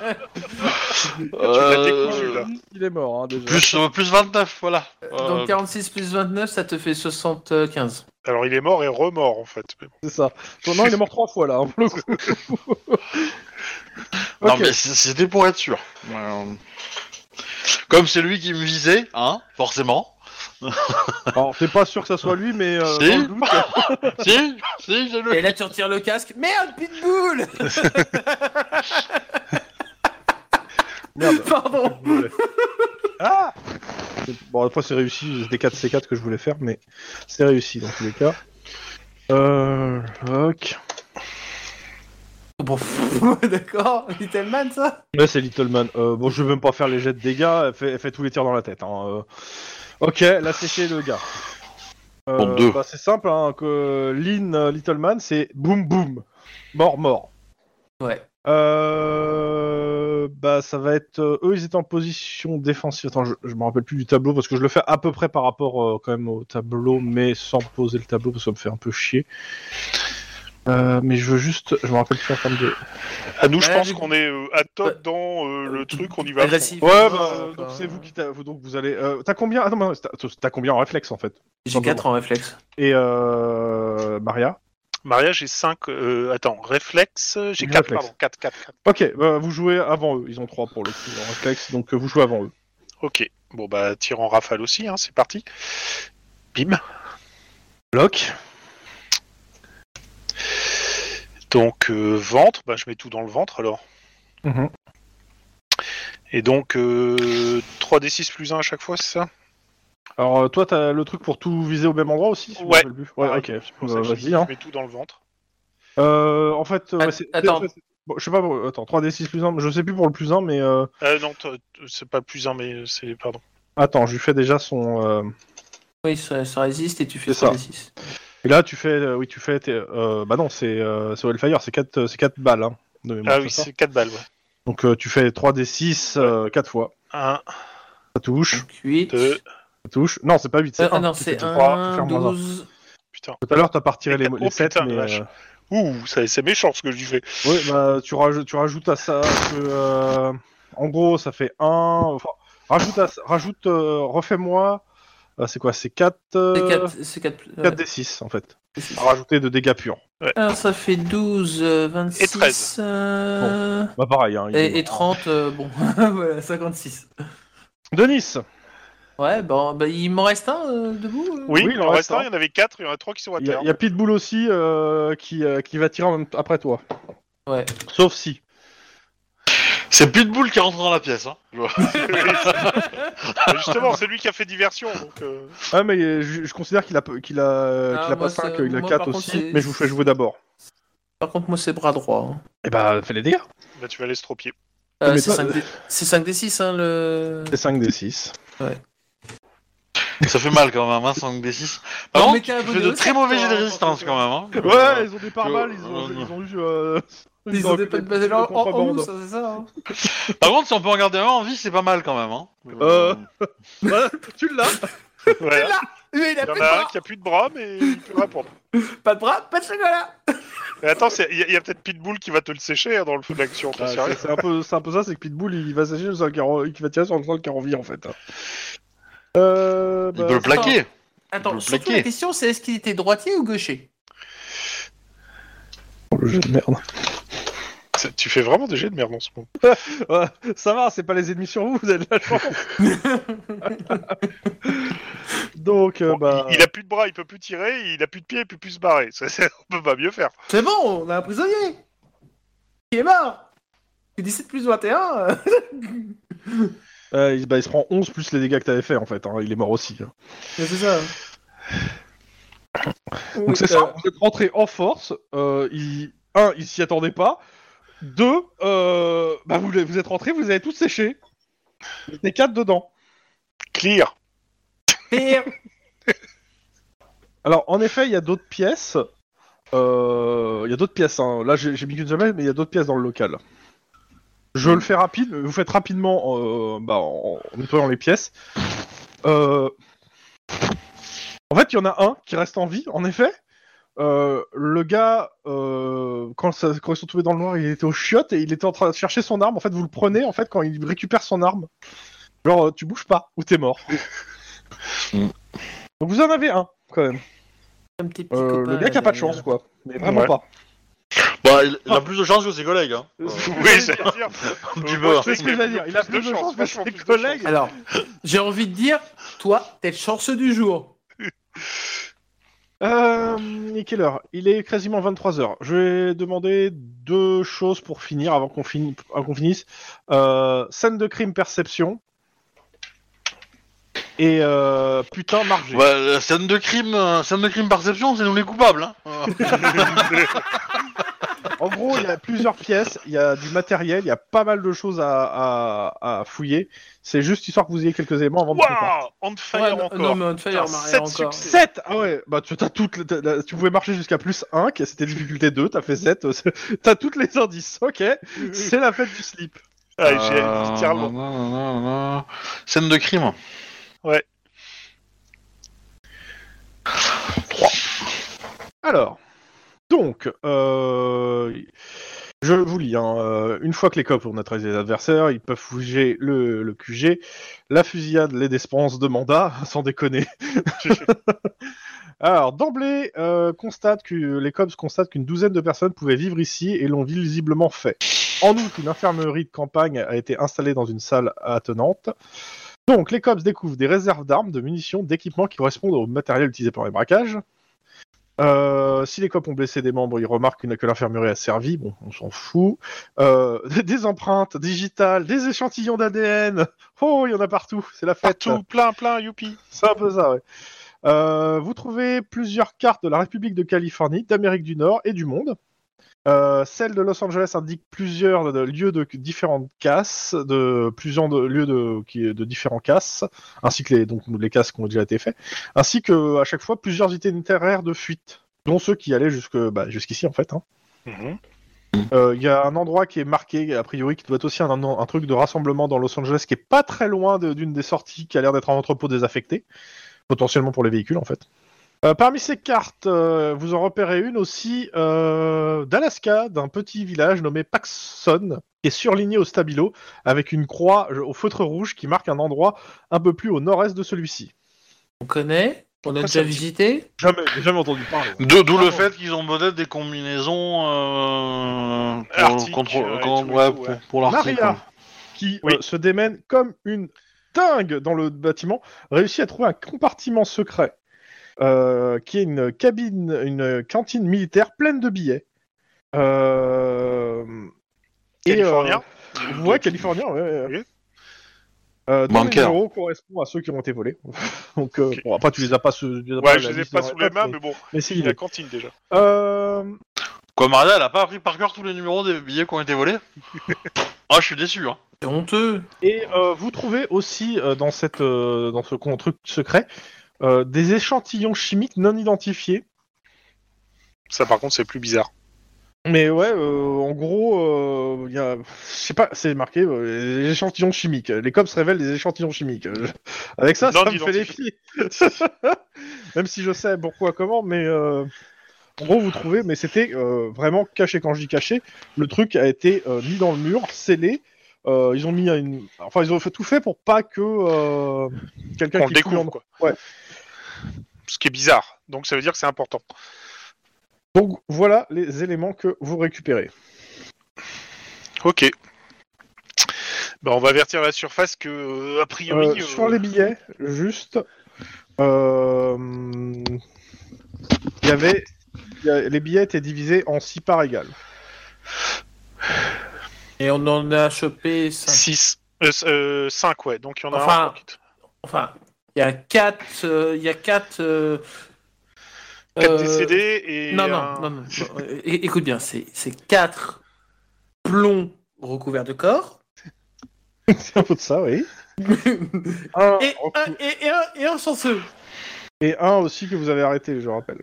Tu l'as décousu, là. il est mort, hein, déjà. Plus, euh, plus 29, voilà. Euh, Donc 46 plus 29, ça te fait 75. Alors il est mort et remort en fait. Mais bon. C'est ça. Non, il est mort trois fois, là, hein, pour le coup. Non, Ok. mais c- c'était pour être sûr. Euh, Comme c'est lui qui me visait, hein, forcément. Alors, t'es pas sûr que ça soit lui, mais... Euh, Si. dans le doute, si, si, j'ai le. Et là, tu retires le casque. Merde, Pitbull Merde. Pardon Ah Bon, la fois c'est réussi, c'était 4 C4 que je voulais faire, mais c'est réussi dans tous les cas. Euh. Ok. Bon, d'accord. Little Man, ça Là, c'est Little Man. Euh, bon, je vais même pas faire les jets de dégâts, elle fait, elle fait tous les tirs dans la tête. Hein. euh. Ok, là, séché le gars. Euh, Bon, deux. bah, c'est simple, hein, que Lynn euh, Little Man, c'est boum boum. Mort, mort. Ouais. Euh, bah, ça va être. euh, eux, ils étaient en position défensive. Attends, je, je me rappelle plus du tableau parce que je le fais à peu près par rapport euh, quand même au tableau, mais sans poser le tableau parce que ça me fait un peu chier. Euh, mais je veux juste. Je me rappelle plus en termes de. À nous, je Ouais, pense qu'on est euh, à top Ouais. dans euh, le truc, on y va. Agressif. Ouais, Ouais, bah, ouais, donc c'est vous qui t'a- vous- donc vous allez. euh, t'as combien? Attends, mais t'as t'as combien en réflexe en fait? J'ai 4 en réflexe. Et euh, Maria? Maria, j'ai 5. attends, réflexe, j'ai 4, Réflexe. pardon. 4, 4, 4. Ok, bah, vous jouez avant eux. Ils ont 3 pour le coup en réflexe, donc euh, vous jouez avant eux. Ok. Bon, bah, tir en rafale aussi, hein, c'est parti. Bim. Bloc. Donc, euh, ventre, bah, je mets tout dans le ventre alors. Mhm. Et donc, euh, 3d6 plus 1 à chaque fois, c'est ça? Alors euh, toi, t'as le truc pour tout viser au même endroit aussi si je me Ouais. rappelle plus? Ouais, Pareil, ok. c'est pour Bah, ça que je Vas-y, dis, hein. je mets tout dans le ventre. Euh, en fait, euh, Att- ouais, c'est- attends. c'est- bon, je sais pas, bon, attends, 3d6 plus 1, je sais plus pour le plus 1, mais euh, Euh, non, t- t- c'est pas plus 1, mais c'est. Pardon. attends, je lui fais déjà son. euh, Oui, ça, ça résiste et tu fais C'est ça. 3d6. Et là, tu fais, euh, oui, tu fais, tes- euh, bah non, c'est euh, c'est Hellfire, c'est 4, c'est 4 balles, hein, de mémoire, Ah oui, c'est ça c'est 4 balles, ouais. Donc euh, tu fais 3d6 euh, 4 fois. 1, Ça touche, Donc 8. 2, ça touche. Non, c'est pas 8, c'est Euh, 1. non, Tu c'est fais trois, faut 1, faire moins un. 12. putain. Tout à l'heure, t'as pas retiré les, Oh, les 7, putain, mais... vache. euh, Ouh, c'est méchant ce que je fais. Ouais, bah, tu, rajoutes, tu rajoutes à ça que, euh, en gros, ça fait 1. Enfin, rajoute, à, rajoute euh, refais-moi. Euh, c'est quoi C'est 4, C'est 4, c'est 4, 4 des 6 en fait. rajouter de dégâts purs. Alors ça fait 12, euh, 26. Et 13. euh, Bah, pareil. Hein, est et, et mort. 30, euh, bon, voilà, 56. Denis Ouais, bon, bah, il m'en reste un euh, debout euh Oui, Oui, il en reste reste un, un. il y en avait 4, il y en a 3 qui sont à terre. il y a Pitbull aussi euh, qui, euh, qui va tirer en même t- après toi. Ouais. Sauf si. C'est Pitbull qui rentre dans la pièce. Hein. Justement, c'est lui qui a fait diversion. Donc, euh, Ah, mais euh, je, je considère qu'il a, qu'il a, Ah, qu'il a pas 5, ça- il a moi, 4 par contre, aussi. Mais je vous fais jouer d'abord. Par contre, moi, c'est bras droit. hein. Et bah, fais les dégâts. bah, tu vas l'estropier. Euh, c'est toi- 5 d... c'est 5 d 6, hein, le... C'est 5 des 6. Ça fait mal quand même, hein, 5 des 6. Par Non, mais contre, tu fais de très mauvais jets de résistance quand même. Hein. Ouais, ils ont des pare que- balles, ils ont, euh, ils ont eu. Euh, Ils ont ont des de des en, en, en c'est ça. hein. Par contre, si on peut en garder un en vie, c'est pas mal quand même. Hein. Euh. Ouais, tu l'as Voilà. Mais il Il a y en plus de a un bras, qui a plus de bras, mais il peut répondre. pas de bras, pas de chocolat. Mais attends, c'est- il y a, il y a peut-être Pitbull qui va te le sécher hein, dans le feu d'action. t'en Ah, c'est un, peu- c'est un peu ça, c'est que Pitbull il va sécher le sol qui, en- qui va tirer sur le sol qui est en vie en fait. Euh, Il bah, peut le plaquer. Attends, le surtout plaquer. la question, c'est est-ce qu'il était droitier ou gaucher? Oh, le jeu de merde. C'est- Tu fais vraiment des jets de merde en ce moment. Ouais, ça va, c'est pas les ennemis sur vous, vous avez de la chance. Donc, euh, Bon, bah. il, il a plus de bras, il peut plus tirer, il a plus de pieds, il peut plus se barrer. Ça, c'est- on peut pas mieux faire. C'est bon, on a un prisonnier qui est mort. 17 plus 21. euh. euh, il, bah, il se prend 11 plus les dégâts que t'avais fait en fait, hein, il est mort aussi. hein. Mais c'est ça. Donc c'est ça, vous êtes rentré en force, euh, il... un, il s'y attendait pas, deux, euh, bah, vous, vous êtes rentré, vous avez tous séché. Il y était quatre dedans. Clear. Pire. Alors, en effet, il y a d'autres pièces. Euh, Il y a d'autres pièces. hein. Là, j'ai j'ai mis qu'une seule, mais il y a d'autres pièces dans le local. Je le fais rapide. Vous faites rapidement euh, bah, en, en nettoyant les pièces. Euh, En fait, il y en a un qui reste en vie, en effet. Euh, le gars, euh, quand, ça- quand ils sont tombés dans le noir, il était au chiottes et il était en train de chercher son arme. En fait, vous le prenez en fait quand il récupère son arme. Genre, euh, tu bouges pas ou t'es mort. Mm. Donc vous en avez un quand même. Un petit, petit Euh, copain, le gars qui a pas de chance quoi. Mais vraiment Ouais. pas. Bah, il, il a plus de chance que ses collègues. Hein. Oui, c'est. C'est ce que j'allais dire. Il a plus de chance, chance que ses collègues. Alors, j'ai envie de dire, toi, t'es le chanceux du jour. Euh, quelle heure? Il est quasiment 23h. Je vais demander deux choses pour finir avant qu'on fini- finisse. Euh, scène de crime perception. Et euh, putain, margé. Bah, la scène de crime, euh, scène de crime perception, c'est nous les coupables. Hein. En gros, il y a plusieurs pièces, il y a du matériel, il y a pas mal de choses à, à- à fouiller. C'est juste histoire que vous ayez quelques éléments avant de. Waouh On fire Ouais, encore. non, mais on fire, Putain, Maria, sept encore. succès. 7 Ah ouais, bah tu as toutes les- tu pouvais marcher jusqu'à plus 1, qui c'était difficulté 2, t'as fait 7, t'as toutes les indices, ok C'est la fête du slip. Ah, j'ai Euh, littéralement. nanana. Scène de crime. Alors, donc, euh, je vous lis, hein, euh, une fois que les cops ont neutralisé les adversaires, ils peuvent fouiller le, le QG, la fusillade, les dépenses de mandat, sans déconner. Alors, d'emblée, euh, constate que les cops constatent qu'une douzaine de personnes pouvaient vivre ici et l'ont visiblement fait. En outre, une infirmerie de campagne a été installée dans une salle attenante. Donc, les cops découvrent des réserves d'armes, de munitions, d'équipements qui correspondent au matériel utilisé pour les braquages. Euh, si les cops ont blessé des membres, ils remarquent que l'infirmerie a servi. Bon, on s'en fout. Euh, des empreintes digitales, des échantillons d'ADN. Oh, il y en a partout. C'est la fête. Partout, plein, plein, youpi. C'est un peu ça, ouais. Euh, vous trouvez plusieurs cartes de la République de Californie, d'Amérique du Nord et du monde. Euh, celle de Los Angeles indique plusieurs de- lieux de différentes casses, de plusieurs de- lieux de, qui- de différents casses, ainsi que les, donc, les casses qui ont déjà été faits, ainsi que à chaque fois plusieurs itinéraires de fuite, dont ceux qui allaient jusque, bah, jusqu'ici en fait. hein. Mhm. Euh, Il y a un endroit qui est marqué, a priori, qui doit être aussi un, un- un truc de rassemblement dans Los Angeles, qui est pas très loin de- d'une des sorties, qui a l'air d'être un entrepôt désaffecté, potentiellement pour les véhicules en fait. Euh, parmi ces cartes, euh, vous en repérez une aussi euh, d'Alaska, d'un petit village nommé Paxson, qui est surligné au stabilo, avec une croix au feutre rouge qui marque un endroit un peu plus au nord-est de celui-ci. On connaît, on a déjà Visité. Jamais, j'ai jamais entendu parler. D'o- D'où le fait qu'ils ont peut-être des combinaisons pour, contre- tout ouais, pour, pour. Maria, qui Oui. euh, se démène comme une dingue dans le bâtiment, réussit à trouver un compartiment secret euh, qui est une cabine, une cantine militaire pleine de billets. Euh, et, Californien euh, ouais, californien, ouais. ouais. Ok. Euh, dont les numéros correspondent à ceux qui ont été volés. Donc, euh, bon, après, tu les as pas, sous- tu les as Ouais, je les ai pas sous les mains, mais bon, mais c'est il y a l'idée. la cantine déjà. Euh, Quoi, Maria, elle a pas appris par cœur tous les numéros des billets qui ont été volés Ah, je suis déçu. Hein. C'est honteux. Et euh, vous trouvez aussi euh, dans, cette, euh, dans ce truc secret euh, des échantillons chimiques non identifiés. Ça, par contre, c'est plus bizarre. Mais ouais, euh, en gros, euh, il je sais pas, c'est marqué euh, les échantillons chimiques. Les cops révèlent des échantillons chimiques. Euh, Avec ça, ça Non me fait les identifiés. pieds. Même si je sais pourquoi, comment, mais euh, en gros, vous trouvez, mais c'était euh, vraiment caché. Quand je dis caché, le truc a été euh, mis dans le mur, scellé. Euh, ils ont mis une, enfin, ils ont fait tout fait pour pas que euh, quelqu'un qui découvre, quoi. Ouais. Ce qui est bizarre. Donc, ça veut dire que c'est important. Donc voilà les éléments que vous récupérez. Ok. Bah, on va avertir la surface que, euh, a priori. Euh, euh, Sur les billets, juste, euh, il y avait, il y a- les billets étaient divisés en six parts égales. Et on en a chopé 5. 6. 5, ouais. Donc, il y en a Enfin, un. Enfin, il y a 4. Il y a 4. 4 décédés et. Non, non, un- non, non. non, é- Écoute bien, c'est 4 plombs recouverts de corps. C'est un peu de ça, oui. Un, Et un, et, et un, et un chanceux. et un aussi que vous avez arrêté, je rappelle.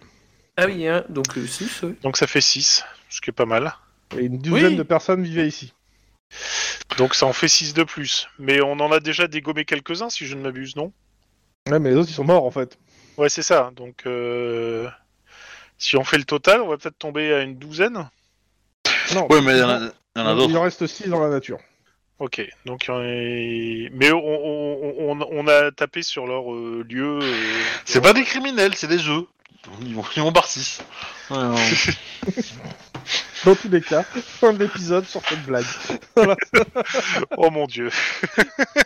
Ah oui, hein, donc 6. Donc, ça fait 6, ce qui est pas mal. Et une douzaine Oui. de personnes vivaient ici. Donc, ça en fait 6 de plus. Mais on en a déjà dégommé quelques-uns, si je ne m'abuse, non? Ouais, mais les autres ils sont morts en fait. Ouais, c'est ça. Donc, euh, si on fait le total, on va peut-être tomber à une douzaine. Non, Ouais, mais il y en a, il y en a il d'autres. en reste 6 dans la nature. Ok. Donc, mais on, on- on- on a tapé sur leur euh, lieu. euh, C'est pas des criminels, c'est des jeux. Ils vont, ils vont par 6. Dans tous les cas, fin de l'épisode sur cette blague. Oh mon dieu.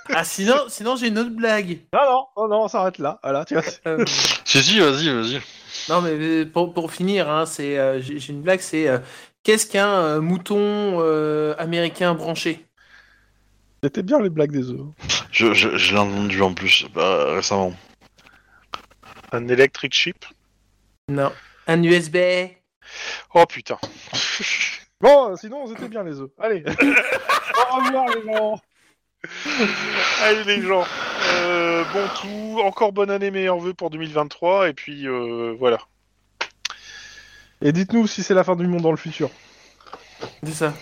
Ah, sinon, sinon j'ai une autre blague. Non, non, oh non, on s'arrête là. Voilà, tu vois. Euh, si, si, vas-y, vas-y. non, mais pour, pour finir, hein, c'est, euh, j'ai une blague, c'est euh, qu'est-ce qu'un euh, mouton euh, américain branché? C'était bien les blagues des œufs. Je, je, je l'ai entendu en plus, bah, récemment. Un electric sheep. Non. Un USB Oh putain. Bon, euh, sinon, c'était bien les œufs. Allez. Au revoir les gens. Allez les gens. Euh, bon tout. Encore bonne année, meilleurs vœux pour 2023. Et puis euh, voilà. Et dites-nous si c'est la fin du monde dans le futur. C'est ça.